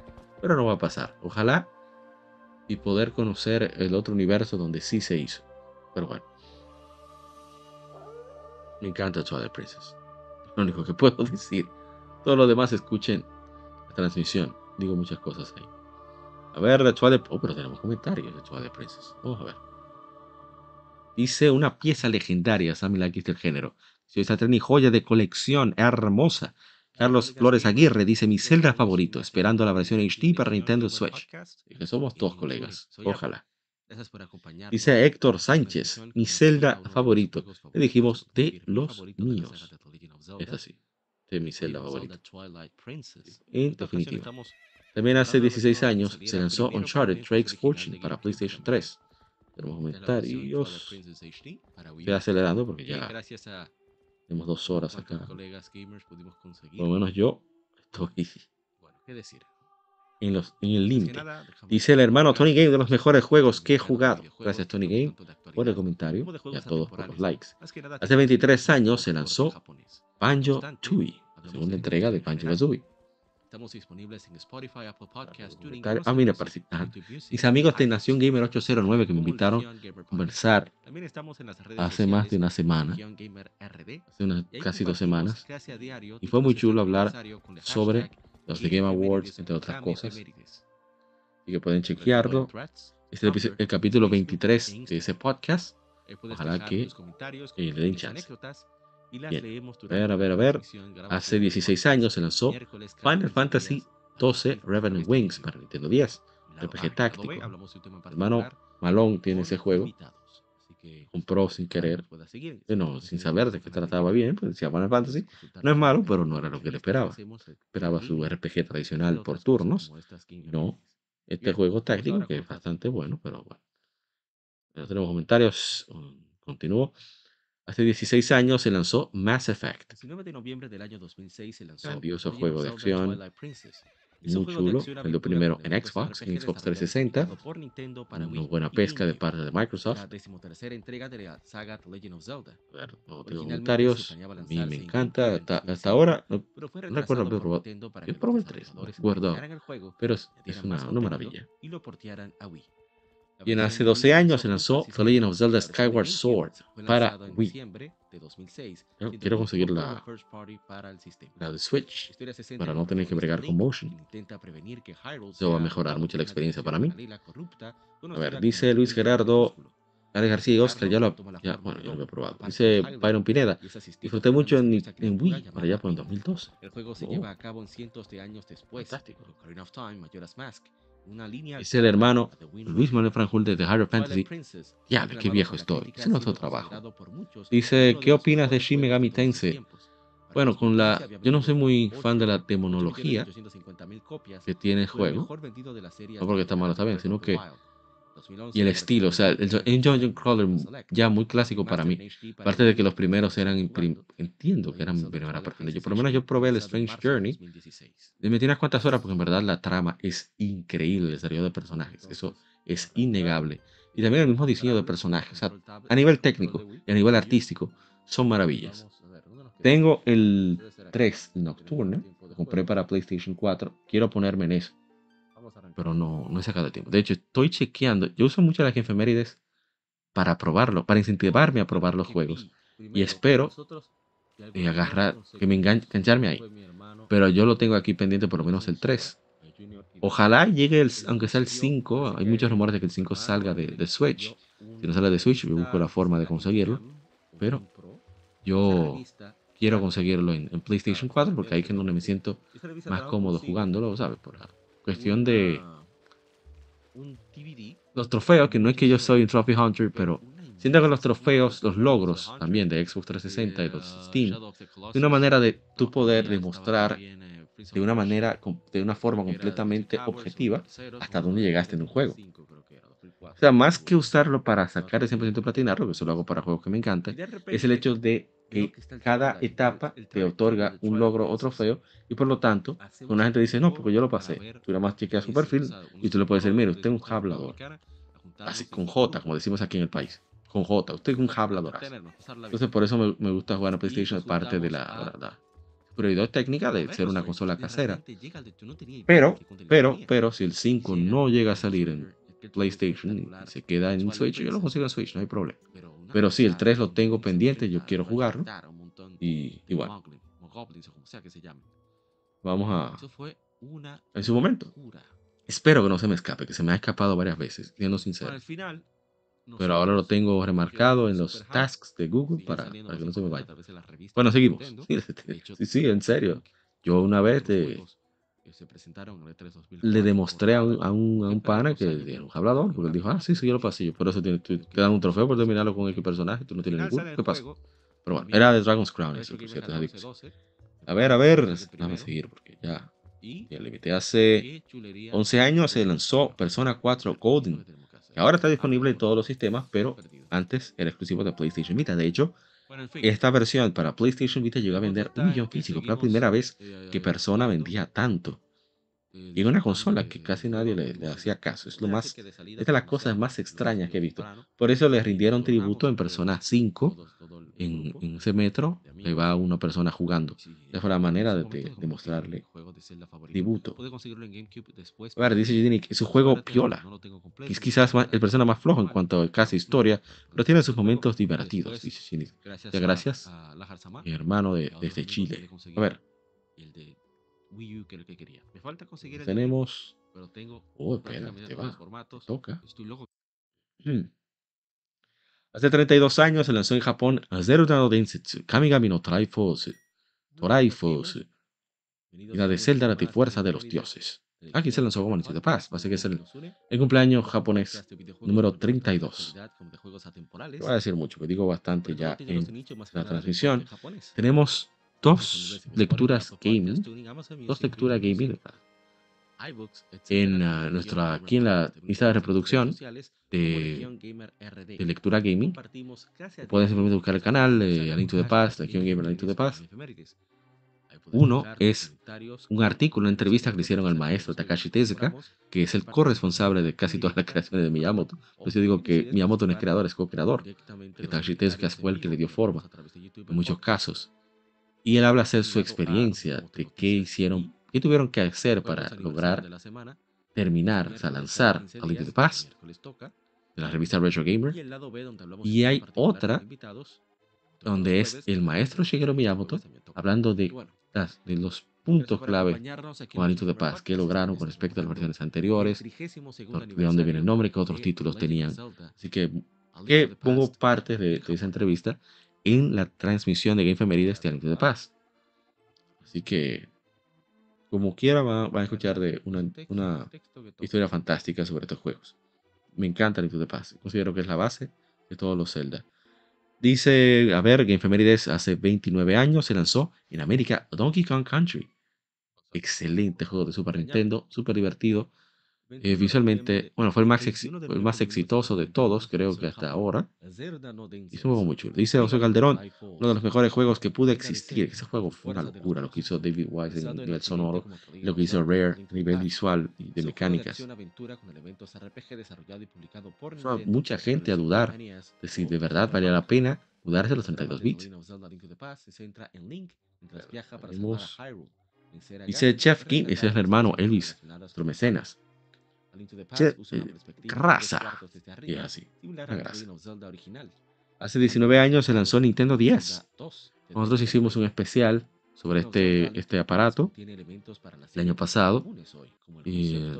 Pero no va a pasar. Ojalá y poder conocer el otro universo donde sí se hizo. Pero bueno. Me encanta Twilight Princess. Lo único que puedo decir. Todo lo demás escuchen la transmisión. Digo muchas cosas ahí. A ver, de Twilight... Oh, pero tenemos comentarios de Twilight Princess. Vamos a ver. Dice una pieza legendaria, Sammy Lakis del género. Si esta tren joya de colección, hermosa. Carlos Flores Aguirre dice mi Zelda favorito, esperando la versión HD para Nintendo Switch. que somos dos colegas, ojalá. Dice Héctor Sánchez, mi Zelda favorito. Le dijimos de los míos. Es así, de mi Zelda favorito. En definitiva. También hace 16 años se lanzó Uncharted Drake's Fortune para PlayStation 3. Tenemos comentarios. Estoy acelerando porque ya tenemos dos horas acá. Por lo menos yo estoy en, los, en el límite. Dice el hermano Tony Game de los mejores juegos que he jugado. Gracias Tony Game por el comentario y a todos por los likes. Hace 23 años se lanzó Banjo Tooie, la segunda entrega de Banjo Kazooie. Estamos disponibles en Spotify, Apple Podcasts, Ah, mira, mis amigos de Nación Gamer 809 que me invitaron a conversar hace más de una semana, hace unas casi dos semanas, y fue muy chulo hablar sobre los de Game Awards, entre otras cosas. Y que pueden chequearlo. Este es el, capítulo 23 de ese podcast. Ojalá que le den chance. A ver, a ver, a ver. Hace 16 años se lanzó Final Fantasy XII Revenant Wings para Nintendo 10. RPG táctico. Hermano Malone tiene ese juego. Compró sin querer. Bueno, sin saber de qué trataba bien. Pues decía Final Fantasy. No es malo, pero no era lo que le esperaba. Esperaba su RPG tradicional por turnos. No. Este juego táctico que es bastante bueno, pero bueno. No tenemos comentarios. Continúo. Hace 16 años se lanzó Mass Effect. El 19 de noviembre del año 2006 se lanzó grandioso juego de acción. Muy chulo, el lo primero en Xbox, en Xbox 360, una buena pesca de parte de Microsoft. No comentarios, a mí me encanta, hasta, ahora no, recuerdo haber probado, yo probé el 3, no recuerdo, pero es, una, una maravilla. Y en hace 12 años se lanzó The Legend of Zelda Skyward Sword para Wii. de 2006. Yo quiero conseguir la-. La de Switch. Para no tener que bregar con motion. Eso va a mejorar mucho la experiencia para mí. A ver, dice Luis Gerardo. Alex García y Oscar, ya lo, ya, bueno, ya lo he probado. Dice Byron Pineda, y disfruté mucho en, en Wii, para allá por el Pinball. 2012. El juego se lleva a cabo en cientos de años después, Fantástico. Ocarina of Time, Mask, Es el hermano Luis Manuel Franjul de The Fantasy. Ya, qué viejo estoy. Ese no es otro trabajo. Dice, ¿qué opinas de Shin Megami Tensei? Bueno, con la, 2015 había yo no soy muy fan de la 8 demonología 8.850.000 copias, que tiene el juego. No porque está malo, está bien, sino que. Y el estilo, o sea, el, Dungeon Crawler ya muy clásico para mí. Aparte de que los primeros eran, entiendo que eran primera persona. Yo, por lo menos yo probé el Strange Journey. 2016. Le metí unas cuantas horas porque en verdad la trama es increíble, el desarrollo de personajes. Eso es innegable. Y también el mismo diseño de personajes. O sea, a nivel técnico y a nivel artístico, son maravillas. Tengo el 3 Nocturne, lo compré para PlayStation 4. Quiero ponerme en eso, pero no, no he sacado el tiempo. De hecho, estoy chequeando. Yo uso mucho las efemérides para probarlo, para incentivarme a probar los juegos. Y espero eh, agarrar, que me engan- engancharme ahí. Pero yo lo tengo aquí pendiente por lo menos el 3. Ojalá llegue, el, aunque sea el 5. Hay muchos rumores de que el 5 salga de, de Switch. Si no sale de Switch, yo busco la forma de conseguirlo. Pero yo quiero conseguirlo en, en PlayStation 4 porque ahí es donde me siento más cómodo jugándolo, ¿sabes? Por cuestión de un DVD los trofeos, que no es que yo soy un trophy hunter, pero siento que los trofeos, los logros también de Xbox 360 y los Steam, de una manera de tu poder demostrar de una manera, de una forma completamente objetiva hasta dónde llegaste en un juego. O sea, más que usarlo para sacar el 100% platinarlo, que eso lo hago para juegos que me encantan, es el hecho de que cada etapa te otorga un logro o trofeo y por lo tanto, una gente dice, no, porque yo lo pasé. Tú nada más chequeas su perfil y tú le puedes decir, mire, usted es un hablador. Así, con J, como decimos aquí en el país. Con J, usted es un habladorazo. Entonces, por eso me, me gusta jugar a PlayStation, aparte de la, la, superioridad técnica de ser una consola casera. Pero, pero, pero, si el 5 no llega a salir en PlayStation y se queda en Switch, yo lo consigo en Switch, no hay problema. Pero sí, el 3 lo tengo pendiente, yo quiero jugarlo. Y, y bueno, vamos a... En su momento. Espero que no se me escape, que se me ha escapado varias veces, siendo sincero. Pero ahora lo tengo remarcado en los tasks de Google para, para que no se me vaya. Bueno, seguimos. Sí, sí, en serio. Yo una vez eh, le demostré a un, a un, a un pana que era un hablador, porque él dijo, ah, sí, sí, yo lo pasé. Por eso tienes, te dan un trofeo por terminarlo con X personaje, tú no tienes ninguno. ¿Qué pasó? Pero bueno, era de Dragon's Crown, eso, por cierto. A ver, a ver, déjame seguir, porque ya, ya le invité hace 11 años, se lanzó Persona 4 Golden, que ahora está disponible en todos los sistemas, pero antes era exclusivo de PlayStation Vita. De hecho, esta versión para PlayStation Vita llegó a vender un millón físico. Fue la primera vez que Persona vendía tanto. Y en una consola que casi nadie le, le hacía caso. Es lo más, es de las cosas más extrañas que he visto. Por eso le rindieron tributo en Persona 5, en, en ese metro, ahí va una persona jugando. Esa fue la manera de, de- de mostrarle tributo. A ver, dice Jidini que su juego piola. Es quizás más- el persona más flojo en cuanto a casi historia, pero tiene sus momentos divertidos, dice Jidini. Gracias, mi hermano de, desde Chile. A ver, Wii U que era el que quería. Me falta conseguir el de tenemos... Wii, pero tengo Oh, espera, te va, formatos. toca. Estoy loco. Hmm. Hace 32 años se lanzó en Japón Zero no Densetsu, Kamigami no Triforce, Triforce, y la de Zelda la Fuerza de los Dioses. Aquí se lanzó como Into the Past, así que es el, el cumpleaños japonés número 32. No voy a decir mucho, que digo bastante ya en la transmisión. Tenemos dos lecturas gaming, dos lecturas gaming en ah, nuestra, aquí en la lista de reproducción de, de lectura gaming. Pueden simplemente buscar el canal, eh, A Link to the Past, Legion Gamer, A Link to the Past. Uno es un artículo, una entrevista que le hicieron al maestro Takashi Tezuka, que es el corresponsable de casi todas las creaciones de Miyamoto. Por eso digo que Miyamoto no es creador, es co-creador. Takashi Tezuka fue el que le dio forma, en muchos casos. Y él habla de su experiencia, de qué hicieron, qué tuvieron que hacer para lograr terminar, o sea, lanzar A Link to the Past, de la revista Retro Gamer. Y hay otra donde es el maestro Shigeru Miyamoto hablando de, las- de los puntos clave con Anito de Paz que lograron con respecto a las versiones anteriores, de dónde viene el nombre qué otros títulos tenían. Así que, que pongo parte de, de esa entrevista en la transmisión de Game Femerides de Anito de Paz. Así que, como quiera, van, van a escuchar de una, una historia fantástica sobre estos juegos. Me encanta Anito de Paz. Considero que es la base de todos los Zelda. Dice, a ver, Game Femerides hace 29 años se lanzó en América Donkey Kong Country. Excelente juego de Super Nintendo, súper divertido. Eh, visualmente, bueno, fue el más, el más exitoso de todos, creo que hasta ahora. Y es un juego muy chulo. Dice José Calderón, uno de los mejores juegos que pude existir. Ese juego fue una locura, lo que hizo David Wise en nivel sonoro, lo que hizo Rare a nivel visual y de mecánicas. Puso a mucha gente a dudar de si de verdad valía la pena mudarse a los 32 bits. Dice Chef King, ese es el hermano Elvis, nuestro mecenas. Che, eh, grasa. Y así. Hace 19 años se lanzó Nintendo 10. Nosotros hicimos un especial sobre este, este aparato el año pasado. Y eh,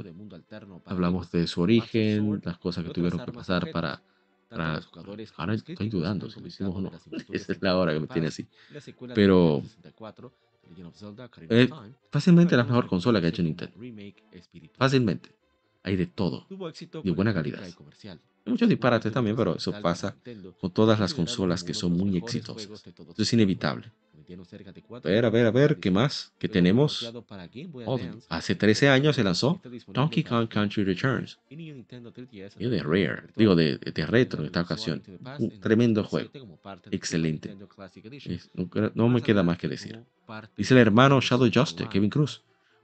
hablamos de su origen, las cosas que tuvieron que pasar para... para- ahora estoy dudando si lo hicimos o no. Esa es la hora que me tiene así. Pero eh, fácilmente la mejor consola que ha hecho Nintendo. Fácilmente. Hay de todo. De buena calidad. Hay muchos disparates también, pero eso pasa con todas las consolas que son muy exitosas. Eso es inevitable. A ver, a ver, a ver, ¿qué más? ¿Qué tenemos? Oh, hace 13 años se lanzó Donkey Kong Country Returns. Y de Rare, digo de, de retro en esta ocasión. Un tremendo juego. Excelente. Es- no, no me queda más que decir. Dice el hermano Shadow Justice, Kevin Cruz.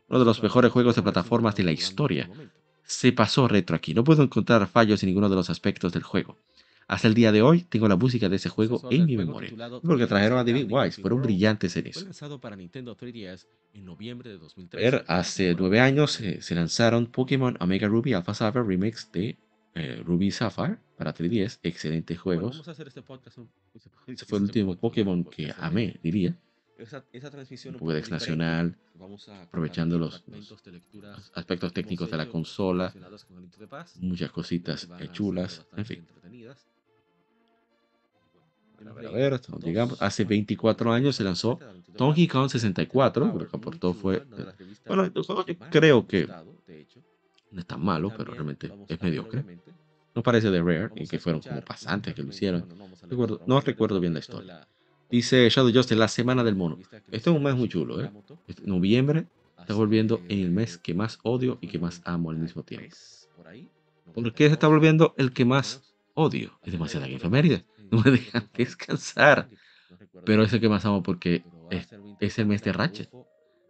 Uno de los mejores juegos de plataformas de la historia. Se pasó retro aquí. No puedo encontrar fallos en ninguno de los aspectos del juego. Hasta el día de hoy tengo la música de ese juego en mi memoria. Porque trajeron a David Wise, fueron brillantes en eso. Hace nueve años eh, se lanzaron Pokémon Omega Ruby Alpha Sapphire Remix de eh, Ruby Sapphire para 3DS. Excelentes juegos. Ese fue el último Pokémon que amé, diría. Un Pokédex nacional, aprovechando los, los aspectos técnicos de la consola, muchas cositas chulas, en fin. A ver, a ver, llegamos. Hace 24 años se lanzó Donkey Kong 64, lo que aportó fue... Bueno, yo creo que no es tan malo, pero realmente es mediocre. No parece de Rare, y que fueron como pasantes que lo hicieron. Recuerdo- no recuerdo bien la historia. Dice Shadow Justice, la semana del mono. Este es un mes muy chulo, ¿eh? Noviembre está volviendo en el mes que más odio y que más amo al mismo tiempo. ¿Por qué se está volviendo el que más odio? Es demasiada efeméride. No me dejan descansar. Pero es el que más amo porque es, es el mes de Ratchet.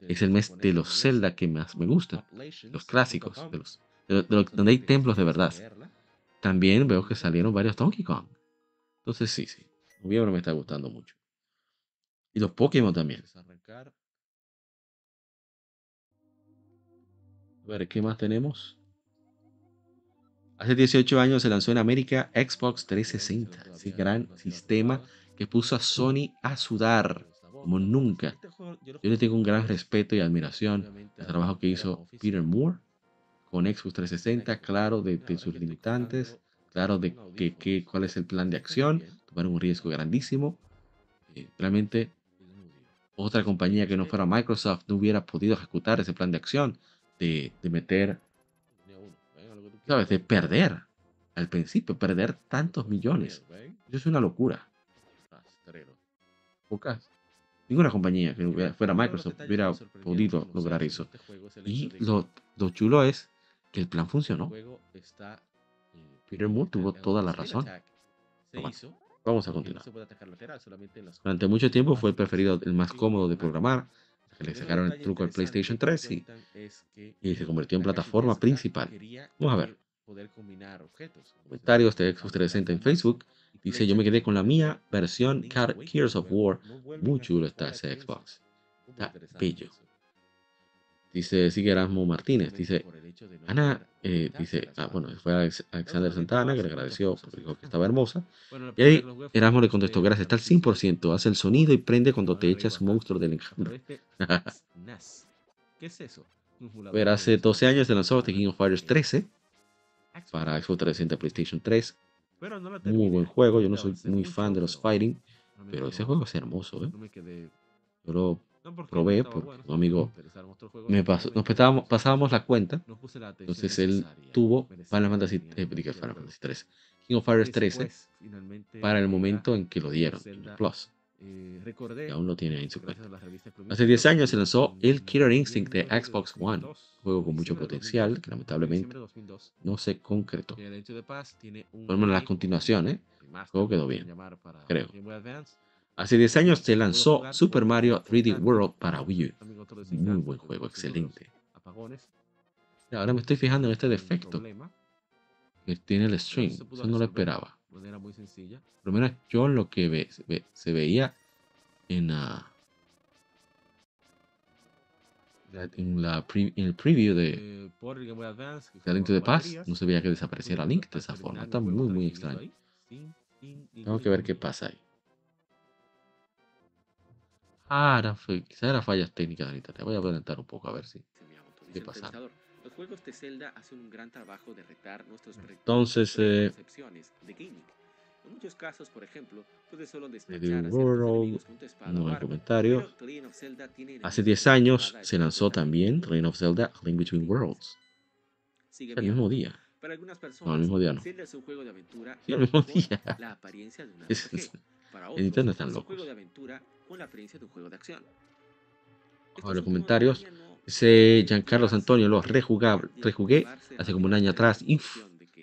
Es el mes de los Zelda que más me gustan. Los clásicos. De los, de de donde hay templos de verdad. También veo que salieron varios Donkey Kong. Entonces sí, sí. Noviembre me está gustando mucho. Y los Pokémon también. A ver, ¿qué más tenemos? Hace 18 años se lanzó en América Xbox 360, ese gran sistema que puso a Sony a sudar como nunca. Yo le tengo un gran respeto y admiración al trabajo que hizo Peter Moore con Xbox 360, claro de, de sus limitantes, claro de que, que- cuál es el plan de acción, tomaron un riesgo grandísimo. Eh, realmente otra compañía que no fuera Microsoft no hubiera podido ejecutar ese plan de acción de, de meter, ¿sabes? De perder al principio, perder tantos millones. Eso es una locura. Pocas. Ninguna compañía que hubiera- fuera Microsoft hubiera podido lograr eso. Y lo, lo chulo es que el plan funcionó. Peter Moore tuvo toda la razón. Bueno, vamos a continuar. Durante mucho tiempo fue el preferido, el más cómodo de programar. que Le sacaron el truco al PlayStation 3 y, y se convirtió en plataforma principal. Vamos a ver. Comentarios de Xbox 360 en Facebook. Dice, yo me quedé con la mía versión Gears of War. Muy chulo está ese Xbox. Está bello. Dice, sigue Erasmo Martínez, dice, Ana, eh, dice, ah, bueno, fue Alexander Santana que le agradeció, porque dijo que estaba hermosa. Y ahí Erasmo le contestó, gracias, está al 100%, hace el sonido y prende cuando te echas un monstruo del enjambre. ¿Qué es eso? Pero hace 12 años se lanzó The King of Fighters 13 para Xbox 360 PlayStation 3. Muy buen juego, yo no soy muy fan de los fighting, pero ese juego es hermoso, ¿eh? Yo lo probé porque un amigo me pasó, nos pasábamos, pasábamos la cuenta, entonces él tuvo Final Fantasy, eh, Final Fantasy 3, King of Fighters 13 para el momento en que lo dieron en el Plus. Eh, y aún lo tiene en su cuenta. Hace 10 años se lanzó el Killer Instinct de Xbox One, juego con mucho potencial que lamentablemente no se concretó. Por lo menos la continuación, ¿eh? El juego quedó bien, creo. Hace 10 años se lanzó Super Mario 3D World para Wii U. Muy buen juego, excelente. Ahora me estoy fijando en este defecto que tiene el stream. Eso no lo esperaba. Por lo menos yo lo que ve, se, veía en, la, en, la en el preview de The Link to the Past, no se veía que desapareciera Link de esa forma. Está muy, muy extraño. Tengo que ver qué pasa ahí. Ah, quizás era fallas técnicas de internet. Voy a adelantar un poco a ver si. ¿Qué pasa? Los juegos de Zelda hacen un gran trabajo de retar nuestros Entonces, eh, de gaming. En muchos casos, por ejemplo, puedes solo despachar a World, no hay comentario. Hace 10 años se lanzó también Reign of Zelda Link Between Worlds. El mismo día. Para algunas personas, no, el mismo día no. Zelda es un juego de aventura sí, el mismo día. la apariencia de una. Para otros, en internet están locos. juego de aventura con la apariencia de un juego de acción. Bajo los comentarios, dice Giancarlo Antonio, lo rejugable, rejugué hace como un año atrás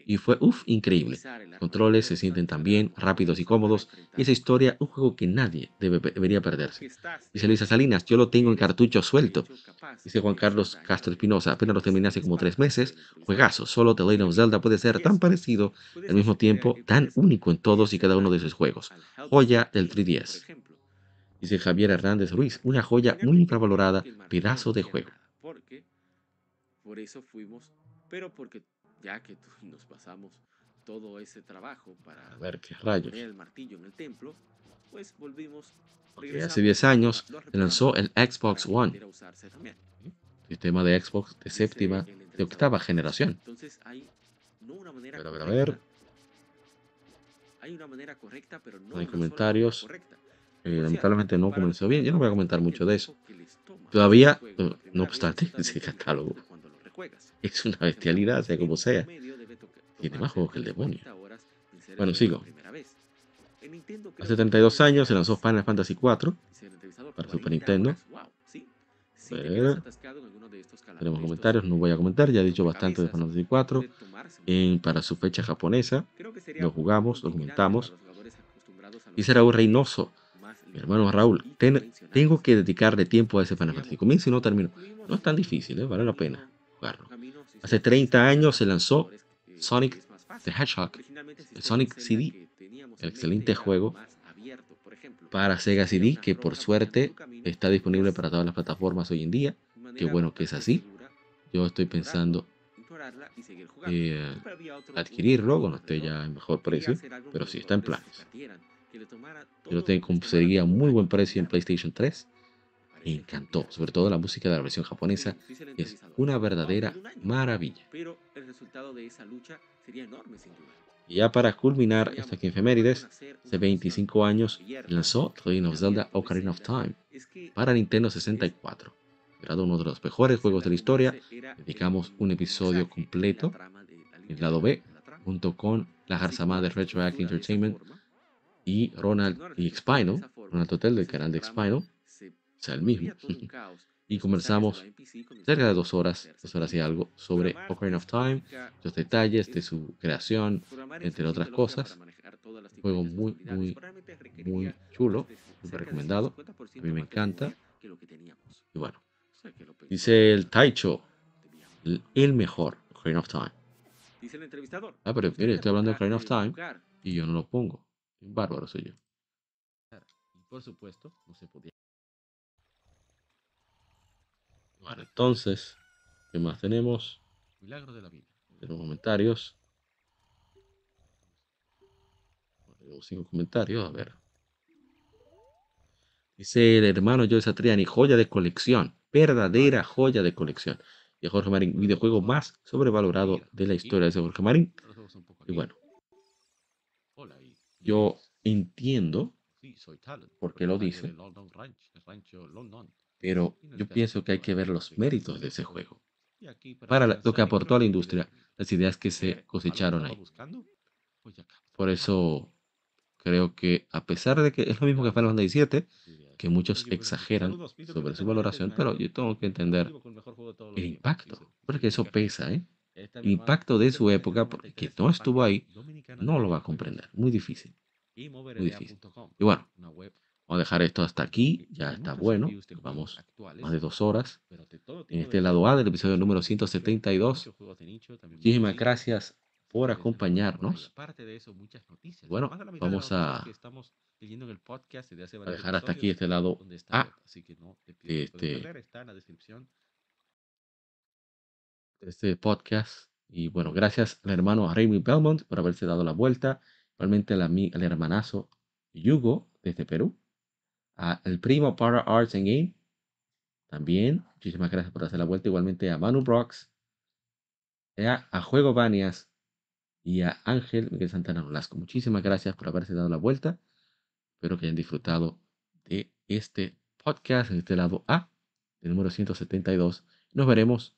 y fue uf, increíble. Controles se sienten tan bien, rápidos y cómodos. Y esa historia, un juego que nadie debe, debería perderse. Dice Luisa Salinas, yo lo tengo en cartucho suelto. Dice Juan Carlos Castro Espinosa, apenas lo terminé hace como tres meses. Juegazo, solo The Legend of Zelda puede ser tan parecido, al mismo tiempo tan único en todos y cada uno de sus juegos. Joya del 3DS. Dice Javier Hernández Ruiz, una joya muy infravalorada, pedazo de juego. Por eso fuimos, pero porque ya que nos pasamos todo ese trabajo para A ver qué rayos. poner el martillo en el templo, pues volvimos. Porque hace 10 años se lanzó el Xbox One, sistema de Xbox de séptima, de octava generación. Entonces hay no una manera Pero a ver, a ver, Hay una manera correcta, pero no no hay comentarios. correcta. Eh, lamentablemente no comenzó bien. Yo no voy a comentar mucho de eso. Todavía, eh, no obstante, ese catálogo es una bestialidad, sea como sea. Tiene más juegos que el demonio. Bueno, sigo. Hace 32 años se lanzó Final Fantasy IV para Super Nintendo. Tenemos comentarios, no voy a comentar, ya he dicho bastante de Final Fantasy IV. En, para su fecha japonesa, lo jugamos, lo comentamos. Dice Raúl Reynoso, mi hermano Raúl, ten- tengo que dedicarle tiempo a ese Final Fantasy. Comienzo y no termino. No es tan difícil, ¿eh? vale la pena jugarlo. Hace 30 años se lanzó Sonic the Hedgehog, el Sonic CD, el excelente juego para Sega CD, que por suerte está disponible para todas las plataformas hoy en día. Qué bueno que es así. Yo estoy pensando eh, adquirirlo cuando esté ya en mejor precio, pero sí está en planes. Yo lo tengo, conseguía a muy buen precio en PlayStation 3. Me encantó, sobre todo la música de la versión japonesa, es una verdadera maravilla. Pero el resultado de esa lucha sería enorme, sin duda. Y ya para culminar esta aquí efemérides, hace 25 años lanzó The Legend of Zelda Ocarina of Time para Nintendo 64. Era uno de los mejores juegos de la historia. Dedicamos un episodio completo, el lado B, junto con la Garzamá de Retroactive Entertainment y Ronald y Spinal, Ronald Hotel del canal de Spinal, sea, el mismo. y conversamos cerca de dos horas, dos horas y algo, sobre Ocarina of Time, los detalles de su creación, entre otras cosas. Un juego muy, muy, muy chulo, súper recomendado. A mí me encanta. Y bueno, dice el Taicho, el, mejor Ocarina of Time. Dice el entrevistador. Ah, pero mire, estoy hablando de Ocarina of Time y yo no lo pongo. Un bárbaro soy yo. Y por supuesto, no se podía. Entonces, ¿qué más tenemos? Milagro de la vida. Los comentarios. Tenemos cinco comentarios, a ver. Dice el hermano Joe Satriani, joya de colección, verdadera joya de colección. Y Jorge Marín, videojuego más sobrevalorado de la historia de Jorge Marín. Y bueno, yo entiendo por qué lo dice, pero yo pienso que hay que ver los méritos de ese juego. Para lo que aportó a la industria, las ideas que se cosecharon ahí. Por eso creo que a pesar de que es lo mismo que Final Fantasy VII, que muchos exageran sobre su valoración, pero yo tengo que entender el impacto, porque eso pesa, ¿eh? El impacto de su época, porque quien no estuvo ahí, no lo va a comprender. Muy difícil. Muy difícil. Y bueno, vamos a dejar esto hasta aquí. Ya está bueno. Vamos más de dos horas. En este lado A del episodio número 172. Muchísimas gracias por acompañarnos. Bueno, vamos a, a dejar hasta aquí este lado A. Este, este podcast. Y bueno, gracias al hermano Raymond Belmont por haberse dado la vuelta. Igualmente al, al hermanazo Yugo desde Perú. Al primo Para Arts and Game. También. Muchísimas gracias por hacer la vuelta. Igualmente a Manu Brox. A, a Juego Banias y a Ángel Miguel Santana Nolasco. Muchísimas gracias por haberse dado la vuelta. Espero que hayan disfrutado de este podcast en este lado A, el número 172. Nos veremos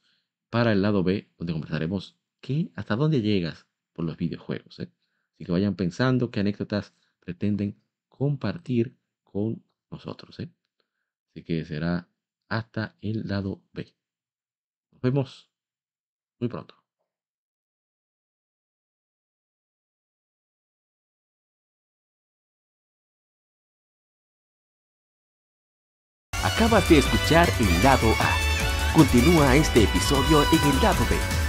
para el lado B, donde conversaremos qué, hasta dónde llegas por los videojuegos. ¿eh? Así que vayan pensando qué anécdotas pretenden compartir con nosotros. ¿eh? Así que será hasta el lado B. Nos vemos muy pronto. Acabas de escuchar el lado A. Continúa este episodio en el lado B